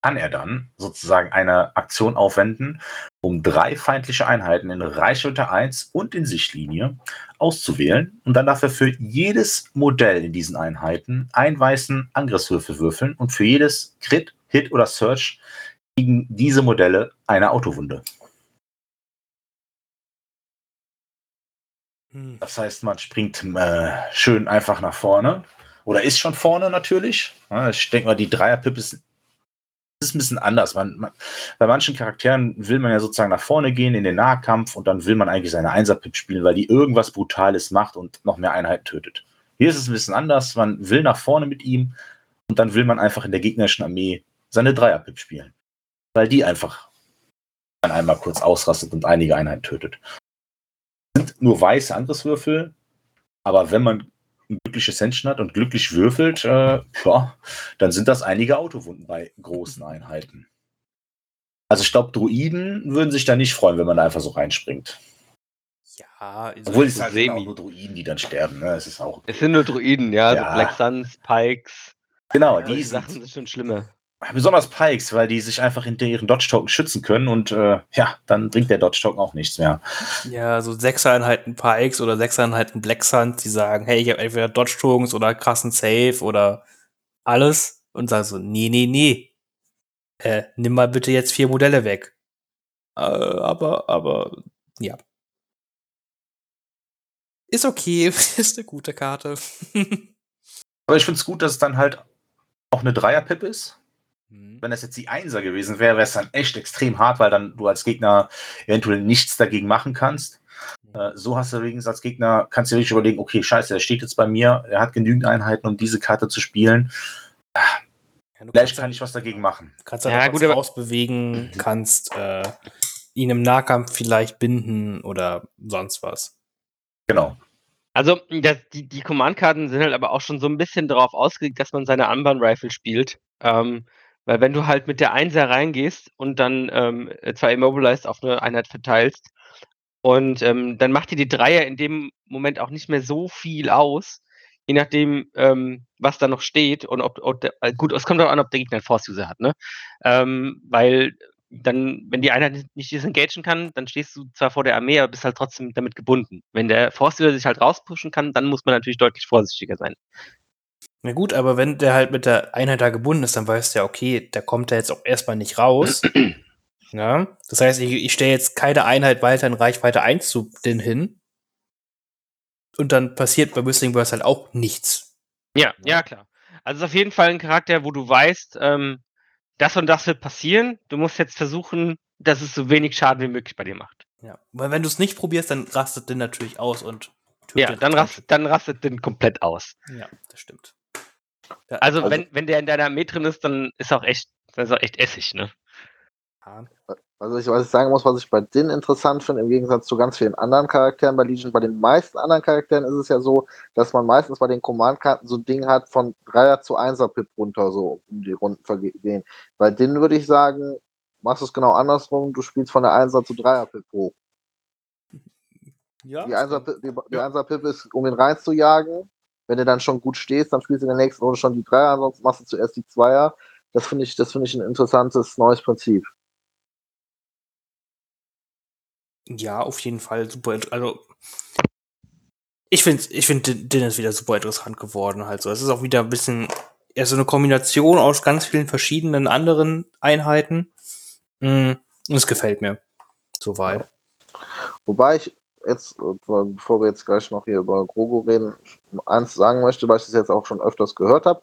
kann er dann sozusagen eine Aktion aufwenden, um drei feindliche Einheiten in Reichweite 1 und in Sichtlinie auszuwählen. Und dann darf er für jedes Modell in diesen Einheiten einen weißen Angriffswürfel würfeln und für jedes Crit, Hit oder Search gegen diese Modelle eine Autowunde. Hm. Das heißt, man springt äh, schön einfach nach vorne. Oder ist schon vorne natürlich. Ich denke mal, die Dreier-Pip ist, ist ein bisschen anders. Man, man, bei manchen Charakteren will man ja sozusagen nach vorne gehen in den Nahkampf und dann will man eigentlich seine Einser-Pip spielen, weil die irgendwas Brutales macht und noch mehr Einheiten tötet. Hier ist es ein bisschen anders. Man will nach vorne mit ihm und dann will man einfach in der gegnerischen Armee seine Dreier-Pip spielen. Weil die einfach dann einmal kurz ausrastet und einige Einheiten tötet sind nur weiße Angriffswürfel, aber wenn man ein glückliches Händchen hat und glücklich würfelt, äh, ja, dann sind das einige Autowunden bei großen Einheiten. Also ich glaube, Druiden würden sich da nicht freuen, wenn man da einfach so reinspringt. Ja, Obwohl es halt Semi. sind auch nur Druiden, die dann sterben. Ne? Es ist auch. Es sind nur Druiden, ja, Ja. so Black Suns, Pikes. Genau, Die die Sachen sind sind schon schlimmer. Besonders Pikes, weil die sich einfach hinter ihren Dodge-Token schützen können und äh, ja, dann bringt der Dodge-Token auch nichts mehr. Ja, so Sechsereinheiten Pikes oder Sechsereinheiten Black Suns, die sagen, hey, ich habe entweder Dodge Tokens oder krassen Save oder alles und sagen so, nee, nee, nee. Äh, nimm mal bitte jetzt vier Modelle weg. Äh, aber, aber, ja. Ist okay, [LAUGHS] ist eine gute Karte. [LAUGHS] Aber ich finde es gut, dass es dann halt auch eine Dreier-Pip ist. Hm. Wenn das jetzt die Einser gewesen wäre, wäre es dann echt extrem hart, weil dann du als Gegner eventuell nichts dagegen machen kannst. Äh, so hast du übrigens als Gegner, kannst du dir wirklich überlegen, okay, scheiße, er steht jetzt bei mir, er hat genügend Einheiten, um diese Karte zu spielen. Ja, du Vielleicht kann ich was dagegen machen. kannst dann Ja, ja, gut, rausbewegen, kannst äh, ihn im Nahkampf vielleicht binden oder sonst was. Genau. Also, das, die, die Command-Karten sind halt aber auch schon so ein bisschen darauf ausgelegt, dass man seine Unbound-Rifle spielt. Ähm, weil wenn du halt mit der Einser reingehst und dann ähm, zwar Immobilized auf eine Einheit verteilst und ähm, dann macht dir die Dreier in dem Moment auch nicht mehr so viel aus, je nachdem, ähm, was da noch steht und ob, ob der, äh, gut, es kommt auch an, ob der Gegner einen Force-User hat, ne? Ähm, weil dann, wenn die Einheit nicht- nicht disengagen kann, dann stehst du zwar vor der Armee, aber bist halt trotzdem damit gebunden. Wenn der Force-User sich halt rauspushen kann, dann muss man natürlich deutlich vorsichtiger sein. Na gut, aber wenn der halt mit der Einheit da gebunden ist, dann weißt du ja, okay, der kommt da jetzt auch erstmal nicht raus. [CLEARS THROAT] ja, das heißt, ich, ich stelle jetzt keine Einheit weiter in Reichweite 1 zu den hin. Und dann passiert bei Whistling Burst halt auch nichts. Ja, ja, klar. Also es ist auf jeden Fall ein Charakter, wo du weißt, ähm, das und das wird passieren. Du musst jetzt versuchen, dass es so wenig Schaden wie möglich bei dir macht. Ja. Weil wenn du es nicht probierst, dann rastet den natürlich aus und Ja, dann, rast, dann rastet den komplett aus. Ja, das stimmt. Ja, Also, Also- wenn, wenn der in deiner Armee drin ist, dann ist auch echt, dann ist auch echt Essig, ne? Also ich, was ich sagen muss, was ich bei Din interessant finde, im Gegensatz zu ganz vielen anderen Charakteren bei Legion, bei den meisten anderen Charakteren ist es ja so, dass man meistens bei den Command-Karten so ein Ding hat von Dreier zu Einser Pip runter, so um die Runden vergehen. Bei Din würde ich sagen, machst du es genau andersrum, du spielst von der Einser zu Dreier Pip hoch. ja Die Einser, Pip- die, die Einser Pip ist, um ihn reinzujagen. Wenn du dann schon gut stehst, dann spielst du in der nächsten Runde schon die Dreier, ansonsten machst du zuerst die Zweier. Das finde ich, das finde ich ein interessantes neues Prinzip. Ja, auf jeden Fall super. Also ich finde, ich finde, den ist wieder super interessant geworden. Halt so, es ist auch wieder ein bisschen eher so eine Kombination aus ganz vielen verschiedenen anderen Einheiten. Mm, Und es gefällt mir soweit. Wobei ich jetzt, bevor wir jetzt gleich noch hier über Grogo reden, eins sagen möchte, weil ich das jetzt auch schon öfters gehört habe.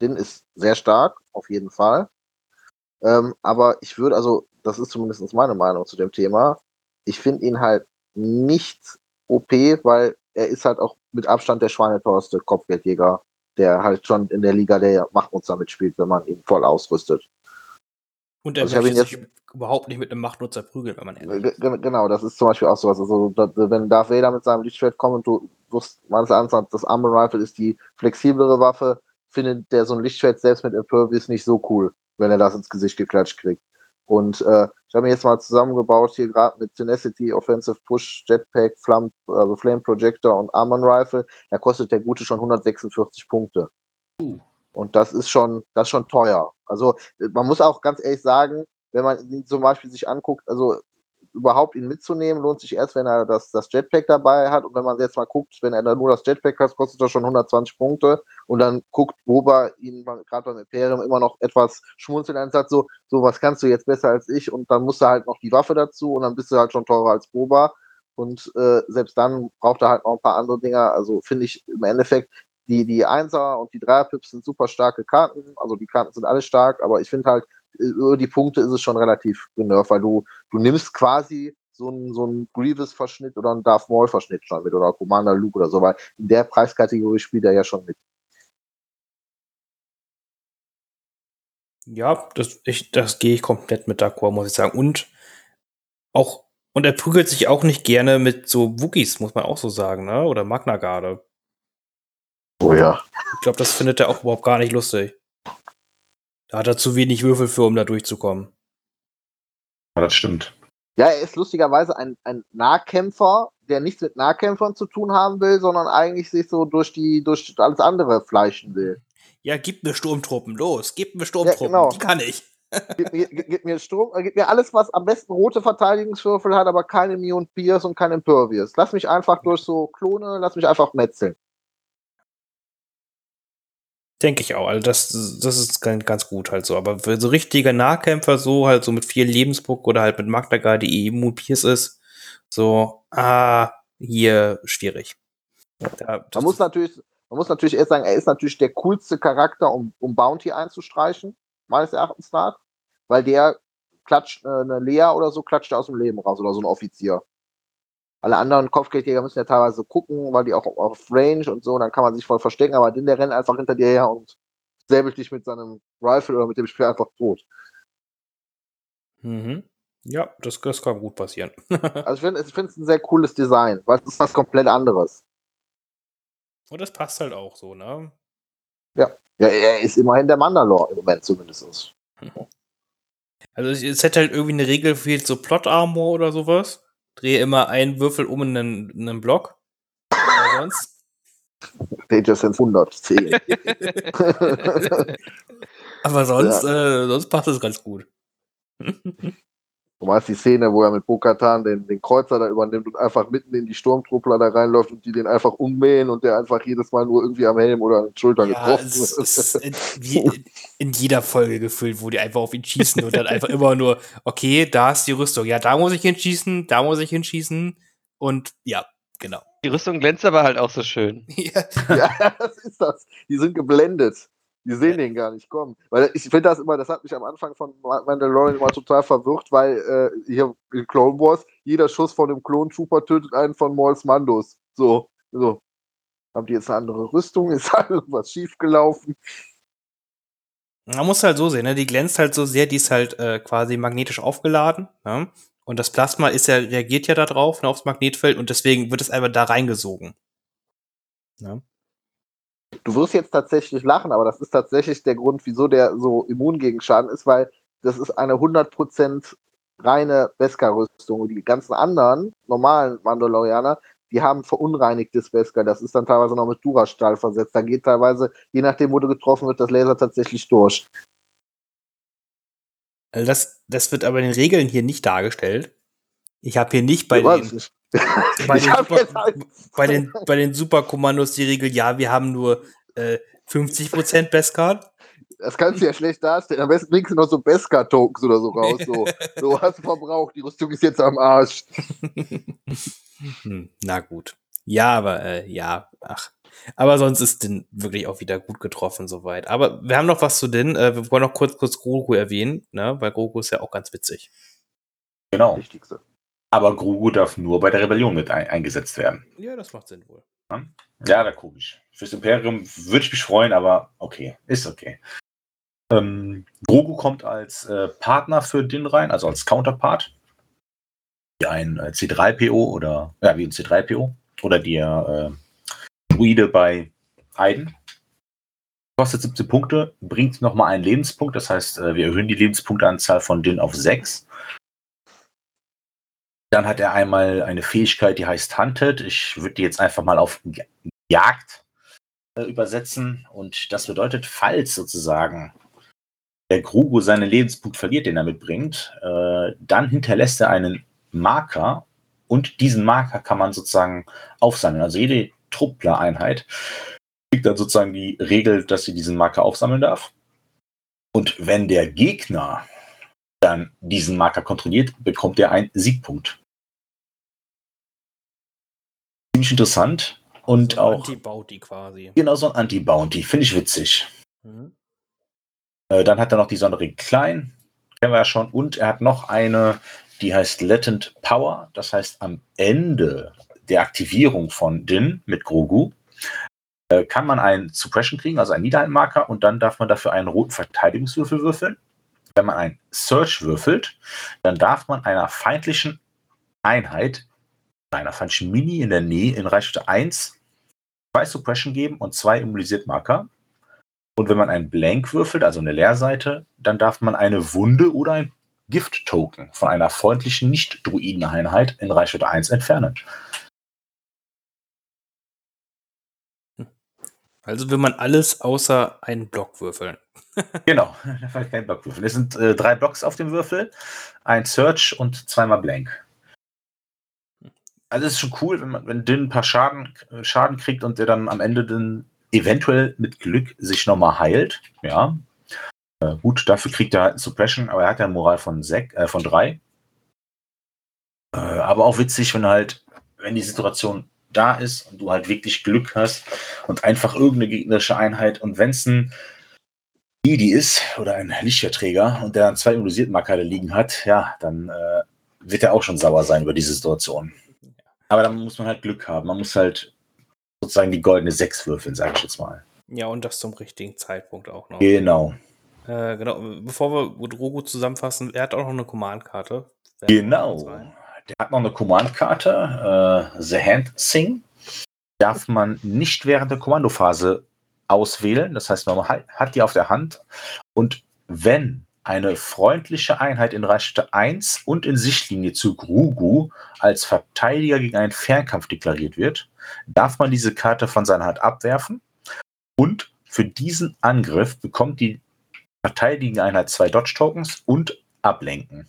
Din ist sehr stark, auf jeden Fall. Ähm, aber ich würde, also, das ist zumindest meine Meinung zu dem Thema. Ich finde ihn halt nicht OP, weil er ist halt auch mit Abstand der schweineteuerste Kopfgeldjäger, der halt schon in der Liga der Machtnutzer mitspielt, wenn man ihn voll ausrüstet. Und er Also möchte ihn sich überhaupt nicht mit einem Machtnutzer prügeln, wenn man ehrlich ge- Genau, das ist zum Beispiel auch sowas. Also, wenn Darth Vader mit seinem Lichtschwert kommt und du wirst meines Erachtens, das Armor Rifle ist die flexiblere Waffe, findet der so ein Lichtschwert selbst mit Impervious nicht so cool, wenn er das ins Gesicht geklatscht kriegt. Und äh, ich habe mir jetzt mal zusammengebaut hier gerade mit Tenacity, Offensive Push, Jetpack, Flame, also Flame Projector und Armor Rifle. Da kostet der gute schon 146 Punkte. Und das ist schon, das ist schon teuer. Also man muss auch ganz ehrlich sagen, wenn man ihn zum Beispiel sich anguckt, also überhaupt ihn mitzunehmen, lohnt sich erst, wenn er das, das Jetpack dabei hat. Und wenn man jetzt mal guckt, wenn er nur das Jetpack hat, kostet er schon 120 Punkte. Und dann guckt Boba ihn gerade beim Imperium immer noch etwas schmunzeln und sagt so, so was kannst du jetzt besser als ich? Und dann musst du halt noch die Waffe dazu und dann bist du halt schon teurer als Boba. Und äh, selbst dann braucht er halt noch ein paar andere Dinger. Also finde ich im Endeffekt, die, die Einser und die Dreier-Pips sind super starke Karten. Also die Karten sind alle stark, aber ich finde halt, über die Punkte ist es schon relativ genervt, weil du, du nimmst quasi so einen so einen Grievous-Verschnitt oder einen Darth Maul-Verschnitt schon mit oder Commander Luke oder so, weil in der Preiskategorie spielt er ja schon mit. Ja, das, das gehe ich komplett mit d'accord, muss ich sagen. Und auch, und er prügelt sich auch nicht gerne mit so Wookies, muss man auch so sagen, ne? Oder Magna Garde. Oh ja. Ich glaube, das findet er auch überhaupt gar nicht lustig. Da hat er zu wenig Würfel für, um da durchzukommen. Ja, das stimmt. Ja, er ist lustigerweise ein, ein Nahkämpfer, der nichts mit Nahkämpfern zu tun haben will, sondern eigentlich sich so durch die durch alles andere fleischen will. Ja, gib mir Sturmtruppen, los, gib mir Sturmtruppen, genau. die kann ich. [LAUGHS] Gib mir, gib, gib mir Strom, äh, gib mir alles, was am besten rote Verteidigungswürfel hat, aber keine Immune Pierce und kein Impervious. Lass mich einfach durch so Klone, lass mich einfach metzeln. Denke ich auch. Also das, das ist ganz, ganz gut halt so. Aber für so richtige Nahkämpfer, so halt so mit viel Lebensbook oder halt mit Magdagar, die Immun Pierce ist, so, ah, hier schwierig. Da, Man muss natürlich, man muss natürlich erst sagen, er ist natürlich der coolste Charakter, um, um Bounty einzustreichen, meines Erachtens nach, weil der klatscht, äh, eine Lea oder so klatscht er aus dem Leben raus oder so ein Offizier. Alle anderen Kopfgeldjäger müssen ja teilweise gucken, weil die auch auf Range und so, dann kann man sich voll verstecken, aber den der rennt einfach hinter dir her und säbelt dich mit seinem Rifle oder mit dem Spiel einfach tot. Mhm. Ja, das, das kann gut passieren. [LAUGHS] Also ich finde es ein sehr cooles Design, weil es ist was komplett anderes. Und das passt halt auch so, ne? Ja, er ist immerhin der Mandalore im Moment zumindest. [LAUGHS] Also es- hätte halt irgendwie eine Regel fehlt, so Plot Armor oder sowas. Drehe immer einen Würfel um in einen, in einen Block. Aber sonst. Danger Sense 110. Aber sonst, äh, sonst passt es ganz gut. [LAUGHS] Du meinst die Szene, wo er mit Bo-Katan den, den Kreuzer da übernimmt und einfach mitten in die Sturmtruppler da reinläuft und die den einfach ummähen und der einfach jedes Mal nur irgendwie am Helm oder an den Schultern Ja, getroffen es wird. ist in, wie, in jeder Folge gefüllt, wo die einfach auf ihn schießen und dann einfach [LAUGHS] immer nur, okay, da ist die Rüstung. Ja, da muss ich hinschießen, da muss ich hinschießen. Und ja, genau. Die Rüstung glänzt aber halt auch so schön. [LAUGHS] Ja. ja, [LAUGHS] das ist das. Die sind geblendet. Die sehen den gar nicht kommen. Weil ich finde das immer, das hat mich am Anfang von Mandalorian immer total verwirrt, weil äh, hier in Clone Wars jeder Schuss von einem Clone Trooper tötet einen von Mauls Mandos. So, so. Haben die jetzt eine andere Rüstung? [LAUGHS] Ist da irgendwas schiefgelaufen? Man muss halt so sehen, ne? die glänzt halt so sehr, die ist halt äh, quasi magnetisch aufgeladen. Ne? Und das Plasma ist ja, reagiert ja da drauf, ne, aufs Magnetfeld und deswegen wird es einfach da reingesogen. Ne? Du wirst jetzt tatsächlich lachen, aber das ist tatsächlich der Grund, wieso der so immun gegen Schaden ist, weil das ist eine 100% reine Beskar-Rüstung. Und die ganzen anderen normalen Mandalorianer, die haben verunreinigtes Beskar. Das ist dann teilweise noch mit Durastahl versetzt. Da geht teilweise, je nachdem, wo du getroffen wird, das Laser tatsächlich durch. Also das, das wird aber in den Regeln hier nicht dargestellt. Ich habe hier nicht bei den, nicht. [LAUGHS] bei den, Super, halt- bei den, bei den Superkommandos die Regel, ja, wir haben nur äh, 50% Beskar. Das kannst du ja schlecht darstellen. Am besten bringst du noch so Beskar-Tokens oder so raus. So, [LAUGHS] so hast du verbraucht. Die Rüstung ist jetzt am Arsch. Hm, na gut. Ja, aber äh, ja, ach. Aber sonst ist den wirklich auch wieder gut getroffen soweit. Aber wir haben noch was zu den. Äh, wir wollen noch kurz kurz Grogu erwähnen, ne? Weil Grogu ist ja auch ganz witzig. Genau. Wichtigste. Aber Grogu darf nur bei der Rebellion mit ein eingesetzt werden. Ja, das macht Sinn wohl. Ja, da komisch. Fürs Imperium würde ich mich freuen, aber okay, ist okay. Ähm, Grogu kommt als äh, Partner für Din rein, also als Counterpart. Wie ein äh, C3PO oder ja, wie ein C3PO oder der äh, Druide bei Aiden. Kostet 17 Punkte, bringt nochmal einen Lebenspunkt, das heißt, äh, wir erhöhen die Lebenspunkteanzahl von Din auf 6. Dann hat er einmal eine Fähigkeit, die heißt Hunted. Ich würde die jetzt einfach mal auf Jagd äh, übersetzen. Und das bedeutet, falls sozusagen der Grugu seinen Lebenspunkt verliert, den er mitbringt, äh, dann hinterlässt er einen Marker und diesen Marker kann man sozusagen aufsammeln. Also jede Truppler-Einheit kriegt dann sozusagen die Regel, dass sie diesen Marker aufsammeln darf. Und wenn der Gegner dann diesen Marker kontrolliert, bekommt er einen Siegpunkt. Ziemlich interessant und So auch Anti-Bounty quasi. genau so ein Anti-Bounty. Finde ich witzig. Mhm. Äh, dann hat er noch die Sonderregel Klein, kennen wir ja schon. Und er hat noch eine, die heißt Latent Power. Das heißt, am Ende der Aktivierung von Din mit Grogu äh, kann man einen Suppression kriegen, also einen Niederhaltmarker. Und dann darf man dafür einen roten Verteidigungswürfel würfeln. Wenn man einen Search würfelt, dann darf man einer feindlichen Einheit, einer feindlichen Mini in der Nähe in Reichweite 1 zwei Suppression geben und zwei immunisiert Marker. Und wenn man einen Blank würfelt, also eine Leerseite, dann darf man eine Wunde oder ein Gift-Token von einer freundlichen Nicht-Druiden-Einheit in Reichweite 1 entfernen. Also will man alles außer einen Block würfeln. [LAUGHS] Genau, da fällt kein Blockwürfel. Es sind äh, drei Blocks auf dem Würfel, ein Search und zweimal Blank. Also es ist schon cool, wenn man wenn Din ein paar Schaden, äh, Schaden kriegt und der dann am Ende dann eventuell mit Glück sich nochmal heilt. Ja. Äh, gut, dafür kriegt er halt eine Suppression, aber er hat ja eine Moral von, sech, äh, von drei. Äh, aber auch witzig, wenn halt, wenn die Situation da ist und du halt wirklich Glück hast und einfach irgendeine gegnerische Einheit und wenn es ein Didi ist oder ein Lichtverträger und der dann zwei immunisierten Marker liegen hat, ja, dann äh, wird er auch schon sauer sein über diese Situation. Aber dann muss man halt Glück haben. Man muss halt sozusagen die goldene Sechs würfeln, sage ich jetzt mal. Ja, und das zum richtigen Zeitpunkt auch noch. Genau. Äh, genau, bevor wir Drogo zusammenfassen, er hat auch noch eine Command-Karte. Genau. Der hat noch eine Command-Karte, äh, The Hand Sing. Darf man nicht während der Kommandophase auswählen. Das heißt, man hat die auf der Hand. Und wenn eine freundliche Einheit in Reichweite 1 und in Sichtlinie zu Grugu als Verteidiger gegen einen Fernkampf deklariert wird, darf man diese Karte von seiner Hand abwerfen und für diesen Angriff bekommt die verteidigende Einheit zwei Dodge-Tokens und ablenken.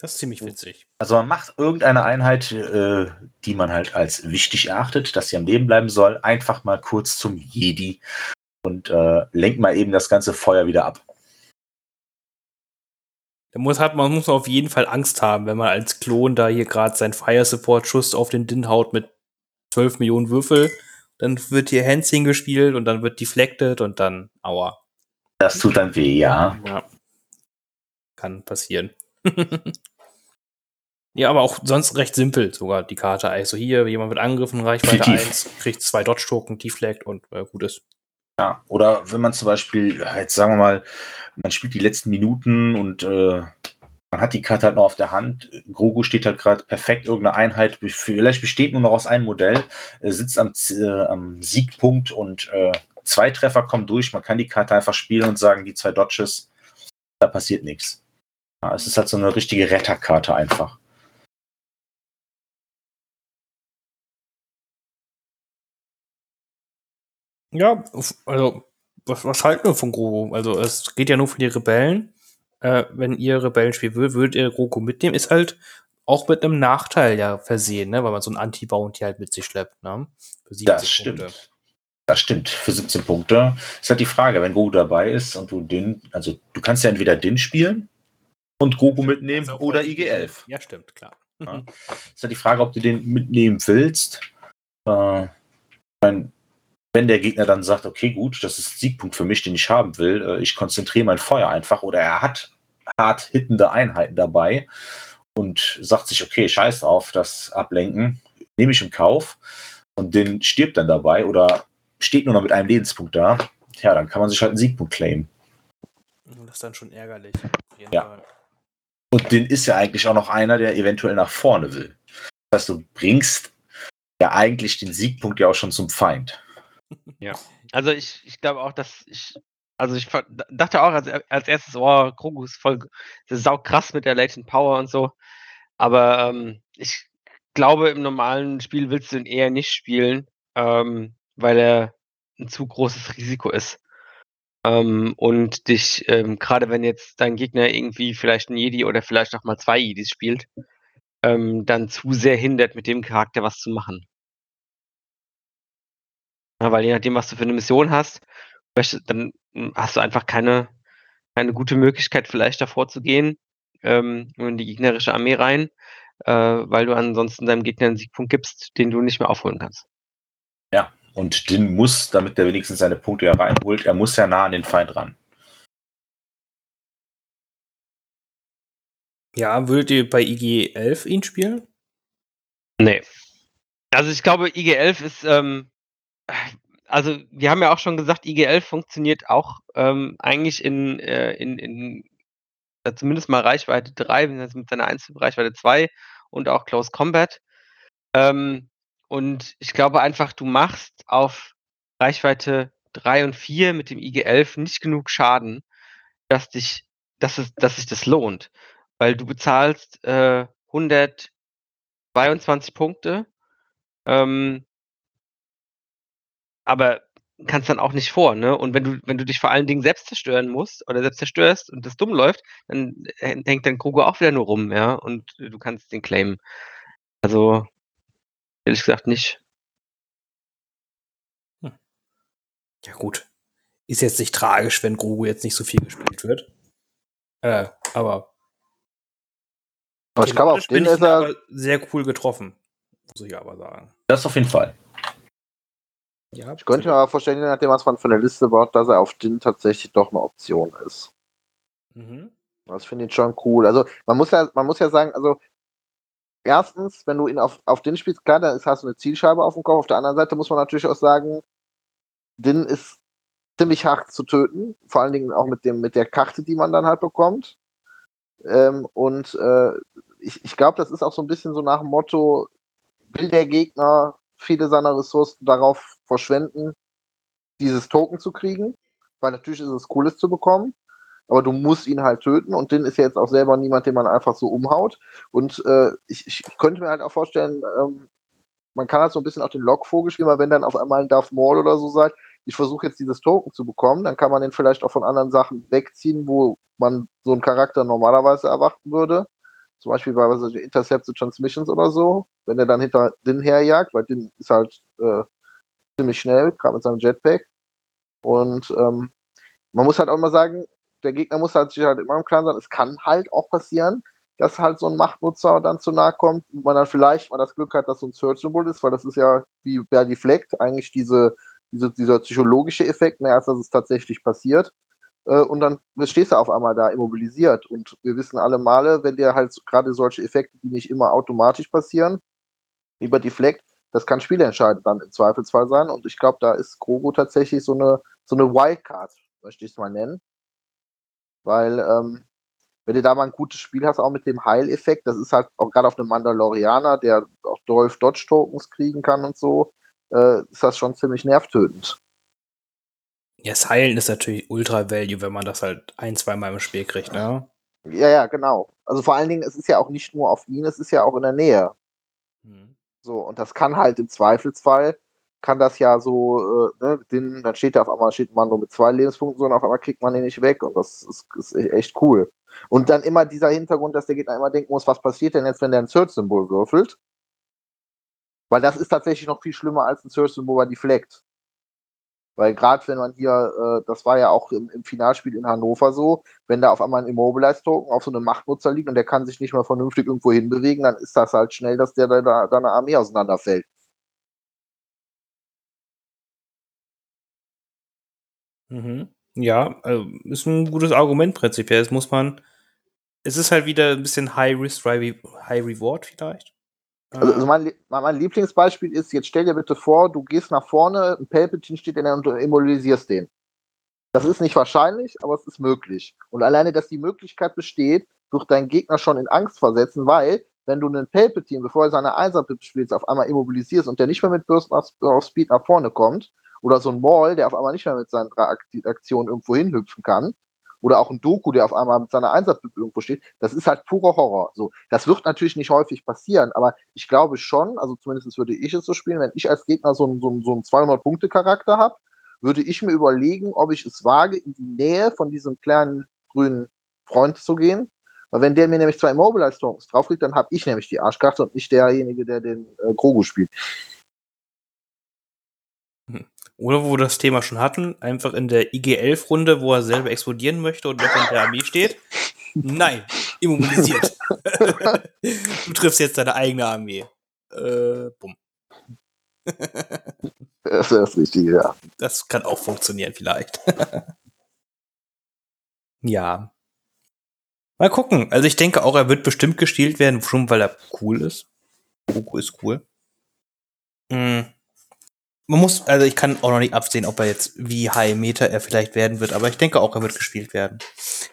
Das ist ziemlich witzig. Also man macht irgendeine Einheit, äh, die man halt als wichtig erachtet, dass sie am Leben bleiben soll, einfach mal kurz zum Jedi und äh, lenkt mal eben das ganze Feuer wieder ab. Da muss, hat, man muss auf jeden Fall Angst haben, wenn man als Klon da hier gerade seinen Fire Support Schuss auf den Din haut mit 12 Millionen Würfel. Dann wird hier Hansing gespielt und dann wird deflected und dann aua. Das tut dann weh, ja. Ja. Kann passieren. [LAUGHS] ja, aber auch sonst recht simpel sogar die Karte. Also hier, jemand wird angegriffen, Reichweite Definitiv. 1, kriegt zwei Dodge-Token, deflect und äh, gut ist. Ja, oder wenn man zum Beispiel, jetzt sagen wir mal, man spielt die letzten Minuten und äh, man hat die Karte halt noch auf der Hand. Grogu steht halt gerade perfekt, irgendeine Einheit, vielleicht besteht nur noch aus einem Modell, äh, sitzt am, äh, am Siegpunkt und äh, zwei Treffer kommen durch. Man kann die Karte einfach spielen und sagen, die zwei Dodges, da passiert nichts. Ja, es ist halt so eine richtige Retterkarte einfach. Ja, also, was, was halten wir von Grogu? Also, es geht ja nur für die Rebellen. Äh, wenn ihr Rebellen spielt, würdet, würdet ihr Grogu mitnehmen? Ist halt auch mit einem Nachteil ja versehen, ne? weil man so ein Anti-Bounty halt mit sich schleppt. Ne? das stimmt. Punkte. Das stimmt, für 17 Punkte. Ist halt die Frage, wenn Grogu dabei ist und du den, also du kannst ja entweder den spielen und Grogu mitnehmen Also, oder IG-11. Ja, stimmt, klar. Ja. Ist halt die Frage, ob du den mitnehmen willst. Äh, mein, wenn der Gegner dann sagt, okay, gut, das ist ein Siegpunkt für mich, den ich haben will, äh, ich konzentriere mein Feuer einfach oder er hat hart hittende Einheiten dabei und sagt sich, okay, scheiß drauf, das Ablenken, nehme ich im Kauf und den stirbt dann dabei oder steht nur noch mit einem Lebenspunkt da, ja, dann kann man sich halt einen Siegpunkt claimen. Das ist dann schon ärgerlich. Ja. Fall. Und den ist ja eigentlich auch noch einer, der eventuell nach vorne will. Das heißt, du bringst ja eigentlich den Siegpunkt ja auch schon zum Feind. Ja, [LAUGHS] also ich, ich glaube auch, dass ich, also ich dachte auch als, als erstes, oh, Grogu ist voll, das ist sau krass mit der Latent Power und so. Aber ähm, ich glaube, im normalen Spiel willst du ihn eher nicht spielen, ähm, weil er ein zu großes Risiko ist. Ähm, und dich, ähm, gerade wenn jetzt dein Gegner irgendwie vielleicht ein Jedi oder vielleicht auch mal zwei Jedis spielt, ähm, dann zu sehr hindert, mit dem Charakter was zu machen. Ja, weil je nachdem, was du für eine Mission hast, dann hm, hast du einfach keine, keine gute Möglichkeit, vielleicht davor zu gehen, ähm, in die gegnerische Armee rein, äh, weil du ansonsten deinem Gegner einen Siegpunkt gibst, den du nicht mehr aufholen kannst. Ja, und Din muss, damit er wenigstens seine Punkte ja reinholt, er muss ja nah an den Feind ran. Ja, würdet ihr bei IG 11 ihn spielen? Nee. Also ich glaube, IG 11 ist, ähm, also wir haben ja auch schon gesagt, IG11 funktioniert auch ähm, eigentlich in, äh, in, in äh, zumindest mal Reichweite 3, mit seiner Einzel Reichweite 2 und auch Close Combat. Ähm, und ich glaube einfach, du machst auf Reichweite 3 und 4 mit dem IG11 nicht genug Schaden, dass dich, dass es, dass sich das lohnt. Weil du bezahlst äh, 122 Punkte, ähm, aber kannst dann auch nicht vor, ne? Und wenn du, wenn du dich vor allen Dingen selbst zerstören musst oder selbst zerstörst und das dumm läuft, dann hängt dein Kruger auch wieder nur rum, ja, und du kannst den claimen. Also, ehrlich gesagt nicht. Ja, gut. Ist jetzt nicht tragisch, wenn Grogu jetzt nicht so viel gespielt wird. Äh, aber. Aber ich glaube, auf bin den ist er, aber sehr cool getroffen. Muss ich aber sagen. Das auf jeden Fall. Ja, ich könnte mir aber vorstellen, je nachdem, was man für eine Liste baut, dass er auf den tatsächlich doch eine Option ist. Mhm. Das finde ich schon cool. Also man muss ja, man muss ja sagen, also erstens, wenn du ihn auf, auf den spielst, klar, dann hast du eine Zielscheibe auf dem Kopf. Auf der anderen Seite muss man natürlich auch sagen, Din ist ziemlich hart zu töten, vor allen Dingen auch mit dem, mit der Karte, die man dann halt bekommt. Ähm, und äh, ich, ich glaube, das ist auch so ein bisschen so nach dem Motto, will der Gegner viele seiner Ressourcen darauf verschwenden, dieses Token zu kriegen, weil natürlich ist es cool, es zu bekommen, aber du musst ihn halt töten und Din ist ja jetzt auch selber niemand, den man einfach so umhaut. Und äh, ich, ich könnte mir halt auch vorstellen, ähm, man kann halt so ein bisschen auch den Lockvogel spielen, wenn dann auf einmal ein Darth Maul oder so sagt, ich versuche jetzt dieses Token zu bekommen, dann kann man den vielleicht auch von anderen Sachen wegziehen, wo man so einen Charakter normalerweise erwarten würde. Zum Beispiel bei was ich, Intercepted Transmissions oder so, wenn er dann hinter Din herjagt, weil Din ist halt äh, ziemlich schnell, gerade mit seinem Jetpack. Und ähm, man muss halt auch mal sagen, der Gegner muss halt sich halt immer im Klaren sein, es kann halt auch passieren, dass halt so ein Machtnutzer dann zu nahe kommt und man dann vielleicht mal das Glück hat, dass so ein Search-Symbol ist, weil das ist ja wie bei Deflect eigentlich diese, diese, dieser psychologische Effekt, mehr als dass es tatsächlich passiert. Äh, und dann stehst du auf einmal da immobilisiert. Und wir wissen alle Male, wenn dir halt gerade solche Effekte, die nicht immer automatisch passieren, über Deflect, das kann spielentscheidend dann im Zweifelsfall sein. Und ich glaube, da ist Grogu tatsächlich so eine, so eine Wildcard, möchte ich es mal nennen. Weil, ähm, wenn du da mal ein gutes Spiel hast, auch mit dem Heileffekt, das ist halt auch gerade auf einem Mandalorianer, der auch 12 Dodge-Tokens kriegen kann und so, äh, ist das schon ziemlich nervtötend. Ja, das Heilen ist natürlich ultra value, wenn man das halt ein, zweimal im Spiel kriegt, ne? Ja, ja, genau. Also vor allen Dingen, es ist ja auch nicht nur auf ihn, es ist ja auch in der Nähe. Mhm. So, und das kann halt im Zweifelsfall, kann das ja so, äh, ne, den, dann steht da auf einmal, steht man nur mit zwei Lebenspunkten so und auf einmal kriegt man den nicht weg und das ist, ist echt cool. Und dann immer dieser Hintergrund, dass der Gegner immer denken muss, was passiert denn jetzt, wenn der ein Search-Symbol würfelt? Weil das ist tatsächlich noch viel schlimmer als ein Search-Symbol bei Deflect. Weil gerade wenn man hier, äh, das war ja auch im, im, Finalspiel in Hannover so, wenn da auf einmal ein Immobilize-Token auf so einem Machtnutzer liegt und der kann sich nicht mehr vernünftig irgendwo hinbewegen, dann ist das halt schnell, dass der da, da, Armee auseinanderfällt. Mhm. Ja, also ist ein gutes Argument prinzipiell. Es muss man. Es ist halt wieder ein bisschen High Risk, High Reward vielleicht. Also, also mein, mein, Lieblingsbeispiel ist, jetzt stell dir bitte vor, du gehst nach vorne, ein Palpatine steht in der und du immobilisierst den. Das ist nicht wahrscheinlich, aber es ist möglich. Und alleine, dass die Möglichkeit besteht, wird dein Gegner schon in Angst versetzen, weil, wenn du einen Palpatine, bevor er seine Einserpip spielt, auf einmal immobilisierst und der nicht mehr mit Burst of Speed nach vorne kommt, oder so ein Maul, der auf einmal nicht mehr mit seinen drei Aktionen irgendwo hinhüpfen kann, oder auch ein Doku, der auf einmal mit seiner Einsatz irgendwo steht, das ist halt purer Horror. So, das wird natürlich nicht häufig passieren, aber ich glaube schon, also zumindest würde ich es so spielen, wenn ich als Gegner so einen, so einen, so einen 200-Punkte-Charakter habe, würde ich mir überlegen, ob ich es wage, in die Nähe von diesem kleinen grünen Freund zu gehen. Weil wenn der mir nämlich zwei Immobilize-Tokens drauflegt, dann habe ich nämlich die Arschkarte und nicht derjenige, der den äh, Grogu spielt. Oder wo wir das Thema schon hatten, einfach in der IG-11-Runde, wo er selber explodieren möchte und noch in der Armee steht. Nein, immobilisiert. [LAUGHS] du triffst jetzt deine eigene Armee. Äh, bumm. das ist das Richtige, ja. Das kann auch funktionieren, vielleicht. [LAUGHS] ja. Mal gucken. Also ich denke auch, er wird bestimmt gestielt werden, schon weil er cool ist. Goku ist cool. Mhm man muss, also ich kann auch noch nicht absehen, ob er jetzt wie High Meter er vielleicht werden wird, aber ich denke auch, er wird gespielt werden.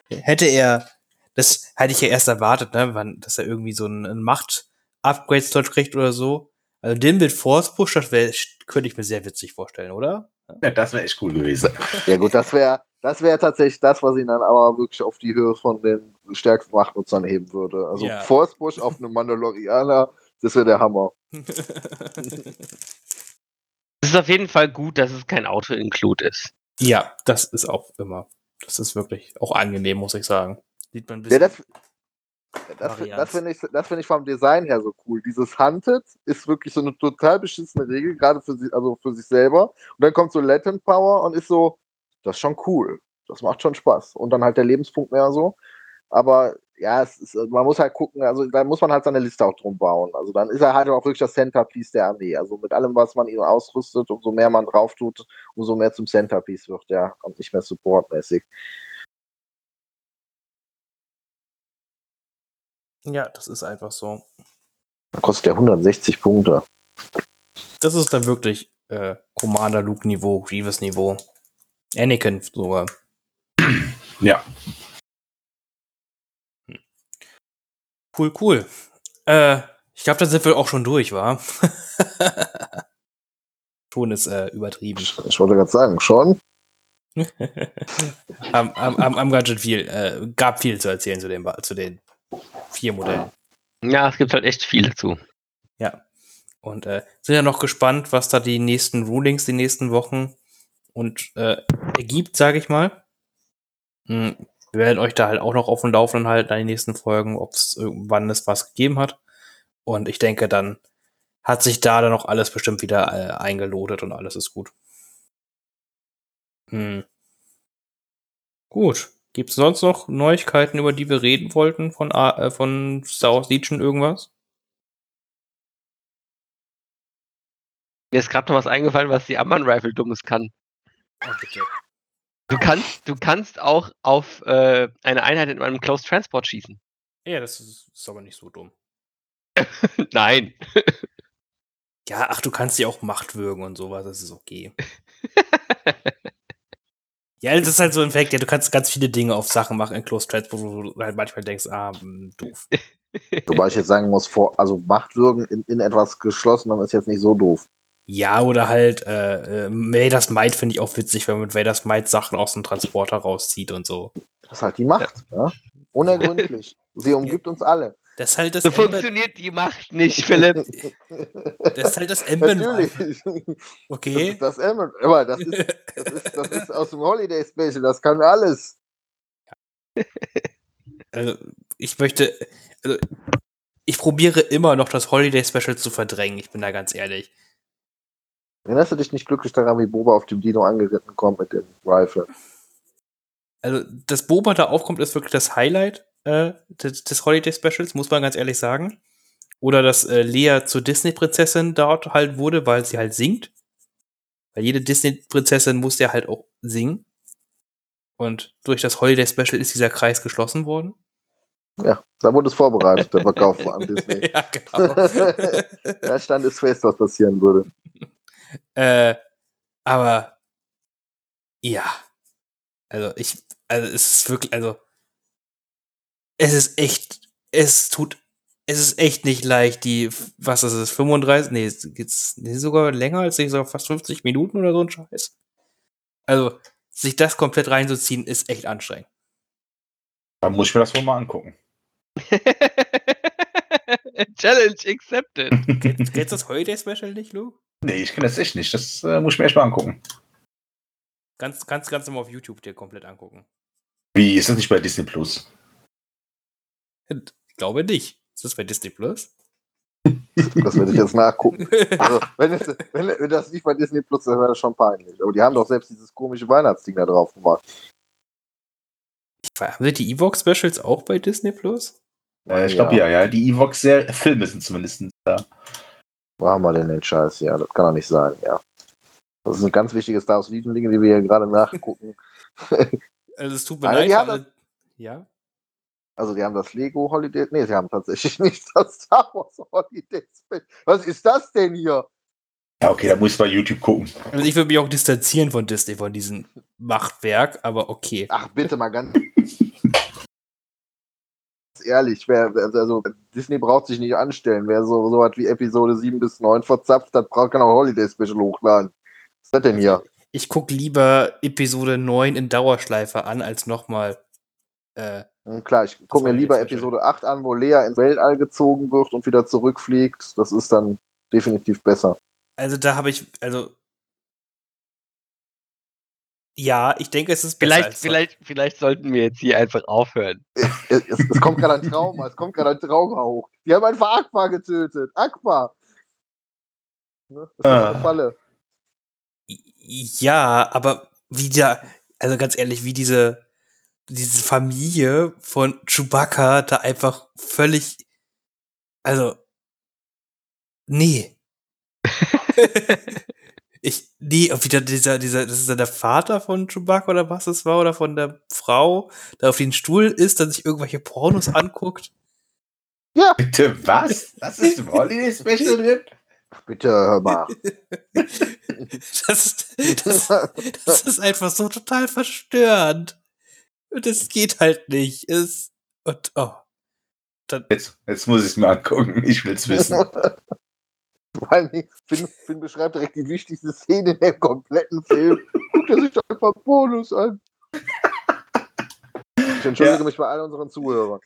Hätte er, das hätte ich ja erst erwartet, ne, dass er irgendwie so einen Macht-Upgrade-Slot kriegt oder so. Also den mit Force Push, das wär, könnte ich mir sehr witzig vorstellen, oder? Ja, das wäre echt cool gewesen. Ja gut, das wäre das wäre tatsächlich das, was ihn dann aber wirklich auf die Höhe von den stärksten Machtnutzern heben würde. Also Ja. Force Push auf einem Mandalorianer, das wäre der Hammer. [LAUGHS] Es ist auf jeden Fall gut, dass es kein Auto-Include ist. ja, das ist auch immer. Das ist wirklich auch angenehm, muss ich sagen. Sieht man ein Ja, bisschen. das, das, Varianz. das finde ich, das find ich vom Design her so cool. Dieses Hunted ist wirklich so eine total beschissene Regel, gerade für, sie, also für sich selber. Und dann kommt so Latent Power und ist so, das ist schon cool. Das macht schon Spaß. Und dann halt der Lebenspunkt mehr so. Aber ja, es ist, man muss halt gucken, also da muss man halt seine Liste auch drum bauen. Also dann ist er halt auch wirklich das Centerpiece der Armee. Also mit allem, was man ihm ausrüstet, umso mehr man drauf tut, umso mehr zum Centerpiece wird er und nicht mehr supportmäßig. ja, das ist einfach so. Dann kostet der 160 Punkte. Das ist dann wirklich äh, Commander Luke Niveau, Grievous Niveau. Anakin sogar. Ja. Cool, cool. Äh, ich glaube, da sind wir auch schon durch, war. schon [LAUGHS] ist äh, übertrieben. Ich wollte gerade sagen, schon. [LAUGHS] am, am, am, am ganz schön viel, äh, gab viel zu erzählen zu den, zu den vier Modellen. Ja, es gibt halt echt viel dazu. Ja. Und äh, sind ja noch gespannt, was da die nächsten Rulings, die nächsten Wochen und äh, ergibt, sage ich mal. Hm, wir werden euch da halt auch noch auf dem Laufenden halten an den nächsten Folgen, ob es irgendwann es was gegeben hat. Und ich denke, dann hat sich da dann auch alles bestimmt wieder äh, eingelodet und alles ist gut. Hm. Gut. Gibt es sonst noch Neuigkeiten, über die wir reden wollten von, A- äh, von Star Wars Legion irgendwas? Mir ist gerade noch was eingefallen, was die Amman Rifle dummes kann. Oh, bitte. Du kannst, du kannst auch auf äh, eine Einheit in einem Close Transport schießen. Ja, das ist, ist aber nicht so dumm. [LAUGHS] Nein. Ja, ach, du kannst ja auch Macht würgen und sowas, das ist okay. [LAUGHS] ja, das ist halt so ein Fact, ja, du kannst ganz viele Dinge auf Sachen machen in Close Transport, wo du halt manchmal denkst, ah, hm, doof. [LAUGHS] Wobei ich jetzt sagen muss, vor, also Machtwürgen in, in etwas Geschlossenem ist jetzt nicht so doof. Ja, oder halt, äh, äh, Vaders Might finde ich auch witzig, wenn man mit Vaders Might Sachen aus dem Transporter rauszieht und so. Das ist halt die Macht. Ja? Unergründlich. Sie umgibt uns alle. Das ist halt das So Ember, funktioniert die Macht nicht, Philipp. [LAUGHS] das ist halt das Ember Natürlich. Das Okay. ist das. Aber das ist, das, ist, das ist aus dem Holiday Special. Das kann alles. Also, ich möchte, also, ich probiere immer noch das Holiday Special zu verdrängen, ich bin da ganz ehrlich. Erinnerst du dich nicht glücklich daran, wie Boba auf dem Dino angeritten kommt mit dem Rifle? Also, dass Boba da aufkommt, ist wirklich das Highlight äh, des, des Holiday Specials, muss man ganz ehrlich sagen. Oder dass äh, Lea zur Disney-Prinzessin dort halt wurde, weil sie halt singt. Weil jede Disney-Prinzessin muss ja halt auch singen. Und durch das Holiday Special ist dieser Kreis geschlossen worden. Ja, da wurde es vorbereitet, der Verkauf an [LAUGHS] Disney. ja, genau. [LAUGHS] Da stand es fest, was passieren würde. Äh, aber ja. Also ich, also es ist wirklich, also es ist echt, es tut, es ist echt nicht leicht, die, was ist es, 35, nee, es geht's nee, sogar länger als ich, sogar fast 50 Minuten oder so ein Scheiß. Also, sich das komplett reinzuziehen, ist echt anstrengend. Da muss ich mir das wohl mal angucken. [LAUGHS] [LAUGHS] Challenge accepted. Kennst, du das Holiday Special nicht, Lu? Nee, ich kenne das echt nicht. Das äh, muss ich mir echt mal angucken. Ganz, ganz, ganz immer auf YouTube dir komplett angucken. Wie, ist das nicht bei Disney Plus? Ich glaube nicht. Ist das bei Disney Plus? [LAUGHS] Das werde ich jetzt nachgucken. [LAUGHS] Also, wenn, es, wenn, wenn das nicht bei Disney Plus ist, dann wäre das schon peinlich. Aber die haben doch selbst dieses komische Weihnachtsding da drauf gemacht. Haben sie die Evox Specials auch bei Disney Plus? Äh, ich glaube ja. ja, Die Evox-Filme sind zumindest da. Wo haben wir denn den Scheiß? Ja, das kann doch nicht sein, ja. Das ist ein ganz wichtiges Star Wars Dinge, die wir hier gerade nachgucken. [LAUGHS] Also es tut mir Also, leid. alle- ja. Also die haben das Lego Holiday. Nee, sie haben tatsächlich [LAUGHS] nicht das Star Wars Holiday Special. Was ist das denn hier? Ja, okay, da muss ich bei YouTube gucken. Also ich würde mich auch distanzieren von Disney, von diesem Machtwerk, aber okay. Ach, bitte mal ganz [LAUGHS] ehrlich, wer, also Disney braucht sich nicht anstellen. Wer so, so was wie Episode 7 bis 9 verzapft hat, braucht kann auch Holiday Special hochladen. Was ist das denn hier? ich gucke lieber Episode 9 in Dauerschleife an, als nochmal. Äh, Hm, Klar, ich gucke mir lieber Episode 8 an, wo Lea ins Weltall gezogen wird und wieder zurückfliegt. Das ist dann definitiv besser. also da habe ich, also. Ja, ich denke, es ist besser Vielleicht, als vielleicht, vielleicht sollten wir jetzt hier einfach aufhören. Es, es, es kommt gerade ein Trauma, es kommt gerade ein Trauma hoch. Die haben einfach Aqua getötet. Aqua! Ne? Das ist Ah. eine Falle. Ja, aber wie der, also ganz ehrlich, wie diese, diese Familie von Chewbacca da einfach völlig, also, nee. [LAUGHS] [LAUGHS] ich, nee, wieder dieser, dieser, das ist ja der Vater von Chewbacca oder was es war, oder von der Frau, der auf den Stuhl ist, der sich irgendwelche Pornos anguckt. Bitte was? Das ist im Holiday Special drin? Bitte hör mal. Das, das, das ist einfach so total verstörend. Und es geht halt nicht. Es, und, oh. Dann, Jetzt, jetzt muss ich es mir angucken. Ich will es wissen. [LAUGHS] Vor allem, Finn, Finn beschreibt direkt die wichtigste Szene in dem kompletten Film. Guckt er sich doch einfach Bonus an. Ich entschuldige Ja. mich bei all unseren Zuhörern.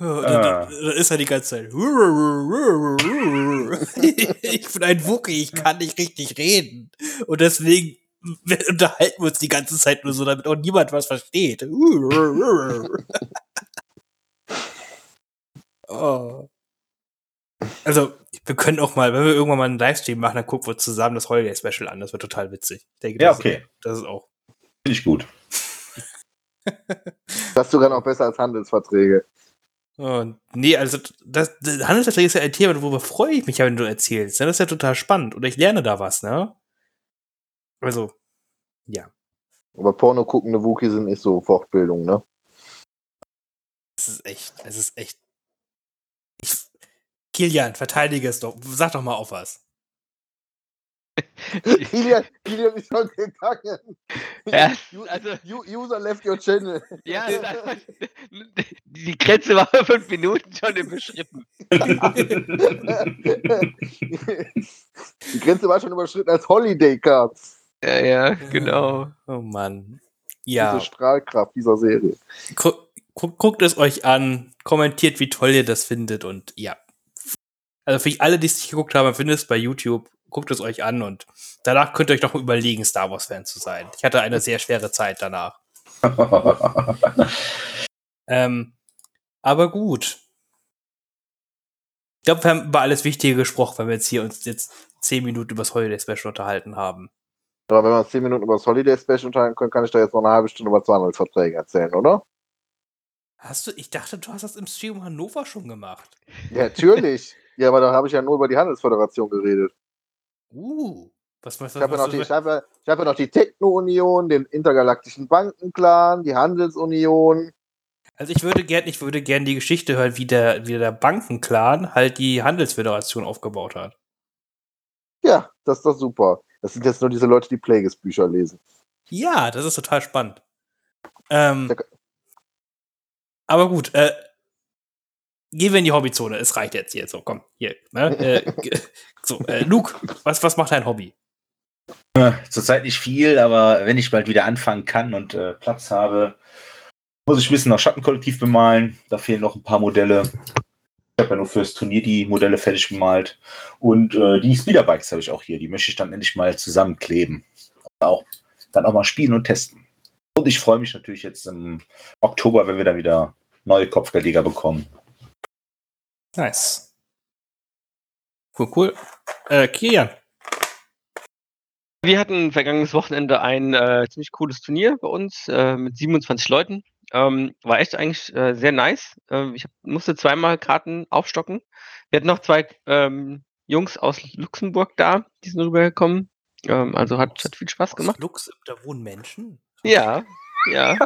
oh, Ah. dann ist er die ganze Zeit. [LAUGHS] Ich bin ein Wookie, ich kann nicht richtig reden. Und deswegen unterhalten wir uns die ganze Zeit nur so, damit auch niemand was versteht. [LAUGHS] Oh. Also, wir können auch mal, wenn wir irgendwann mal einen Livestream machen, dann gucken wir zusammen das Holiday Special an. Das wird total witzig. Ich denke, Ja, das, okay. das ist auch. Finde ich gut. [LAUGHS] Das ist sogar noch besser als Handelsverträge. Oh, nee, also das, das Handelsverträge ist ja ein Thema, worüber freue ich mich ja, wenn du erzählst. Das ist ja total spannend. Oder ich lerne da was, ne? Also, ja. Aber Porno guckende Wookie sind nicht so Fortbildung, ne? Es ist echt, es ist echt. Ich, Kilian, verteidige es doch. Sag doch mal auf was. [LAUGHS] [LAUGHS] Kilian, Kilian ist schon gegangen. Ja, also- User left your channel. Ja, einfach, [LAUGHS] die Grenze war vor fünf Minuten schon überschritten. Die Grenze war schon überschritten als Holiday Cards. Ja, ja, genau. Oh Mann. Ja. Diese Strahlkraft dieser Serie. Gu gu guckt es euch an, kommentiert, wie toll ihr das findet und ja. Also für alle, die es nicht geguckt haben, findet es bei YouTube. Guckt es euch an und danach könnt ihr euch noch mal überlegen, Star Wars Fan zu sein. Ich hatte eine sehr schwere Zeit danach. [LAUGHS] Ähm, aber gut. Ich glaube, wir haben über alles Wichtige gesprochen, wenn wir jetzt hier uns jetzt zehn Minuten über das Holiday Special unterhalten haben. Aber wenn wir uns 10 Minuten über das Holiday Special unterhalten können, kann ich da jetzt noch eine halbe Stunde über 200 Verträge erzählen, oder? Hast du, ich dachte, du hast das im Stream Hannover schon gemacht. Ja, natürlich. [LAUGHS] ja, aber da habe ich ja nur über die Handelsföderation geredet. Uh, was, was, Ich habe ja, noch die- ich hab ja, ich hab ja noch die Techno-Union, den intergalaktischen Bankenclan, die Handelsunion. Also ich würde gern, ich würde gern die Geschichte hören, wie der, wie der Bankenclan halt die Handelsföderation aufgebaut hat. Ja, das ist doch super. Das sind jetzt nur diese Leute, die Plagueis-Bücher lesen. Ja, das ist total spannend. Ähm, aber gut, äh, gehen wir in die Hobbyzone. Es reicht jetzt hier. So, komm, hier. Ne? äh, so, äh, Luke, was, was macht dein Hobby? Zurzeit nicht viel, aber wenn ich bald wieder anfangen kann und äh, Platz habe, muss ich ein bisschen noch Schattenkollektiv bemalen. Da fehlen noch ein paar Modelle. Ich habe ja nur fürs Turnier die Modelle fertig bemalt. Und äh, die Speederbikes habe ich auch hier. Die möchte ich dann endlich mal zusammenkleben. Auch, dann auch mal spielen und testen. Und ich freue mich natürlich jetzt im Oktober, wenn wir dann wieder neue Kopfgeldjäger bekommen. Nice. Cool, cool. Äh, Kilian. Wir hatten vergangenes Wochenende ein äh, ziemlich cooles Turnier bei uns äh, mit 27 Leuten. Ähm, war echt eigentlich äh, sehr nice. Ähm, ich hab, musste zweimal Karten aufstocken. Wir hatten noch zwei ähm, Jungs aus Luxemburg da, die sind rübergekommen. Ähm, also hat, hat viel Spaß gemacht. Aus Lux, da wohnen Menschen? Ja, ja.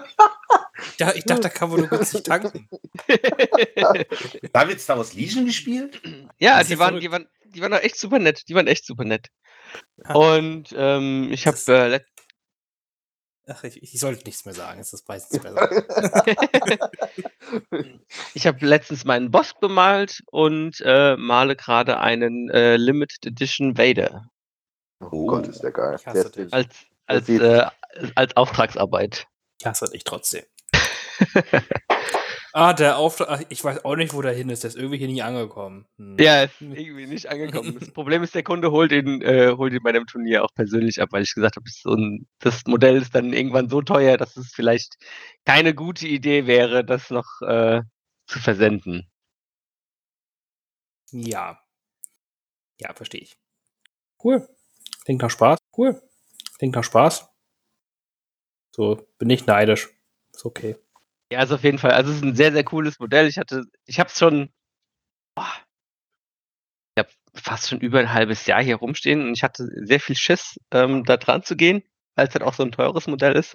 Ja, ich dachte, da kann man nur günstig tanken. [LAUGHS] Da wird Star Wars Legion gespielt? ja, die waren, die waren, die waren auch echt super nett. Die waren echt super nett. Und ähm, ich habe äh, Ach, ich, ich sollte nichts mehr sagen. Es ist meistens besser. [LAUGHS] Ich habe letztens meinen Boss bemalt und äh, male gerade einen äh, Limited Edition Vader. Oh Gott, ist der geil. Als, als, äh, als Auftragsarbeit. Ich hasse dich trotzdem. [LAUGHS] Ah, der Auftrag, ich weiß auch nicht, wo der hin ist. Der ist irgendwie hier nie angekommen. Hm. Ja, ist irgendwie nicht angekommen. Das Problem ist, der Kunde holt ihn, äh, holt ihn bei dem Turnier auch persönlich ab, weil ich gesagt habe, so ein, das Modell ist dann irgendwann so teuer, dass es vielleicht keine gute Idee wäre, das noch äh, zu versenden. Ja. Ja, verstehe ich. Cool. Klingt nach Spaß. Cool. Klingt nach Spaß. So, bin ich neidisch. Ist okay. Ja, also auf jeden Fall. Also es ist ein sehr, sehr cooles Modell. Ich hatte, ich habe es schon, boah, ich habe fast schon über ein halbes Jahr hier rumstehen und ich hatte sehr viel Schiss, ähm, da dran zu gehen, weil es halt auch so ein teures Modell ist.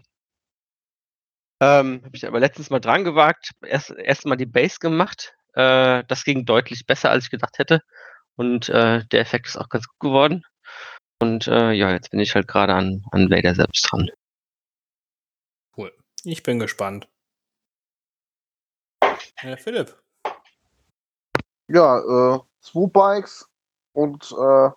Ähm, habe ich aber letztens mal dran gewagt, erst, erst mal die Base gemacht. Äh, das ging deutlich besser, als ich gedacht hätte. Und äh, der Effekt ist auch ganz gut geworden. Und äh, ja, jetzt bin ich halt gerade an, an Vader selbst dran. Ich bin gespannt. Äh, Philipp. Ja, äh, Swoop Bikes und äh,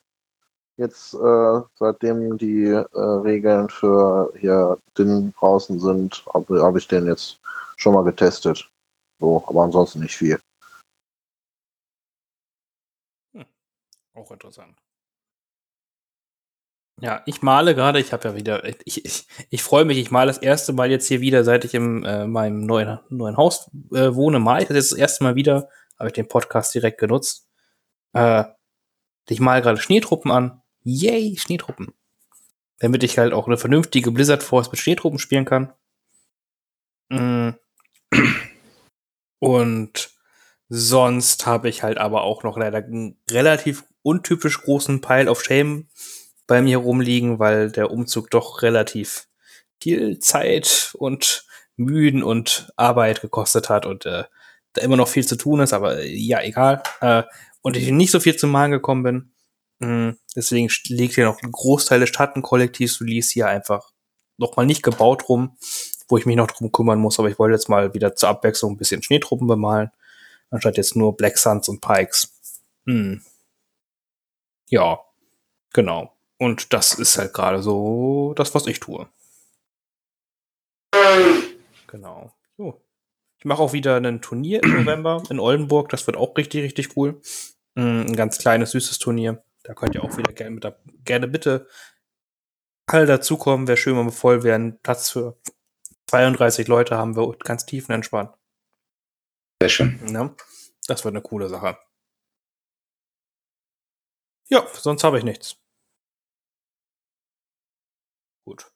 jetzt, äh, seitdem die äh, Regeln für hier DIN draußen sind, habe hab ich den jetzt schon mal getestet. So, aber ansonsten nicht viel. Auch interessant. Ja, ich male gerade, ich habe ja wieder, ich, ich, ich freue mich, ich male das erste Mal jetzt hier wieder, seit ich in äh, meinem neuen, neuen Haus äh, wohne, male ich das jetzt das erste Mal wieder, habe ich den Podcast direkt genutzt. Äh, ich male gerade Schneetruppen an. Yay, Schneetruppen. Damit ich halt auch eine vernünftige Blizzard Force mit Schneetruppen spielen kann. Mm. Und sonst habe ich halt aber auch noch leider einen relativ untypisch großen Pile of Shame bei mir rumliegen, weil der Umzug doch relativ viel Zeit und Mühen und Arbeit gekostet hat und äh, da immer noch viel zu tun ist, aber äh, ja, egal. Äh, und ich nicht so viel zum Malen gekommen bin. Mm, deswegen st- liegt hier noch ein Großteil des Schattenkollektivs-Release hier einfach noch mal nicht gebaut rum, wo ich mich noch drum kümmern muss, aber ich wollte jetzt mal wieder zur Abwechslung ein bisschen Schneetruppen bemalen, anstatt jetzt nur Black Suns und Pikes. Hm. Ja, genau. Und das ist halt gerade so das, was ich tue. Genau. So. Ich mache auch wieder ein Turnier im November in Oldenburg. Das wird auch richtig, richtig cool. Mm, Ein ganz kleines, süßes Turnier. Da könnt ihr auch wieder gerne, mit, gerne bitte alle dazukommen. Wäre schön, wenn wir voll wären. Platz für 32 Leute haben wir ganz tiefenentspannt. Sehr schön. Ne? Das wird eine coole Sache. Ja, sonst habe ich nichts. Gut.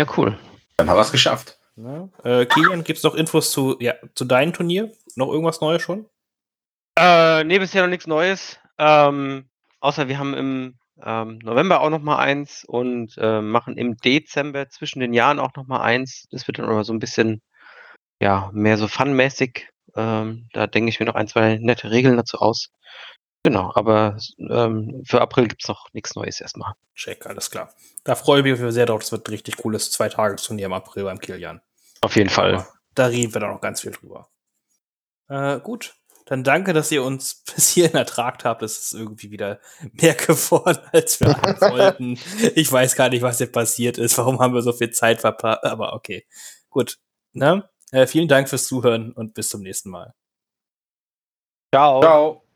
Ja, cool. Dann haben wir es geschafft. Ne? Äh, Kilian, gibt's noch Infos zu, ja, zu deinem Turnier? Noch irgendwas Neues schon? Äh, nee, bisher noch nichts Neues. Ähm, außer wir haben im ähm, November auch noch mal eins und äh, machen im Dezember zwischen den Jahren auch noch mal eins. Das wird dann aber so ein bisschen, ja, mehr so funmäßig. Ähm, da denke ich mir noch ein, zwei nette Regeln dazu aus. Genau, aber ähm, für April gibt's noch nichts Neues erstmal. Check, alles klar. Da freue ich mich sehr drauf. Das wird ein richtig cooles Zweitagesturnier im April beim Kilian. Auf jeden Fall. Aber Da reden wir dann noch ganz viel drüber. Äh, gut. Dann danke, dass ihr uns [LAUGHS] bis hierhin ertragt habt. Es ist irgendwie wieder mehr [LAUGHS] geworden, als wir [LAUGHS] wollten. Ich weiß gar nicht, was hier passiert ist. Warum haben wir so viel Zeit verpasst? Aber okay. Gut. Ne? Äh, vielen Dank fürs Zuhören und bis zum nächsten Mal. Ciao. Ciao.